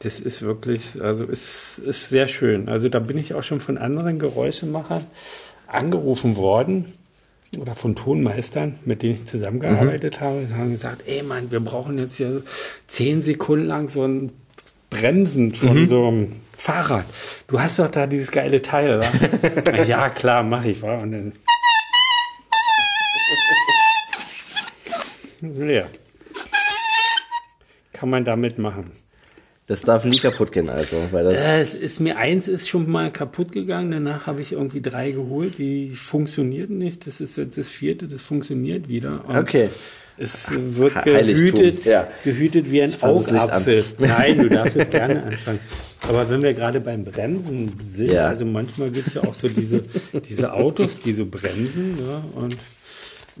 das ist wirklich, also ist, ist sehr schön. Also da bin ich auch schon von anderen Geräuschemachern angerufen worden oder von Tonmeistern, mit denen ich zusammengearbeitet habe. Die haben gesagt, ey Mann, wir brauchen jetzt hier zehn Sekunden lang so ein Bremsen von so einem Fahrrad. Du hast doch da dieses geile Teil, wa? ja, klar, mache ich, wa? Und dann Ja. Kann man damit machen. Das darf nie kaputt gehen, also, weil das. Äh, Es ist mir eins ist schon mal kaputt gegangen. Danach habe ich irgendwie drei geholt. Die funktionierten nicht. Das ist jetzt das vierte. Das funktioniert wieder. Und Okay. Es wird gehütet, ja. gehütet wie ein. Augapfel. Nein, du darfst es gerne anfangen. Aber wenn wir gerade beim Bremsen sind, Ja. also manchmal gibt es ja auch so diese, diese Autos, die so bremsen. Ja, und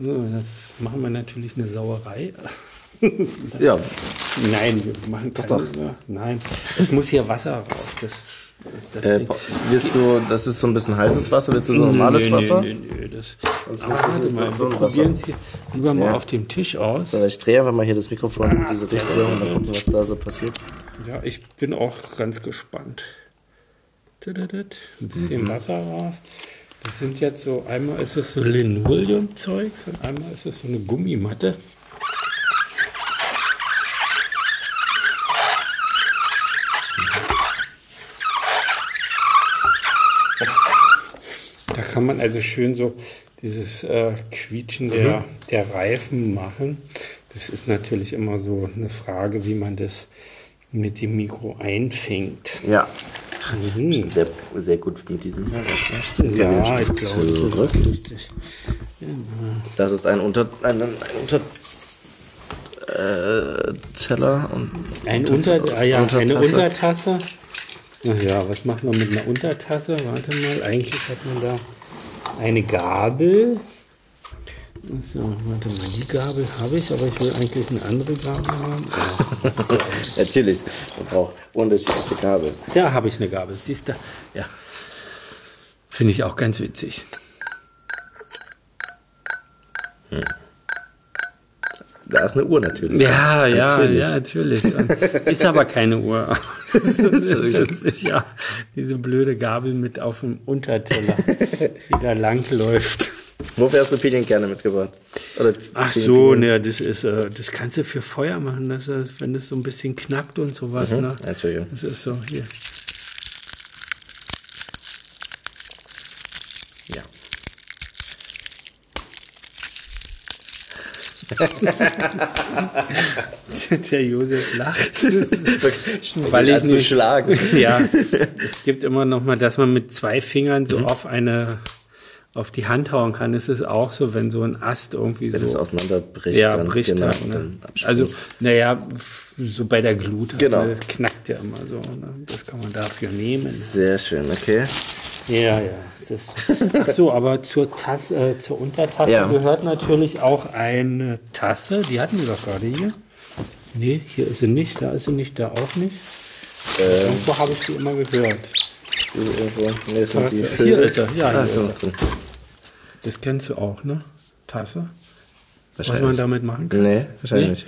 so, das machen wir natürlich eine Sauerei. Ja, Nein, wir machen keine, doch. Ja, Nein, es muss hier Wasser raus. Das, das äh, willst du, das ist so ein bisschen heißes Wasser, willst du so normales Wasser? Nee, nee, nee, das, willst du warte mal, so wir probieren es hier lieber mal Ja. auf dem Tisch aus. So, ich drehe einfach mal hier das Mikrofon in diese Richtung und dann gucken, was da so passiert. Ja, ich bin auch ganz gespannt. Ein bisschen Wasser rauf. Das sind jetzt so, einmal ist es so Linoleum-Zeugs und einmal ist es so eine Gummimatte. Da kann man also schön so dieses äh, Quietschen der, der Reifen machen. Das ist natürlich immer so eine Frage, wie man das mit dem Mikro einfängt. Ja, Mhm. sehr, sehr gut mit diesem. Ja, wieder ein ich glaube, das zurück. ist richtig. Das ist ein Unter, ein, ein Unter, äh, Teller und Ein Unter, ah ja, eine Untertasse. Untertasse. Ach ja, was macht man mit einer Untertasse? Warte mal, eigentlich hat man da eine Gabel. So, warte mal, die Gabel habe ich, aber ich will eigentlich eine andere Gabel haben. Natürlich, man braucht unterschiedliche Kabel. Ja, habe ich eine Gabel. Siehst du? Ja. Finde ich auch ganz witzig. Da ist eine Uhr natürlich. Ja, ja, natürlich. ja, natürlich. Ist aber keine Uhr. Ist, ja, diese blöde Gabel mit auf dem Unterteller, die da lang läuft. Wofür hast du Pilien gerne mitgebracht? Oder Ach so, ne, das ist, äh, das kannst du für Feuer machen, das ist, wenn das so ein bisschen knackt und sowas, ne? Entschuldigung. Das ist so, hier. Ja. Der Josef lacht. Weil ich nicht schlagen. Ja, es gibt immer noch mal, dass man mit zwei Fingern so mhm. auf eine auf die Hand hauen kann. Es ist auch so, wenn so ein Ast irgendwie wenn so das auseinanderbricht. Ja, dann, bricht genau, halt, ne? Also, naja, so bei der Glut. Genau. Das knackt ja immer so. Ne? Das kann man dafür nehmen. Sehr schön, okay. Ja, ja. Das, ach so, aber zur, Tasse, äh, zur Untertasse ja. gehört natürlich auch eine Tasse. Die hatten wir doch gerade hier. Nee, hier ist sie nicht, da ist sie nicht, da auch nicht. Ähm. Irgendwo habe ich die immer gehört. Irgendwo. Nee, sind die hier ist er, ja. Hier ist er. Das kennst du auch, ne? Tasse? Was man damit machen kann? Nee, wahrscheinlich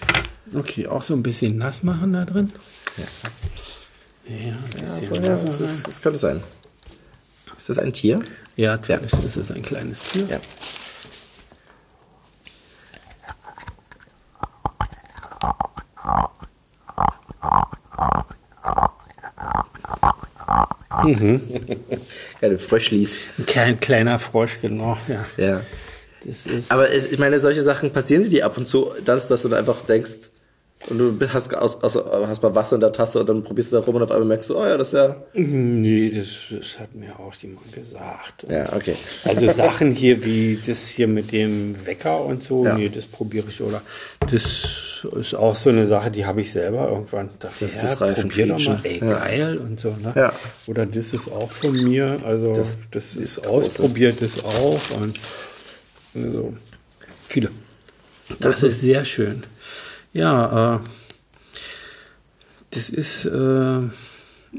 nee? Okay, auch so ein bisschen nass machen da drin? Ja. Ja, ein bisschen ja, das, ist, das könnte sein. Ist das ein Tier? Ja, ja. ist es ein kleines Tier. Ja. Mhm. Keine Fröschlis. Kein kleiner Frosch, genau. Ja. ja. Aber es, ich meine, solche Sachen passieren dir ab und zu, dass, dass du da einfach denkst, und du hast, aus, aus, hast mal Wasser in der Tasse und dann probierst du da rum und auf einmal merkst du, oh ja, das ist ja. Nee, das, das hat mir auch jemand gesagt. Ja, okay. Also Sachen hier wie das hier mit dem Wecker und so, ja. nee, das probiere ich oder. Das ist auch so eine Sache, die habe ich selber irgendwann das ja, das probier doch mal, ey, ja. geil und so, ne? Ja. Oder das ist auch von mir, also das, das ist, ist ausprobiert, das auch und also, viele. Das ist sehr schön. Ja, äh, das ist äh,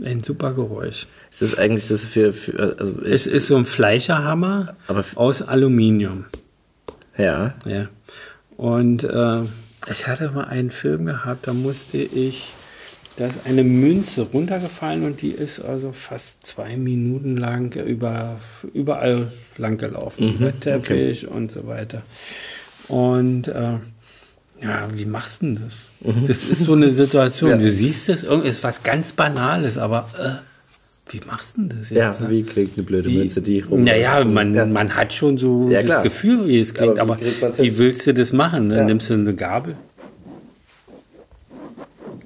ein super Geräusch. Ist das eigentlich das für, für also Es ist so ein Fleischerhammer aus Aluminium. Ja. Ja. Und äh, ich hatte mal einen Film gehabt, da musste ich, da ist eine Münze runtergefallen und die ist also fast zwei Minuten lang über, überall lang gelaufen. Mhm, Teppich okay. und so weiter. Und äh, ja, wie machst du denn das? Mhm. Das ist so eine Situation. Ja. Du siehst das, ist was ganz Banales, aber äh, wie machst du denn das jetzt? Ja, wie klingt eine blöde wie, Münze, die rum. Naja, man, ja. man hat schon so ja, das Gefühl, wie es klingt, aber, wie, aber wie willst du das machen? Dann nimmst du eine Gabel.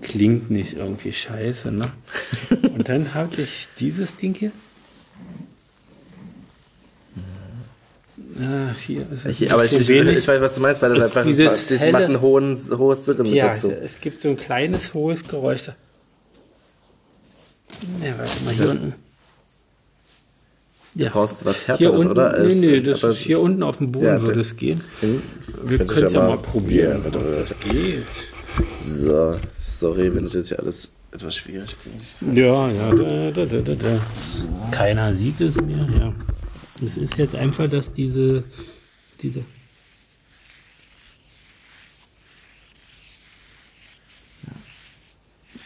Klingt nicht irgendwie scheiße, ne? Und dann habe ich dieses Ding hier. Ah, hier ich, aber ich, ich, ich, weiß, was du meinst, weil das einfach dieses das helle, macht ein hohen, hohes Sirren ja, dazu. Es gibt so ein kleines, hohes Geräusch. Da. Ja, warte mal, hier ja. unten. Ja. Du brauchst was Härteres, unten, oder? Nee, nee, das, das hier unten auf dem Boden ja, würde es gehen. Wir können es ja mal probieren, ja, ob das geht. So, sorry, wenn das jetzt hier alles etwas schwierig ist. Ja, ja, da, da, da, da. Keiner sieht es mehr, ja. Es ist jetzt einfach, dass diese, diese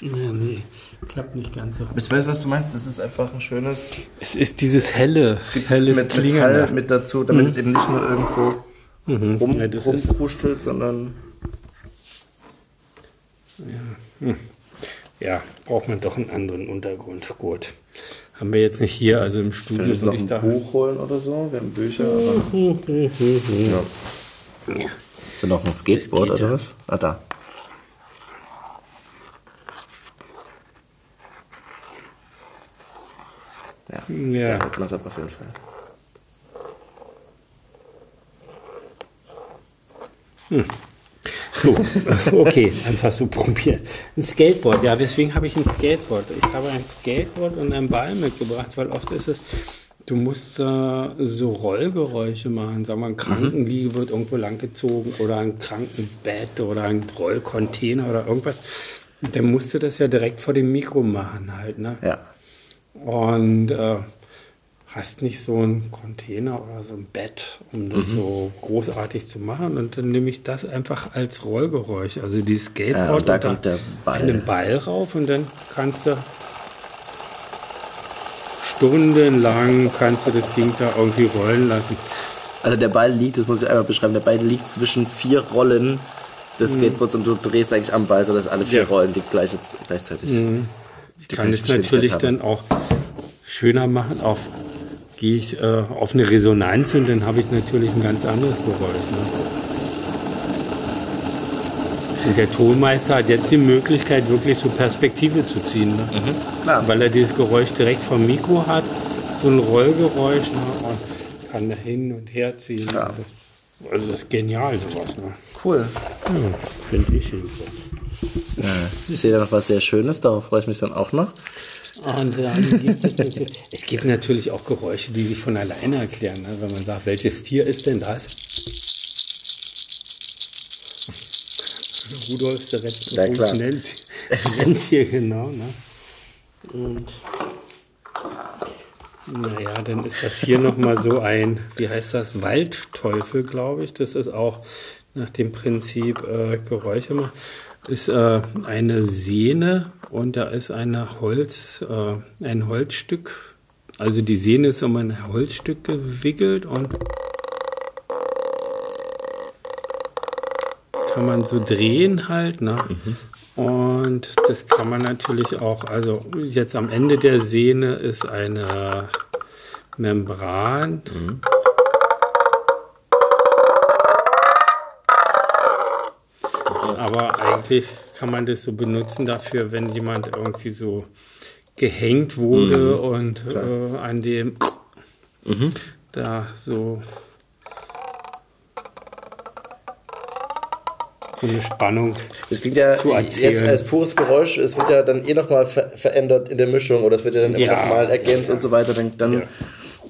Ja, nee, klappt nicht ganz so. Ich weiß, was du meinst. Es ist einfach ein schönes. Es ist dieses helle, es gibt helles mit Metall mit dazu, damit mhm. es eben nicht nur irgendwo mhm. rum, ja, rumkrustelt, sondern. Ja. Hm. ja, braucht man doch einen anderen Untergrund. Gut. Haben wir jetzt nicht hier, also im Studio. Wir noch ein da Buch holen oder so? Wir haben Bücher. Aber ja. ja. Ist da noch ein Skateboard oder was? Ah, da. Ja, ja. der knattert auf jeden Fall. Hm. So, okay, einfach so probieren. Ein Skateboard, ja, weswegen habe ich ein Skateboard? Ich habe ein Skateboard und einen Ball mitgebracht, weil oft ist es, du musst äh, so Rollgeräusche machen. Sag mal, ein Krankenliege mhm. wird irgendwo langgezogen oder ein Krankenbett oder ein Rollcontainer oder irgendwas. Dann musst du das ja direkt vor dem Mikro machen halt, ne? Ja. Und äh, hast nicht so einen Container oder so ein Bett, um das mhm. so großartig zu machen. Und dann nehme ich das einfach als Rollgeräusch. Also die Skateboard ja, da kommt der Ball. einen Ball rauf und dann kannst du stundenlang kannst du das Ding da irgendwie rollen lassen. Also der Ball liegt, das muss ich einmal beschreiben, der Ball liegt zwischen vier Rollen des mhm. Skateboards mhm. und du drehst eigentlich am Ball, sodass alle vier ja. Rollen liegt gleich, gleichzeitig. Mhm. Ich kann es natürlich dann auch schöner machen, auf gehe ich äh, auf eine Resonanz und dann habe ich natürlich ein ganz anderes Geräusch. Ne? Und der Tonmeister hat jetzt die Möglichkeit, wirklich so Perspektive zu ziehen. Ne? Klar. Weil er dieses Geräusch direkt vom Mikro hat, so ein Rollgeräusch. Ne? Und kann da hin und her ziehen. Ja. Also das ist genial sowas. Ne? Cool. Ja, Finde ich jedenfalls. Ich sehe da noch was sehr Schönes, darauf freue ich mich dann auch noch. Und dann gibt es natürlich, es gibt natürlich auch Geräusche, die sich von alleine erklären. Ne? Wenn man sagt, welches Tier ist denn das? Rudolf der Red Ja, klar. nennt, nennt hier genau. Ne? Und naja, dann ist das hier nochmal so ein, wie heißt das, Waldteufel, glaube ich. Das ist auch nach dem Prinzip äh, Geräusche machen. Ist äh, eine Sehne und da ist eine Holz, äh, ein Holzstück. Also die Sehne ist um ein Holzstück gewickelt und kann man so drehen halt, ne? Und das kann man natürlich auch, also jetzt am Ende der Sehne ist eine Membran. Aber eigentlich kann man das so benutzen dafür, wenn jemand irgendwie so gehängt wurde und äh, an dem da so so eine Spannung. Es klingt ja jetzt als pures Geräusch, es wird ja dann eh nochmal ver verändert in der Mischung oder es wird ja dann immer Ja. nochmal ergänzt und so weiter. Dann, dann Ja.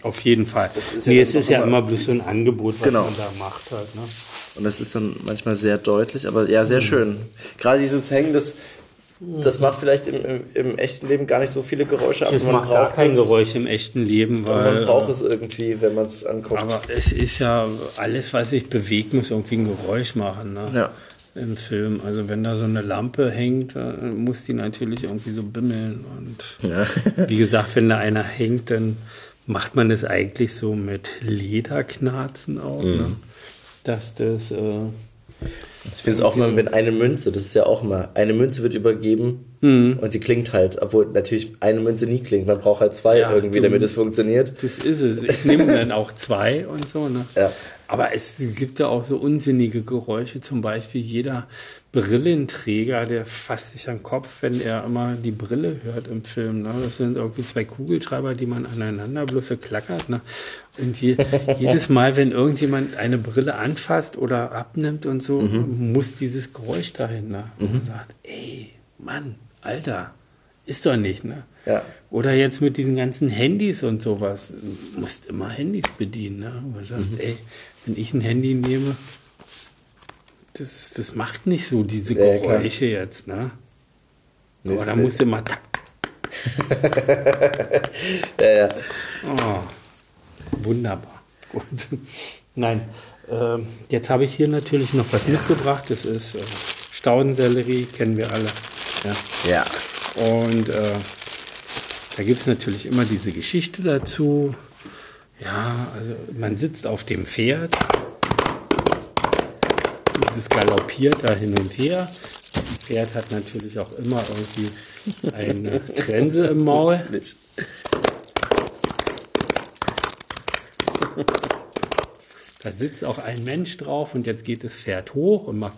Auf jeden Fall. ist ja nee, dann es ist ja immer bloß so ein Angebot, was Genau. man da macht halt. Ne? Und das ist dann manchmal sehr deutlich, aber ja, sehr schön. Gerade dieses Hängen, das, das macht vielleicht im, im, im echten Leben gar nicht so viele Geräusche, aber Das man macht gar braucht kein es. Geräusch im echten Leben, weil Man braucht es irgendwie, wenn man es anguckt. Aber es ist ja, alles, was sich bewegt, muss irgendwie ein Geräusch machen. Ne? Ja. Im Film. Also wenn da so eine Lampe hängt, dann muss die natürlich irgendwie so bimmeln. Und ja. wie gesagt, wenn da einer hängt, dann macht man das eigentlich so mit Lederknarzen auch. Mhm. Ne? Dass das. Äh, Ich finde es auch mal mit einer Münze, das ist ja auch mal, eine Münze wird übergeben Mhm. und die klingt halt, obwohl natürlich eine Münze nie klingt. Man braucht halt zwei Ja, irgendwie, du- damit es funktioniert. das ist es. Ich nehme dann auch zwei und so. Ne? Ja. Aber es gibt ja auch so unsinnige Geräusche, zum Beispiel jeder Brillenträger, der fasst sich an den Kopf, wenn er immer die Brille hört im Film. Ne? Das sind irgendwie zwei Kugelschreiber, die man aneinander bloß so klackert. Ne? Und je, jedes Mal, wenn irgendjemand eine Brille anfasst oder abnimmt und so, muss dieses Geräusch dahin. Ne? Und man sagt, ey, Mann, Alter, ist doch nicht. Ne? Ja. Oder jetzt mit diesen ganzen Handys und sowas. Du musst immer Handys bedienen. Ne? Und du sagst, ey, wenn ich ein Handy nehme, das, das macht nicht so diese Ja, klar. Geräusche jetzt. Ne? Nee, Aber da musst du immer. Ja, ja. Oh, wunderbar. Gut. Nein, ähm, jetzt habe ich hier natürlich noch was mitgebracht. Das ist äh, Staudensellerie, kennen wir alle. Ja. ja. Und äh, da gibt es natürlich immer diese Geschichte dazu. Ja, also man sitzt auf dem Pferd. Das galoppiert da hin und her. Das Pferd hat natürlich auch immer irgendwie eine Trense im Maul. Nicht. Da sitzt auch ein Mensch drauf und jetzt geht das Pferd hoch und macht.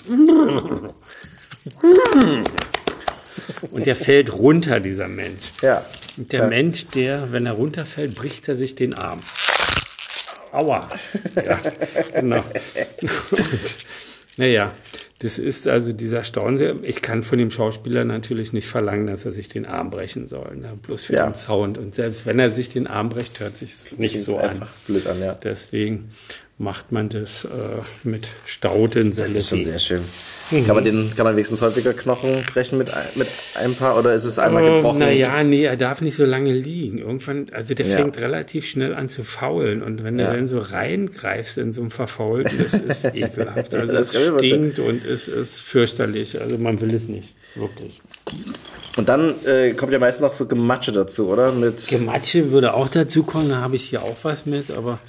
Und der fällt runter, dieser Mensch. Ja. Und der Ja. Mensch, der, wenn er runterfällt, bricht er sich den Arm. Aua. Ja, genau. Und, naja, das ist also dieser Staunensee. Ich kann von dem Schauspieler natürlich nicht verlangen, dass er sich den Arm brechen soll. Ne? Bloß für Ja. den Sound. Und selbst wenn er sich den Arm bricht, hört sich nicht Klingt so an. einfach blöd an, ja. Deswegen macht man das äh, mit Staudensellerie. Das ist schon sehr schön. Kann, man den, kann man wenigstens häufiger Knochen brechen mit, ein- mit einem Paar oder ist es einmal Oh, gebrochen? naja, nee, er darf nicht so lange liegen. Irgendwann, also der Ja. fängt relativ schnell an zu faulen. Und wenn Ja. du dann so reingreifst in so einem Verfaulten, das ist ekelhaft. Also Das es stinkt und es ist fürchterlich. Also man will es nicht, wirklich. Und dann äh, kommt ja meist noch so Gematsche dazu, oder? Mit, Gematsche würde auch dazu kommen, da habe ich hier auch was mit, aber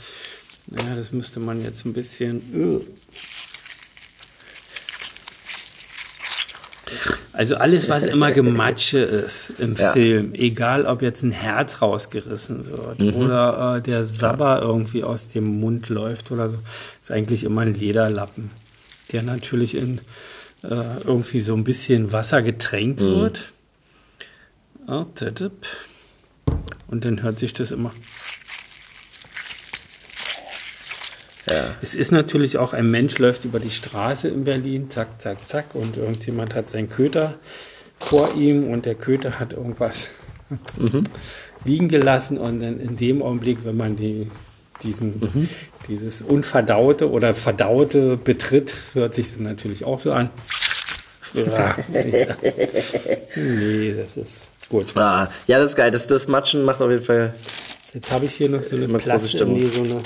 naja, das müsste man jetzt ein bisschen. Also alles, was immer Gematsche ist im Ja. Film, egal ob jetzt ein Herz rausgerissen wird Mhm. oder äh, der Sabber irgendwie aus dem Mund läuft oder so, ist eigentlich immer ein Lederlappen, der natürlich in äh, irgendwie so ein bisschen Wasser getränkt Mhm. wird. Und dann hört sich das immer. Ja. Es ist natürlich auch, ein Mensch läuft über die Straße in Berlin, zack, zack, zack, und irgendjemand hat seinen Köter vor ihm und der Köter hat irgendwas liegen gelassen und dann in dem Augenblick, wenn man die, diesen, dieses Unverdaute oder Verdaute betritt, hört sich das natürlich auch so an. Ja, nee, das ist gut. Ah, ja, das ist geil. Das, das Matschen macht auf jeden Fall. Jetzt habe ich hier noch so eine Platte, nee, so eine,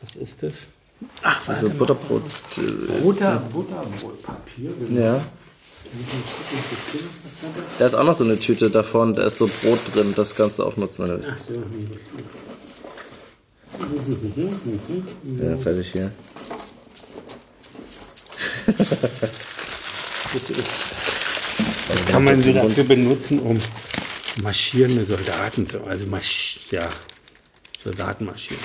was ist das? Ach, warte So mal. Butterbrot. äh, Butter, Butterbrotpapier. genau. Ja. Da ist auch noch so eine Tüte davon, da ist so Brot drin, das kannst du auch nutzen. Oder? was? Ach so. Ja, zeige ich hier. Das ist, das kann man so dafür benutzen, um marschierende Soldaten zu, also marsch, ja, Soldaten marschieren.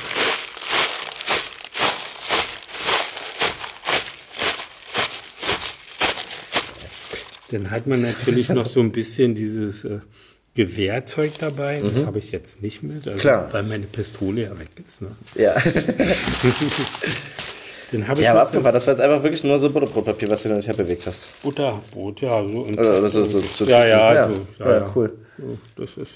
Dann hat man natürlich noch so ein bisschen dieses äh, Gewehrzeug dabei. Das habe ich jetzt nicht mit, also, Klar. weil meine Pistole ja weg ist. Ne? Ja. Dann habe ich ja, aber noch abgefahren. Das war jetzt einfach wirklich nur so Butterbrotpapier, was du und her bewegt hast. Butterbrot, ja, so. Oder, oder so, so, so, ja, ja, ja. so, ja, ja, ja. cool. Das, ist,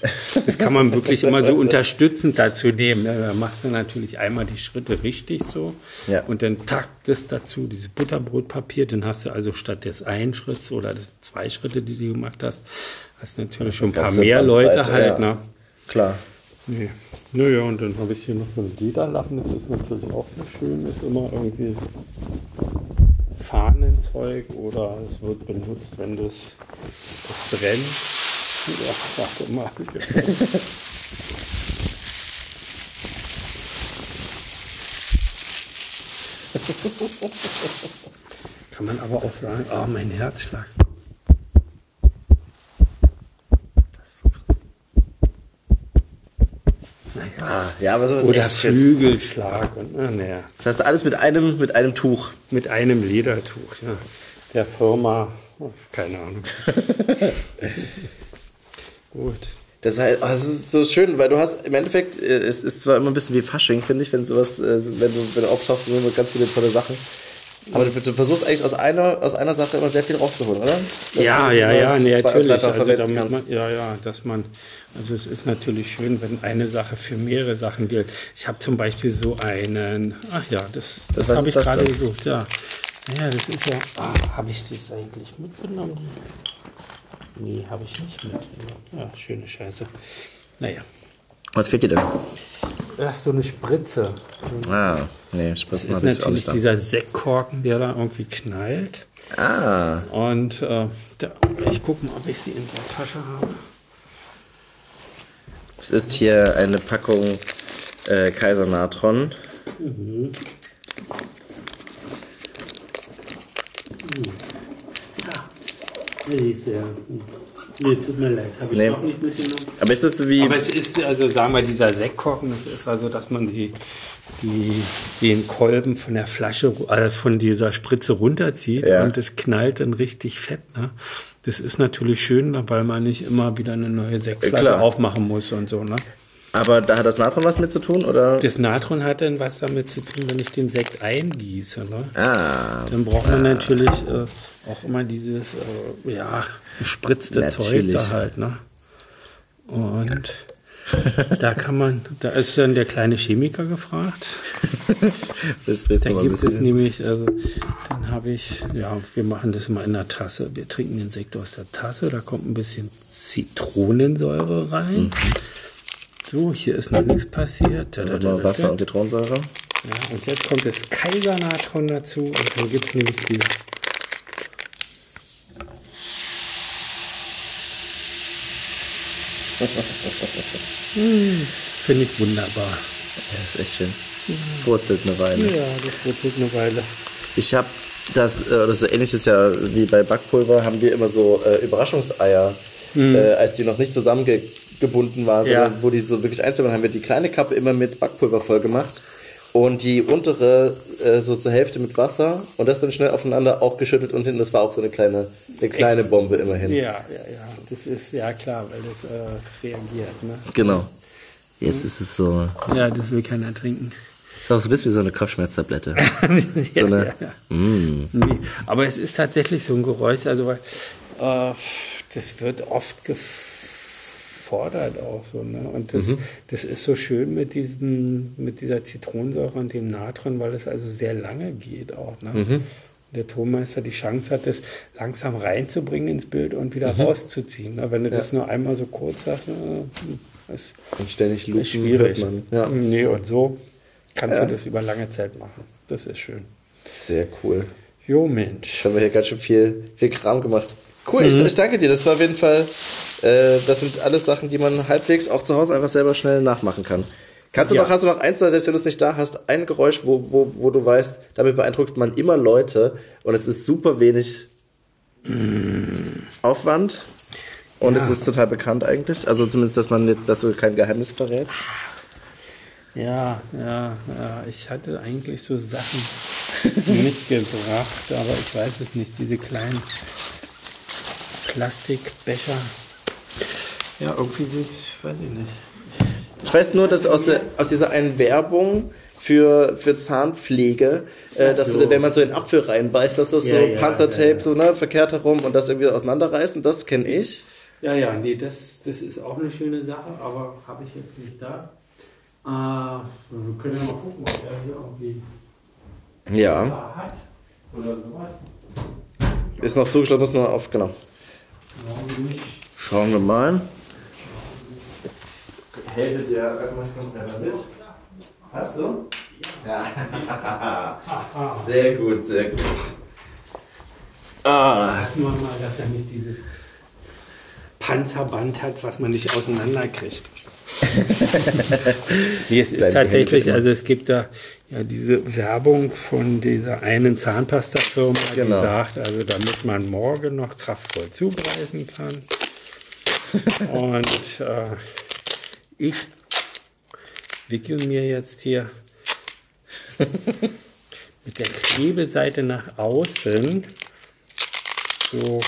das kann man wirklich immer so unterstützend dazu nehmen. Ne? Da machst du natürlich einmal die Schritte richtig so Ja. und dann takt es dazu, dieses Butterbrotpapier. Dann hast du also statt des einen Schritts oder des zwei Schritte, die du gemacht hast, hast du natürlich schon ein paar mehr Leute halt. ja. Ne? Klar. Nee. Naja, und dann habe ich hier noch so ein Lederlappen, das ist natürlich auch sehr schön, ist immer irgendwie Fahnenzeug oder es wird benutzt, wenn das, das brennt. Ja, warte mal. Kann man aber auch sagen, ah, mein Herzschlag. Naja. Ah, ja, aber sowas Oder. Flügelschlag. Und, ah, naja, Das heißt alles mit einem, mit einem Tuch. mit einem Ledertuch, ja. Der Firma, oh, keine Ahnung. Gut. Das heißt, oh, es ist so schön, weil du hast im Endeffekt, äh, es ist zwar immer ein bisschen wie Fasching, finde ich, wenn sowas, äh, wenn du, wenn du auftauchst, sind immer ganz viele tolle Sachen. Aber du, du versuchst eigentlich aus einer, aus einer Sache immer sehr viel rauszuholen, oder? Dass Ja, ja, ja, nee, natürlich. Also man, ja, ja, dass man, also es ist natürlich schön, wenn eine Sache für mehrere Sachen gilt. Ich habe zum Beispiel so einen, ach ja, das, das Was habe ich das gerade gesucht, ja. Ja, das ist ja, ah, habe ich das eigentlich mitgenommen? Nee, habe ich nicht mitgenommen. Ja, schöne Scheiße. Naja, Was fehlt dir denn? das ist so eine Spritze. Ah, nee, Das Spritzen ist habe ich auch natürlich nicht da. dieser Sektkorken, der da irgendwie knallt. Ah, Und äh, da, ich gucke mal, ob ich sie in der Tasche habe. es ist hier eine Packung äh, Kaisernatron. Nee, ist ja. Nee, tut mir leid, habe ich Nee. auch nicht mitgenommen. Aber ist das so wie. Aber es ist, also sagen wir, dieser Sektkorken, das ist also, dass man die, die, den Kolben von der Flasche, äh, von dieser Spritze runterzieht Ja. und es knallt dann richtig fett. Ne? Das ist natürlich schön, weil man nicht immer wieder eine neue Sektflasche Klar. aufmachen muss und so. Ne? Aber da hat das Natron was mit zu tun, oder? Das Natron hat dann was damit zu tun, wenn ich den Sekt eingieße. Ne? Ah, Dann braucht man natürlich äh, auch immer dieses, äh, ja, gespritzte Zeug Natürlich. da halt, ne? Und da kann man, da ist dann der kleine Chemiker gefragt. willst Da gibt es nämlich, also, dann habe ich, ja, wir machen das mal in der Tasse. Wir trinken den Sekt aus der Tasse, da kommt ein bisschen Zitronensäure rein. So, hier ist noch nichts passiert. Da, da, da, Wasser und Zitronensäure. Ja, und jetzt kommt das Kaisernatron dazu und dann gibt es nämlich die. Hm, Finde ich wunderbar. Ja, ist echt schön. Es purzelt eine Weile. Ja, das jetzt eine Weile. Ich habe das, äh, das so ähnlich ist ja wie bei Backpulver, haben wir immer so äh, Überraschungseier, äh, als die noch nicht zusammengebunden waren, Ja. sondern wo die so wirklich einzeln waren, haben wir die kleine Kappe immer mit Backpulver voll gemacht. und die untere äh, so zur Hälfte mit Wasser und das dann schnell aufeinander auch geschüttelt und hinten, das war auch so eine kleine, eine kleine Bombe immerhin. Ja, ja, ja. Das ist ja klar, weil das äh, reagiert. Ne? Genau. Jetzt ist es so. Ja, das will keiner trinken. Doch, so bist wie so eine Kopfschmerztablette. ja, so eine, ja, ja. Mm. Nee, aber es ist tatsächlich so ein Geräusch, also weil äh, das wird oft gefordert auch so. Ne? Und das, mhm. das ist so schön mit diesem, mit dieser Zitronensäure und dem Natron, weil es also sehr lange geht auch. Ne? Mhm. Der Tonmeister die Chance hat, das langsam reinzubringen ins Bild und wieder mhm. rauszuziehen. Ne? Wenn du das nur einmal so kurz hast, äh, ist, und ständig lupen, ist schwierig. Man. Ja. Nee, und so kannst du das über lange Zeit machen. Das ist schön. Sehr cool. Jo, Mensch. Haben wir hier ganz schön viel, viel Kram gemacht. Cool, mhm. ich, ich, danke dir. Das war auf jeden Fall, äh, das sind alles Sachen, die man halbwegs auch zu Hause einfach selber schnell nachmachen kann. Kannst du ja. noch, hast du noch eins, selbst wenn du es nicht da hast, ein Geräusch, wo, wo, wo du weißt, damit beeindruckt man immer Leute und es ist super wenig mm. Aufwand und ja. es ist total bekannt eigentlich. Also zumindest, dass man jetzt, dass du kein Geheimnis verrätst. Ja, ja, ja. Ich hatte eigentlich so Sachen mitgebracht, aber ich weiß es nicht. Diese kleinen Plastikbecher. Ja, irgendwie sind, weiß ich nicht. Ich weiß nur, dass aus, der, aus dieser einen Werbung für, für Zahnpflege, äh, dass so. wenn man so einen Apfel reinbeißt, dass das ja, so ja, Panzertape ja, so ne, verkehrt herum und das irgendwie auseinanderreißen, das kenne ich. Ja, ja, nee, das, das ist auch eine schöne Sache, aber habe ich jetzt nicht da. Äh, wir können ja mal gucken, ob er hier irgendwie ja. hat oder sowas. Ist noch zugeschlossen, muss nur auf, genau. Schauen wir mal. Ich helfe dir, mit. Hast du? Ja. sehr gut, sehr gut. Ah. Wir mal, dass er nicht dieses Panzerband hat, was man nicht auseinanderkriegt. nee, es ist tatsächlich, also es gibt da ja diese Werbung von dieser einen Zahnpasta-Firma, genau. die sagt, also damit man morgen noch kraftvoll zupreisen kann. Und äh, ich wickel mir jetzt hier mit der Klebeseite nach außen so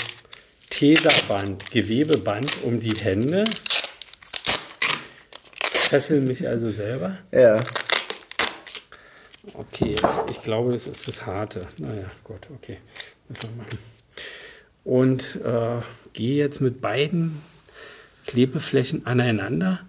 Teserband, Gewebeband um die Hände fessel mich also selber. Ja. Okay, jetzt, ich glaube, das ist das Harte. Naja, gut, okay. Und äh, gehe jetzt mit beiden Klebeflächen aneinander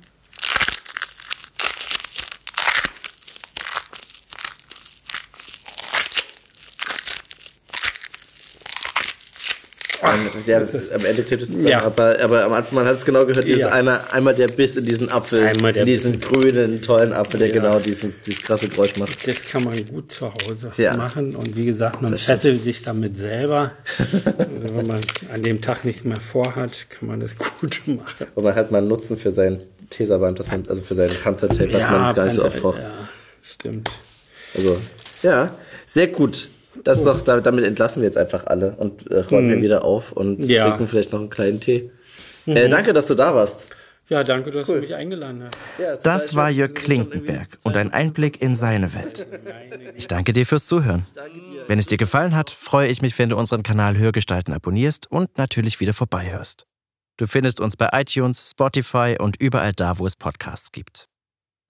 ja, am Ende klebt es ja. aber, aber am Anfang, man hat es genau gehört, dieses ja. eine, einmal der Biss in diesen Apfel, einmal in diesen Biss. grünen, tollen Apfel, der ja. genau diesen, dieses krasse Geräusch macht. Das kann man gut zu Hause machen und wie gesagt, man fesselt sich damit selber. also wenn man an dem Tag nichts mehr vorhat, kann man das gut machen. Und man hat mal einen Nutzen für sein Teserband, was man, also für sein Panzertape, was man gar nicht so oft braucht. Ja, stimmt. Also, ja, sehr gut. Das ist doch, damit entlassen wir jetzt einfach alle und äh, räumen mhm. wieder auf und ja. trinken vielleicht noch einen kleinen Tee. Mhm. Äh, danke, dass du da warst. Ja, danke, dass cool. du mich eingeladen hast. Ja, das war Jörg Klinkenberg und ein Einblick in seine Welt. Ich danke dir fürs Zuhören. Wenn es dir gefallen hat, freue ich mich, wenn du unseren Kanal Hörgestalten abonnierst und natürlich wieder vorbeihörst. Du findest uns bei iTunes, Spotify und überall da, wo es Podcasts gibt.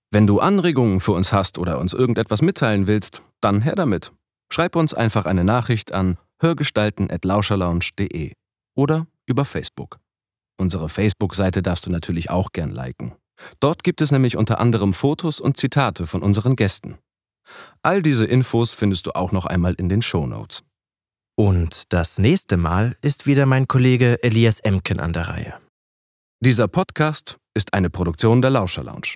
Wenn du Anregungen für uns hast oder uns irgendetwas mitteilen willst, dann her damit. Schreib uns einfach eine Nachricht an hörgestalten.lauscherlounge.de oder über Facebook. Unsere Facebook-Seite darfst du natürlich auch gern liken. Dort gibt es nämlich unter anderem Fotos und Zitate von unseren Gästen. All diese Infos findest du auch noch einmal in den Show Notes. Und das nächste Mal ist wieder mein Kollege Elias Emken an der Reihe. Dieser Podcast ist eine Produktion der Lauscher Lounge.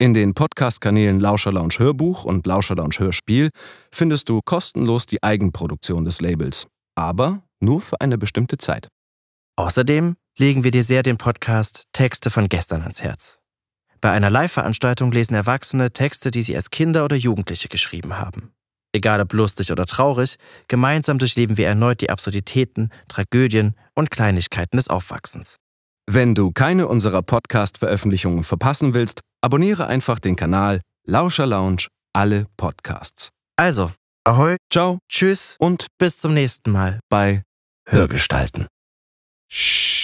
In den Podcast-Kanälen Lauscher Lounge Hörbuch und Lauscher Lounge Hörspiel findest du kostenlos die Eigenproduktion des Labels, aber nur für eine bestimmte Zeit. Außerdem legen wir dir sehr den Podcast Texte von gestern ans Herz. Bei einer Live-Veranstaltung lesen Erwachsene Texte, die sie als Kinder oder Jugendliche geschrieben haben. Egal ob lustig oder traurig, gemeinsam durchleben wir erneut die Absurditäten, Tragödien und Kleinigkeiten des Aufwachsens. Wenn du keine unserer Podcast-Veröffentlichungen verpassen willst, abonniere einfach den Kanal Lauscher Lounge alle Podcasts. Also, ahoi, Ciao tschüss und bis zum nächsten Mal bei Hörgestalten. Shh.